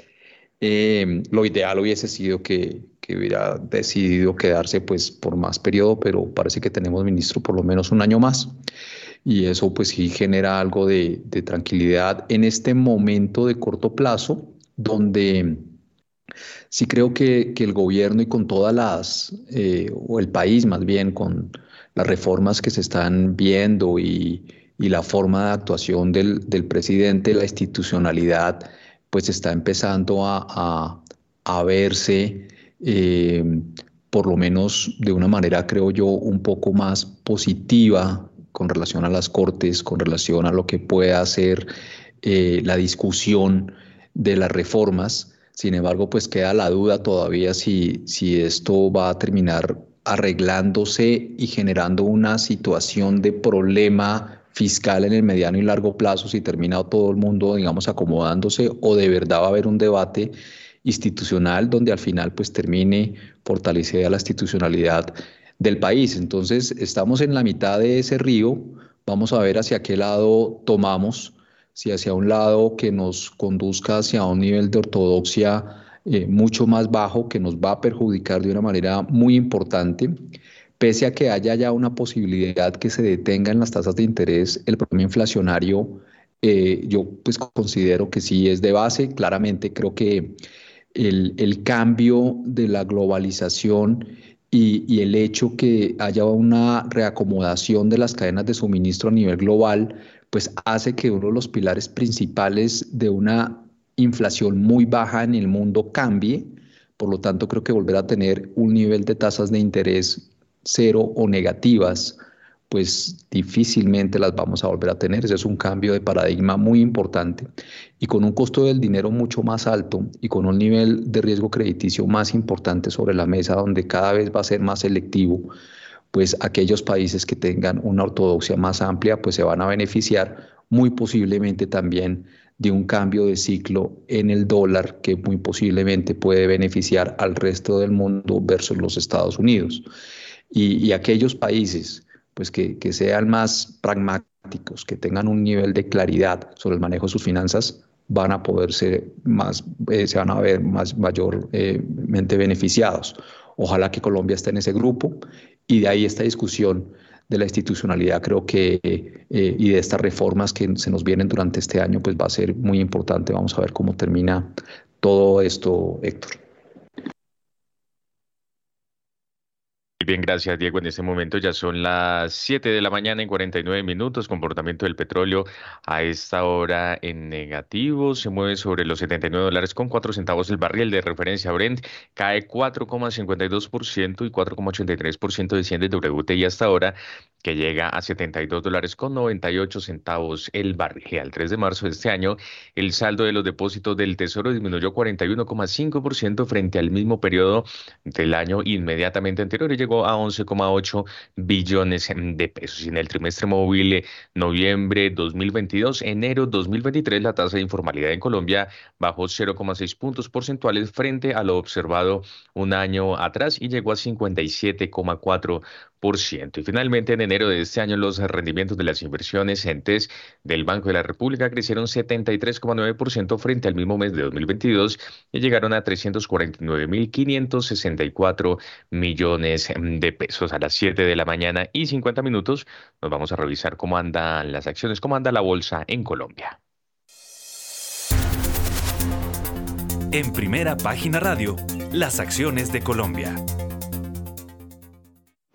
eh, lo ideal hubiese sido que, que, hubiera decidido quedarse pues por más periodo, pero parece que tenemos ministro por lo menos un año más. Y eso pues sí genera algo de, de tranquilidad en este momento de corto plazo, donde Sí creo que, el gobierno y con todas las, eh, o el país más bien, con las reformas que se están viendo y, la forma de actuación del, presidente, la institucionalidad, pues está empezando a, verse, eh, por lo menos de una manera, creo yo, un poco más positiva con relación a las cortes, con relación a lo que pueda hacer eh, la discusión de las reformas. Sin embargo, pues queda la duda todavía si, si esto va a terminar arreglándose y generando una situación de problema fiscal en el mediano y largo plazo, si termina todo el mundo, digamos, acomodándose o de verdad va a haber un debate institucional donde al final pues termine fortalecida la institucionalidad del país. Entonces, estamos en la mitad de ese río, vamos a ver hacia qué lado tomamos si hacia un lado que nos conduzca hacia un nivel de ortodoxia eh, mucho más bajo, que nos va a perjudicar de una manera muy importante, pese a que haya ya una posibilidad que se detenga en las tasas de interés el problema inflacionario, eh, yo pues considero que sí es de base, claramente creo que el, el cambio de la globalización y, y, el hecho que haya una reacomodación de las cadenas de suministro a nivel global, pues hace que uno de los pilares principales de una inflación muy baja en el mundo cambie. Por lo tanto, creo que volver a tener un nivel de tasas de interés cero o negativas, pues difícilmente las vamos a volver a tener. Ese es un cambio de paradigma muy importante y con un costo del dinero mucho más alto y con un nivel de riesgo crediticio más importante sobre la mesa, donde cada vez va a ser más selectivo pues aquellos países que tengan una ortodoxia más amplia, pues se van a beneficiar muy posiblemente también de un cambio de ciclo en el dólar que muy posiblemente puede beneficiar al resto del mundo versus los Estados Unidos. Y, aquellos países pues que, que, sean más pragmáticos, que tengan un nivel de claridad sobre el manejo de sus finanzas, van a poder ser más, eh, se van a ver más mayormente beneficiados. Ojalá que Colombia esté en ese grupo y de ahí esta discusión de la institucionalidad creo que eh, y de estas reformas que se nos vienen durante este año pues va a ser muy importante. Vamos a ver cómo termina todo esto, Héctor. Bien, gracias Diego. En este momento ya son las 7 de la mañana en 49 minutos. Comportamiento del petróleo a esta hora en negativo. Se mueve sobre los 79 dólares con 4 centavos el barril de referencia Brent. Cae 4,52% y 4,83% desciende WTI hasta ahora que llega a 72 dólares con 98 centavos el barril. Al 3 de marzo de este año, el saldo de los depósitos del Tesoro disminuyó 41,5% frente al mismo periodo del año inmediatamente anterior y llegó a 11,8 billones de pesos. Y en el trimestre móvil eh, noviembre 2022, enero 2023, la tasa de informalidad en Colombia bajó 0,6 puntos porcentuales frente a lo observado un año atrás y llegó a 57,4 y finalmente, en enero de este año, los rendimientos de las inversiones entes del Banco de la República crecieron 73,9% frente al mismo mes de 2022 y llegaron a 349.564 millones de pesos. A las 7 de la mañana y 50 minutos nos vamos a revisar cómo andan las acciones, cómo anda la bolsa en Colombia. En primera página radio, las acciones de Colombia.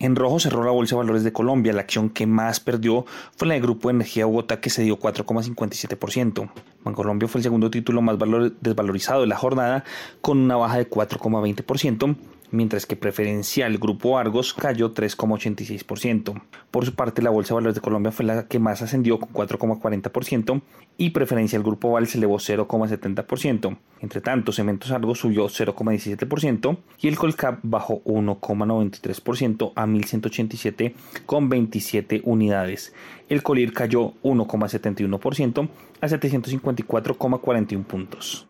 En rojo cerró la Bolsa de Valores de Colombia. La acción que más perdió fue la de Grupo Energía Bogotá, que se dio 4,57%. Bancolombia fue el segundo título más desvalorizado de la jornada, con una baja de 4,20%, mientras que preferencial Grupo Argos cayó 3,86%. Por su parte, la Bolsa de Valores de Colombia fue la que más ascendió con 4,40% y preferencial Grupo Val se elevó 0,70%. Entre tanto, Cementos Argos subió 0,17% y el Colcap bajó 1,93% a 1187,27 unidades. El Colir cayó 1,71% a 754,41 puntos.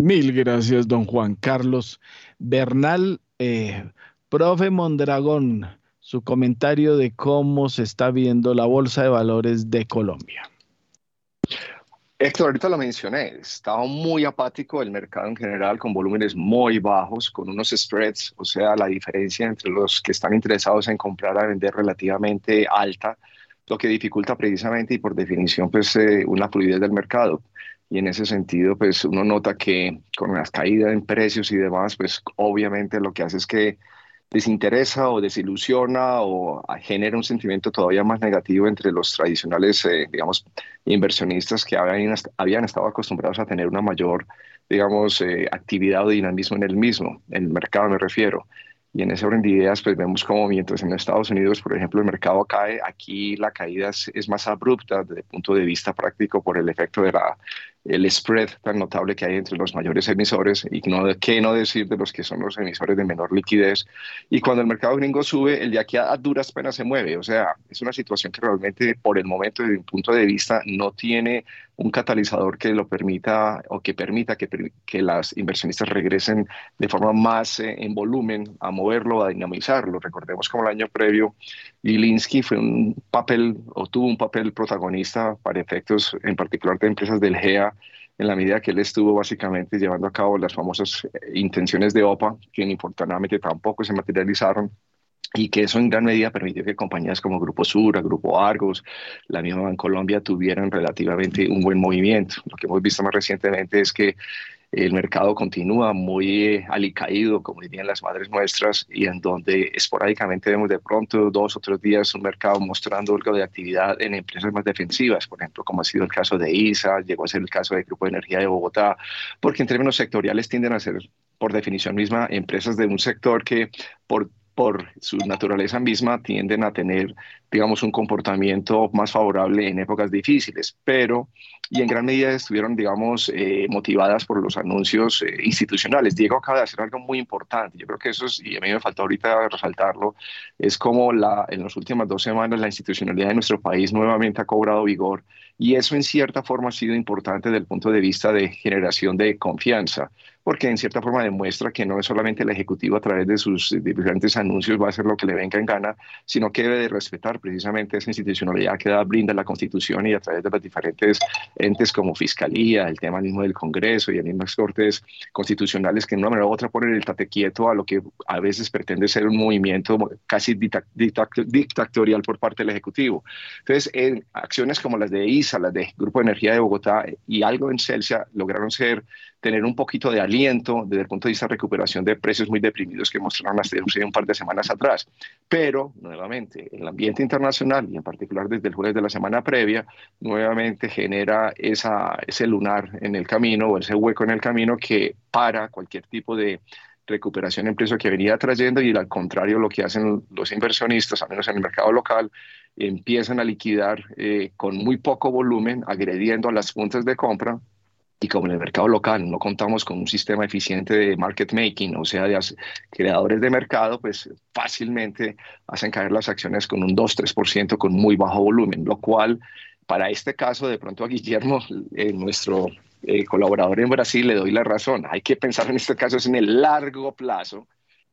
Mil gracias, don Juan Carlos. Bernal, eh, profe Mondragón, su comentario de cómo se está viendo la Bolsa de Valores de Colombia. Héctor, ahorita lo mencioné, estaba muy apático el mercado en general, con volúmenes muy bajos, con unos spreads, o sea, la diferencia entre los que están interesados en comprar a vender relativamente alta, lo que dificulta precisamente y por definición pues eh, una fluidez del mercado y en ese sentido, pues uno nota que con las caídas en precios y demás, pues obviamente lo que hace es que desinteresa o desilusiona o genera un sentimiento todavía más negativo entre los tradicionales, eh, digamos, inversionistas que habían, habían estado acostumbrados a tener una mayor, digamos, eh, actividad o dinamismo en el mismo, en el mercado me refiero. Y en ese orden de ideas, pues vemos como mientras en Estados Unidos, por ejemplo, el mercado cae, aquí la caída es, es más abrupta desde el punto de vista práctico por el efecto de la el spread tan notable que hay entre los mayores emisores y no, qué no decir de los que son los emisores de menor liquidez. Y cuando el mercado gringo sube, el de aquí a, duras penas se mueve. O sea, es una situación que realmente por el momento desde un punto de vista no tiene un catalizador que lo permita o que permita que, que las inversionistas regresen de forma más eh, en volumen a moverlo, a dinamizarlo. Recordemos como el año previo, Gilinski fue un papel o tuvo un papel protagonista para efectos en particular de empresas del GEA en la medida que él estuvo básicamente llevando a cabo las famosas eh, intenciones de OPA, que infortunadamente tampoco se materializaron, y que eso en gran medida permitió que compañías como Grupo Sura, Grupo Argos, la misma en Colombia tuvieran relativamente un buen movimiento. Lo que hemos visto más recientemente es que el mercado continúa muy eh, alicaído, como dirían las madres nuestras, y en donde esporádicamente vemos de pronto dos o tres días un mercado mostrando algo de actividad en empresas más defensivas, por ejemplo, como ha sido el caso de ISA, llegó a ser el caso del Grupo de Energía de Bogotá, porque en términos sectoriales tienden a ser, por definición misma, empresas de un sector que por por su naturaleza misma, tienden a tener, digamos, un comportamiento más favorable en épocas difíciles, pero, y en gran medida estuvieron, digamos, eh, motivadas por los anuncios eh, institucionales. Diego acaba de hacer algo muy importante, yo creo que eso es, y a mí me faltó ahorita resaltarlo, es como la, en las últimas dos semanas la institucionalidad de nuestro país nuevamente ha cobrado vigor y eso en cierta forma ha sido importante desde el punto de vista de generación de confianza porque en cierta forma demuestra que no es solamente el Ejecutivo a través de sus diferentes anuncios va a hacer lo que le venga en gana, sino que debe de respetar precisamente esa institucionalidad que da, brinda la Constitución y a través de los diferentes entes como Fiscalía, el tema mismo del Congreso y las mismas cortes constitucionales que de una manera u otra ponen el tate quieto a lo que a veces pretende ser un movimiento casi dictatorial por parte del Ejecutivo. Entonces, en acciones como las de ISA, las de Grupo de Energía de Bogotá y algo en Celsia lograron ser tener un poquito de aliento desde el punto de vista de recuperación de precios muy deprimidos que mostraron hasta un par de semanas atrás. Pero, nuevamente, el ambiente internacional y en particular desde el jueves de la semana previa, nuevamente genera esa, ese lunar en el camino o ese hueco en el camino que para cualquier tipo de recuperación en precio que venía trayendo y al contrario lo que hacen los inversionistas, al menos en el mercado local, empiezan a liquidar eh, con muy poco volumen, agrediendo a las puntas de compra y como en el mercado local no contamos con un sistema eficiente de market making, o sea, de creadores de mercado, pues fácilmente hacen caer las acciones con un 2-3% con muy bajo volumen, lo cual para este caso de pronto a Guillermo, eh, nuestro eh, colaborador en Brasil, le doy la razón. Hay que pensar en este caso en el largo plazo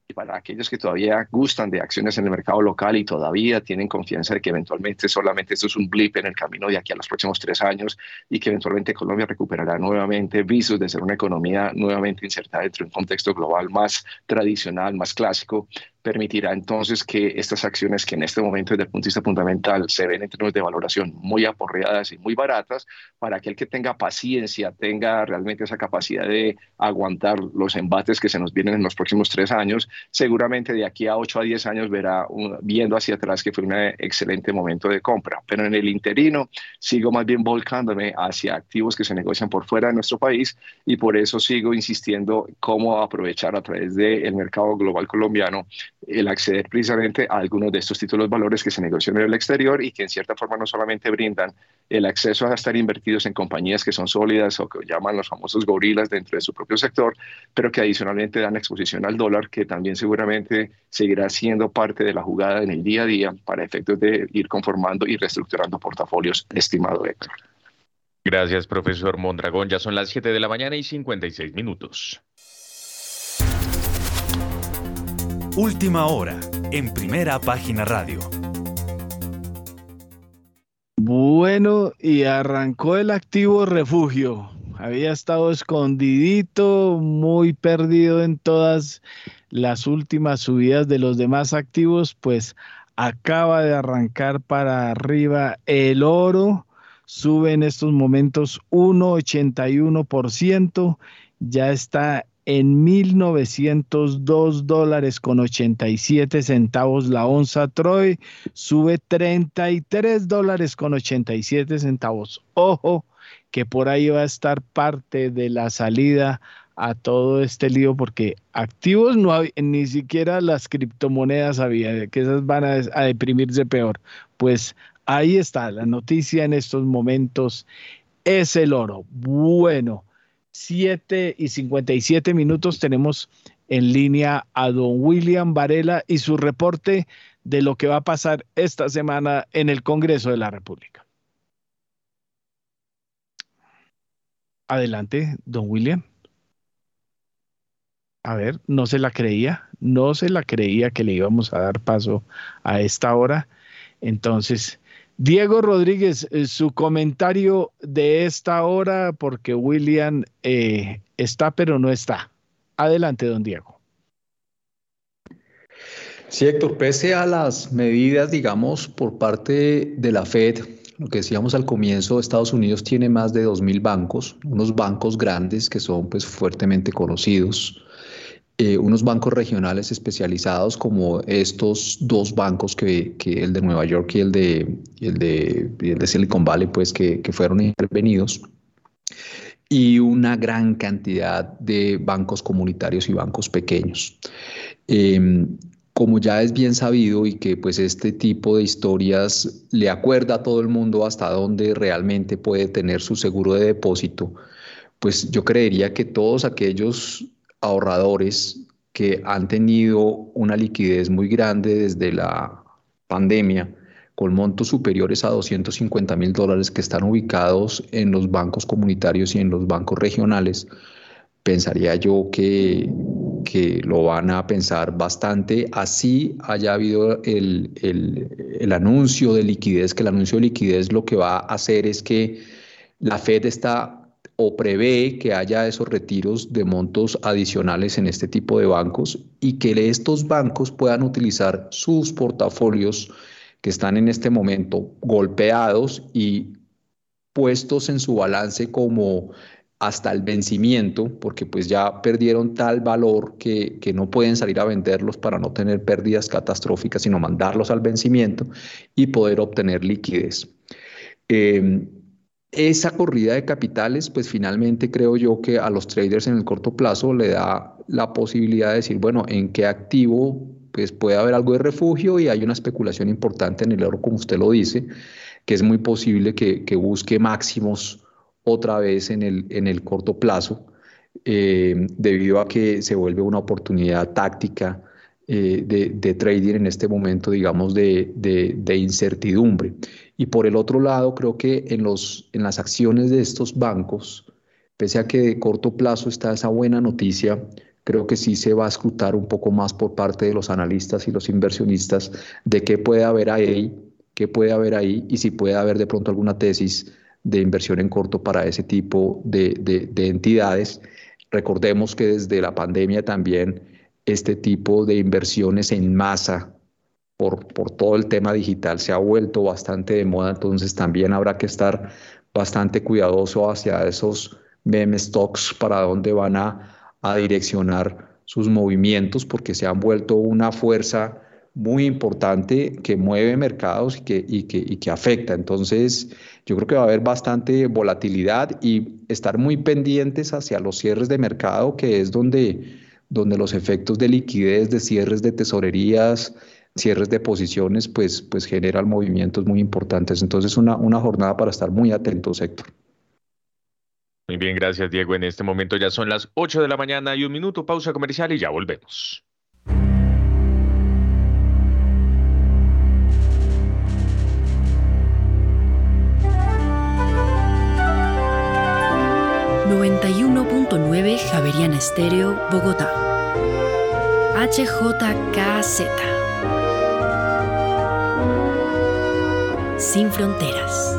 y para aquellos que todavía gustan de acciones en el mercado local y todavía tienen confianza de que eventualmente solamente esto es un blip en el camino de aquí a los próximos tres años y que eventualmente Colombia recuperará nuevamente visos de ser una economía nuevamente insertada dentro de un contexto global más tradicional, más clásico, permitirá entonces que estas acciones que en este momento desde el punto de vista fundamental se ven en términos de valoración muy aporreadas y muy baratas, para aquel que tenga paciencia, tenga realmente esa capacidad de aguantar los embates que se nos vienen en los próximos tres años, seguramente de aquí a ocho a diez años verá viendo hacia atrás que fue un excelente momento de compra. Pero en el interino sigo más bien volcándome hacia activos que se negocian por fuera de nuestro país y por eso sigo insistiendo cómo aprovechar a través del mercado global colombiano el acceder precisamente a algunos de estos títulos valores que se negocian en el exterior y que en cierta forma no solamente brindan el acceso a estar invertidos en compañías que son sólidas o que llaman los famosos gorilas dentro de su propio sector, pero que adicionalmente dan exposición al dólar, que también seguramente seguirá siendo parte de la jugada en el día a día para efectos de ir conformando y reestructurando portafolios, estimado Héctor. Gracias, profesor Mondragón. Ya son las 7 de la mañana y 56 minutos. Última hora, en primera página radio. Bueno, y arrancó el activo refugio. Había estado escondidito, muy perdido en todas las últimas subidas de los demás activos, pues acaba de arrancar para arriba el oro, sube en estos momentos 1,81%, ya está en 1.902 dólares con 87 centavos la onza Troy, sube 33 dólares con 87 centavos. Ojo, que por ahí va a estar parte de la salida a todo este lío porque activos no ni siquiera las criptomonedas había, que esas van a, a deprimirse peor. Pues ahí está la noticia en estos momentos, es el oro. Bueno. 7 y 57 minutos tenemos en línea a don William Varela y su reporte de lo que va a pasar esta semana en el Congreso de la República. Adelante, don William. A ver, no se la creía, no se la creía que le íbamos a dar paso a esta hora. Entonces, Diego Rodríguez, eh, su comentario de esta hora, porque William eh, está pero no está. Adelante, don Diego. Sí, Héctor, pese a las medidas, digamos, por parte de la Fed, lo que decíamos al comienzo, Estados Unidos tiene más de 2.000 bancos, unos bancos grandes que son pues fuertemente conocidos. Eh, unos bancos regionales especializados como estos dos bancos que, que, el de Nueva York y el de, el de, el de Silicon Valley, pues que, que, fueron intervenidos, y una gran cantidad de bancos comunitarios y bancos pequeños. Eh, como ya es bien sabido y que pues este tipo de historias le acuerda a todo el mundo hasta dónde realmente puede tener su seguro de depósito, pues yo creería que todos aquellos ahorradores que han tenido una liquidez muy grande desde la pandemia, con montos superiores a 250 mil dólares que están ubicados en los bancos comunitarios y en los bancos regionales, pensaría yo que, que lo van a pensar bastante. Así haya habido el, el, el anuncio de liquidez, que el anuncio de liquidez lo que va a hacer es que la Fed está o prevé que haya esos retiros de montos adicionales en este tipo de bancos y que estos bancos puedan utilizar sus portafolios que están en este momento golpeados y puestos en su balance como hasta el vencimiento, porque pues ya perdieron tal valor que, que, no pueden salir a venderlos para no tener pérdidas catastróficas, sino mandarlos al vencimiento y poder obtener liquidez. Eh, esa corrida de capitales, pues finalmente creo yo que a los traders en el corto plazo le da la posibilidad de decir, bueno, en qué activo pues puede haber algo de refugio y hay una especulación importante en el oro, como usted lo dice, que es muy posible que, busque máximos otra vez en el, en el corto plazo, eh, debido a que se vuelve una oportunidad táctica eh, de, trading en este momento, digamos, de, de incertidumbre. Y por el otro lado, creo que en, los, en las acciones de estos bancos, pese a que de corto plazo está esa buena noticia, creo que sí se va a escrutar un poco más por parte de los analistas y los inversionistas de qué puede haber ahí, qué puede haber ahí y si puede haber de pronto alguna tesis de inversión en corto para ese tipo de, de, de entidades. Recordemos que desde la pandemia también este tipo de inversiones en masa por, por todo el tema digital se ha vuelto bastante de moda, entonces también habrá que estar bastante cuidadoso hacia esos meme stocks para dónde van a, a direccionar sus movimientos porque se han vuelto una fuerza muy importante que mueve mercados y que, y que, y que afecta. Entonces, yo creo que va a haber bastante volatilidad y estar muy pendientes hacia los cierres de mercado, que es donde, donde los efectos de liquidez, de cierres de tesorerías, cierres de posiciones, pues, pues generan movimientos muy importantes. Entonces, una, una jornada para estar muy atentos, Héctor. Muy bien, gracias Diego. En este momento ya son las 8 de la mañana y un minuto, pausa comercial y ya volvemos. ...91.9 Javeriana Estéreo, Bogotá. HJKZ. Sin fronteras.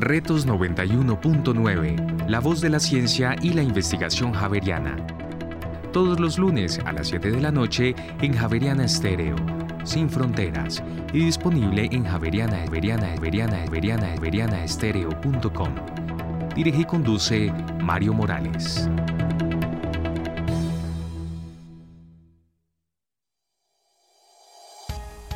Retos 91.9, la voz de la ciencia y la investigación javeriana. Todos los lunes a las 7 de la noche en Javeriana Estéreo, sin fronteras, y disponible en Javeriana, Javeriana, Javeriana, Javeriana, Javeriana. Dirige y conduce Mario Morales.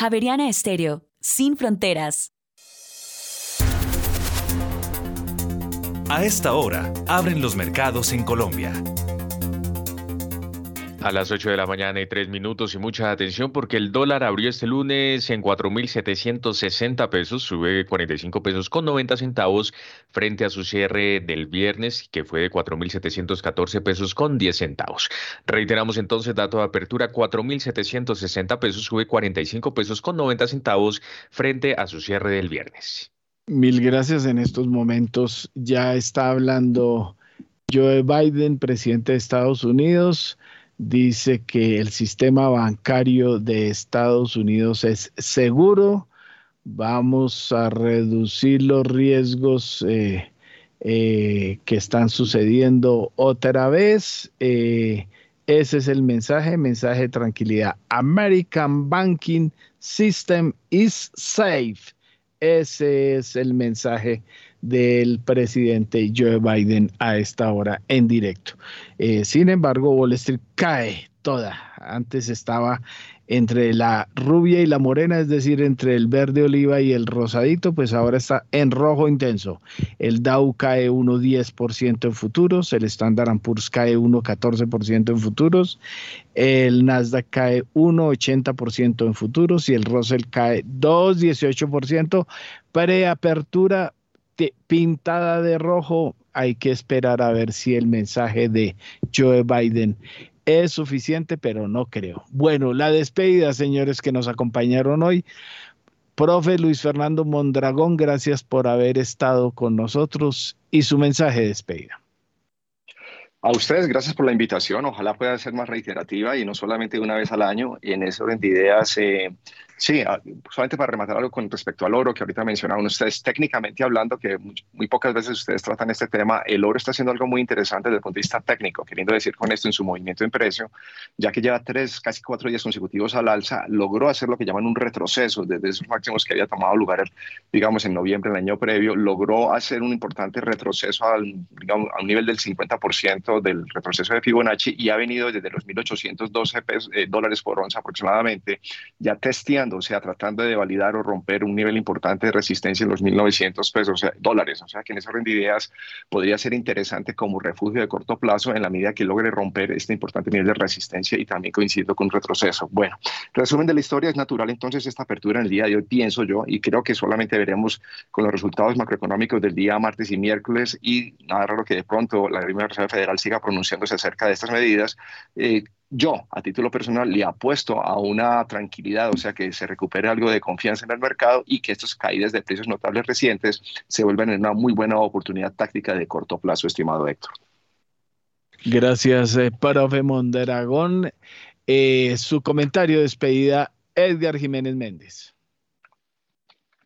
Javeriana Estéreo, sin fronteras. A esta hora, abren los mercados en Colombia. A las 8 de la mañana y 3 minutos y mucha atención porque el dólar abrió este lunes en 4.760 pesos, sube 45 pesos con 90 centavos frente a su cierre del viernes que fue de 4.714 pesos con 10 centavos. Reiteramos entonces dato de apertura 4.760 pesos, sube 45 pesos con 90 centavos frente a su cierre del viernes. Mil gracias. En estos momentos ya está hablando Joe Biden, presidente de Estados Unidos dice que el sistema bancario de Estados Unidos es seguro. Vamos a reducir los riesgos eh, eh, que están sucediendo otra vez. Eh, ese es el mensaje, mensaje de tranquilidad. American Banking System is safe. Ese es el mensaje del presidente Joe Biden a esta hora en directo. Eh, sin embargo, Wall Street cae toda. Antes estaba entre la rubia y la morena, es decir, entre el verde oliva y el rosadito, pues ahora está en rojo intenso. El Dow cae 1,10% en futuros, el Standard Poor's cae 1,14% en futuros, el Nasdaq cae 1,80% en futuros y el Russell cae 2,18%. Preapertura pintada de rojo, hay que esperar a ver si el mensaje de Joe Biden es suficiente, pero no creo. Bueno, la despedida, señores que nos acompañaron hoy. Profe Luis Fernando Mondragón, gracias por haber estado con nosotros y su mensaje de despedida. A ustedes, gracias por la invitación. Ojalá pueda ser más reiterativa y no solamente una vez al año. En ese orden de ideas, eh, Sí, ah, solamente para rematar algo con respecto al oro que ahorita mencionaban ustedes, técnicamente hablando, que muy, pocas veces ustedes tratan este tema, el oro está haciendo algo muy interesante desde el punto de vista técnico, queriendo decir con esto en su movimiento en precio, ya que lleva tres, casi cuatro días consecutivos al alza, logró hacer lo que llaman un retroceso desde esos máximos que había tomado lugar, digamos, en noviembre del año previo, logró hacer un importante retroceso al, digamos, a un nivel del 50% del retroceso de Fibonacci y ha venido desde los 1.812 eh, dólares por onza aproximadamente, ya testeando o sea, tratando de validar o romper un nivel importante de resistencia en los 1.900 pesos, dólares. O sea, que en ese orden de ideas podría ser interesante como refugio de corto plazo en la medida que logre romper este importante nivel de resistencia y también coincidiendo con un retroceso. Bueno, resumen de la historia, es natural entonces esta apertura en el día de hoy, pienso yo, y creo que solamente veremos con los resultados macroeconómicos del día martes y miércoles y nada raro que de pronto la Reserva Federal siga pronunciándose acerca de estas medidas. Eh, yo, a título personal, le apuesto a una tranquilidad, o sea, que se recupere algo de confianza en el mercado y que estas caídas de precios notables recientes se vuelvan en una muy buena oportunidad táctica de corto plazo, estimado Héctor. Gracias, eh, profe Mondragón. Eh, su comentario de despedida, Edgar Jiménez Méndez.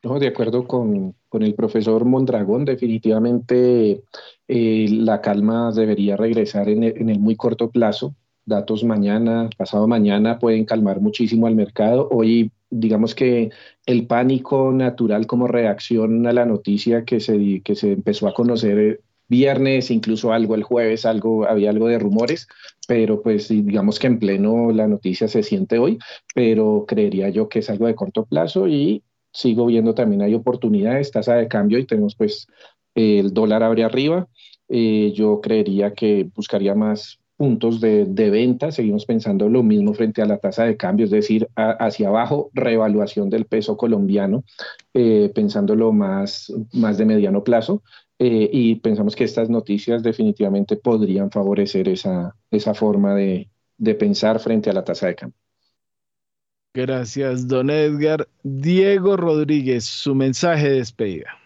No, de acuerdo con, el profesor Mondragón, definitivamente eh, la calma debería regresar en el muy corto plazo datos mañana, pasado mañana pueden calmar muchísimo al mercado. Hoy, digamos que el pánico natural como reacción a la noticia que se, que se empezó a conocer eh, viernes, incluso algo el jueves, algo, había algo de rumores, pero pues digamos que en pleno la noticia se siente hoy, pero creería yo que es algo de corto plazo y sigo viendo también hay oportunidades, tasa de cambio y tenemos pues el dólar abre arriba. Eh, yo creería que buscaría más puntos de, venta, seguimos pensando lo mismo frente a la tasa de cambio, es decir, hacia abajo, reevaluación del peso colombiano, eh, pensándolo más, más de mediano plazo, eh, y pensamos que estas noticias definitivamente podrían favorecer esa, esa forma de, de pensar frente a la tasa de cambio. Gracias, don Edgar. Diego Rodríguez, su mensaje de despedida.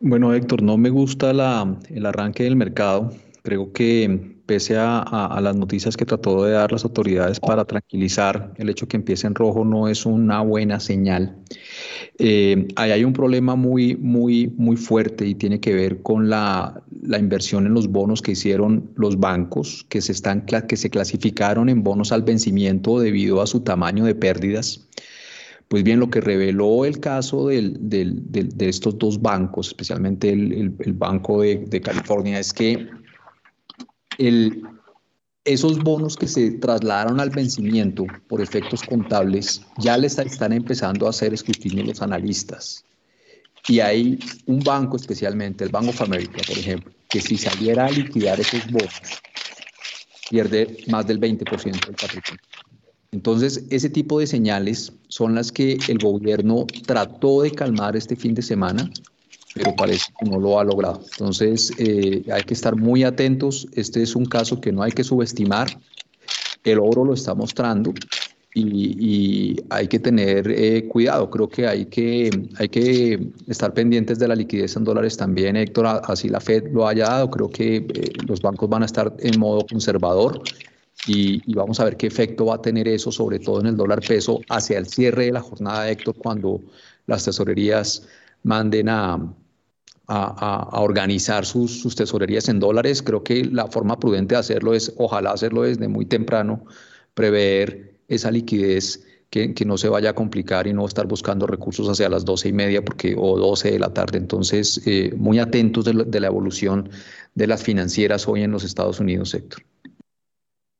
Bueno, Héctor, no me gusta el arranque del mercado. Creo que pese a, las noticias que trató de dar las autoridades para tranquilizar, el hecho que empiece en rojo no es una buena señal. Eh, ahí hay un problema muy, muy, muy fuerte y tiene que ver con la, inversión en los bonos que hicieron los bancos, que se, están, que se clasificaron en bonos al vencimiento debido a su tamaño de pérdidas. Pues bien, lo que reveló el caso de estos dos bancos, especialmente el, Banco de, California, es que esos bonos que se trasladaron al vencimiento por efectos contables ya les están empezando a hacer escrutinio los analistas. Y hay un banco especialmente, el Banco of America, por ejemplo, que si saliera a liquidar esos bonos, pierde más del 20% del patrimonio. Entonces, ese tipo de señales son las que el gobierno trató de calmar este fin de semana, pero parece que no lo ha logrado. Entonces, eh, hay que estar muy atentos. Este es un caso que no hay que subestimar. El oro lo está mostrando y, hay que tener eh, cuidado. Creo que hay, que hay que estar pendientes de la liquidez en dólares también, Héctor, así la Fed lo haya dado. Creo que eh, los bancos van a estar en modo conservador y, vamos a ver qué efecto va a tener eso, sobre todo en el dólar peso, hacia el cierre de la jornada, Héctor, cuando las tesorerías manden a, organizar sus, tesorerías en dólares. Creo que la forma prudente de hacerlo es, ojalá hacerlo desde muy temprano, prever esa liquidez que, que, no se vaya a complicar y no estar buscando recursos hacia las doce y media porque, o 12 de la tarde. Entonces, eh, muy atentos de, de la evolución de las financieras hoy en los Estados Unidos, Héctor.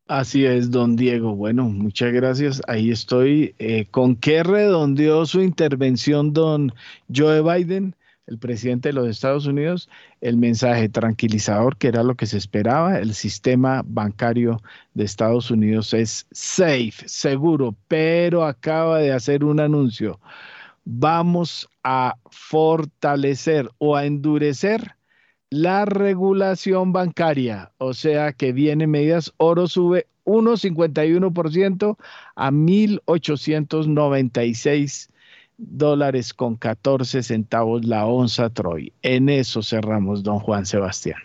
Así es, don Diego. Bueno, muchas gracias. Ahí estoy. Eh, ¿Con qué redondeó su intervención don Joe Biden, el presidente de los Estados Unidos? El mensaje tranquilizador, que era lo que se esperaba. El sistema bancario de Estados Unidos es safe, seguro, pero acaba de hacer un anuncio. Vamos a fortalecer o a endurecer la regulación bancaria, o sea que vienen medidas, oro sube, 1,51% a 1.896 dólares con 14 centavos la onza Troy. En eso cerramos, don Juan Sebastián.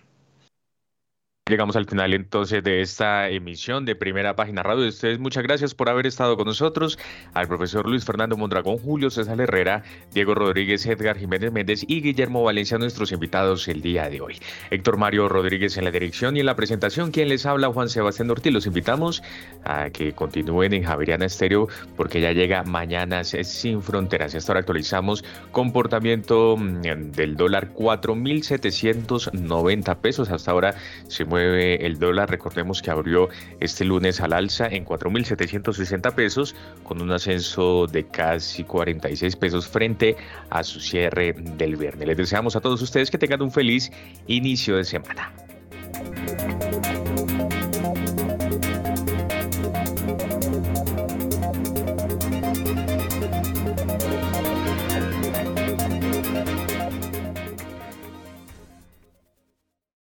Llegamos al final entonces de esta emisión de Primera Página Radio. Ustedes muchas gracias por haber estado con nosotros. Al profesor Luis Fernando Mondragón, Julio César Herrera, Diego Rodríguez, Edgar Jiménez Méndez y Guillermo Valencia, nuestros invitados el día de hoy. Héctor Mario Rodríguez en la dirección y en la presentación, quien les habla, Juan Sebastián Ortiz. Los invitamos a que continúen en Javeriana Estéreo porque ya llega Mañanas Sin Fronteras. Hasta ahora actualizamos comportamiento mm, del dólar 4.790 pesos. Hasta ahora se el dólar. Recordemos que abrió este lunes al alza en 4.760 pesos con un ascenso de casi 46 pesos frente a su cierre del viernes. Les deseamos a todos ustedes que tengan un feliz inicio de semana.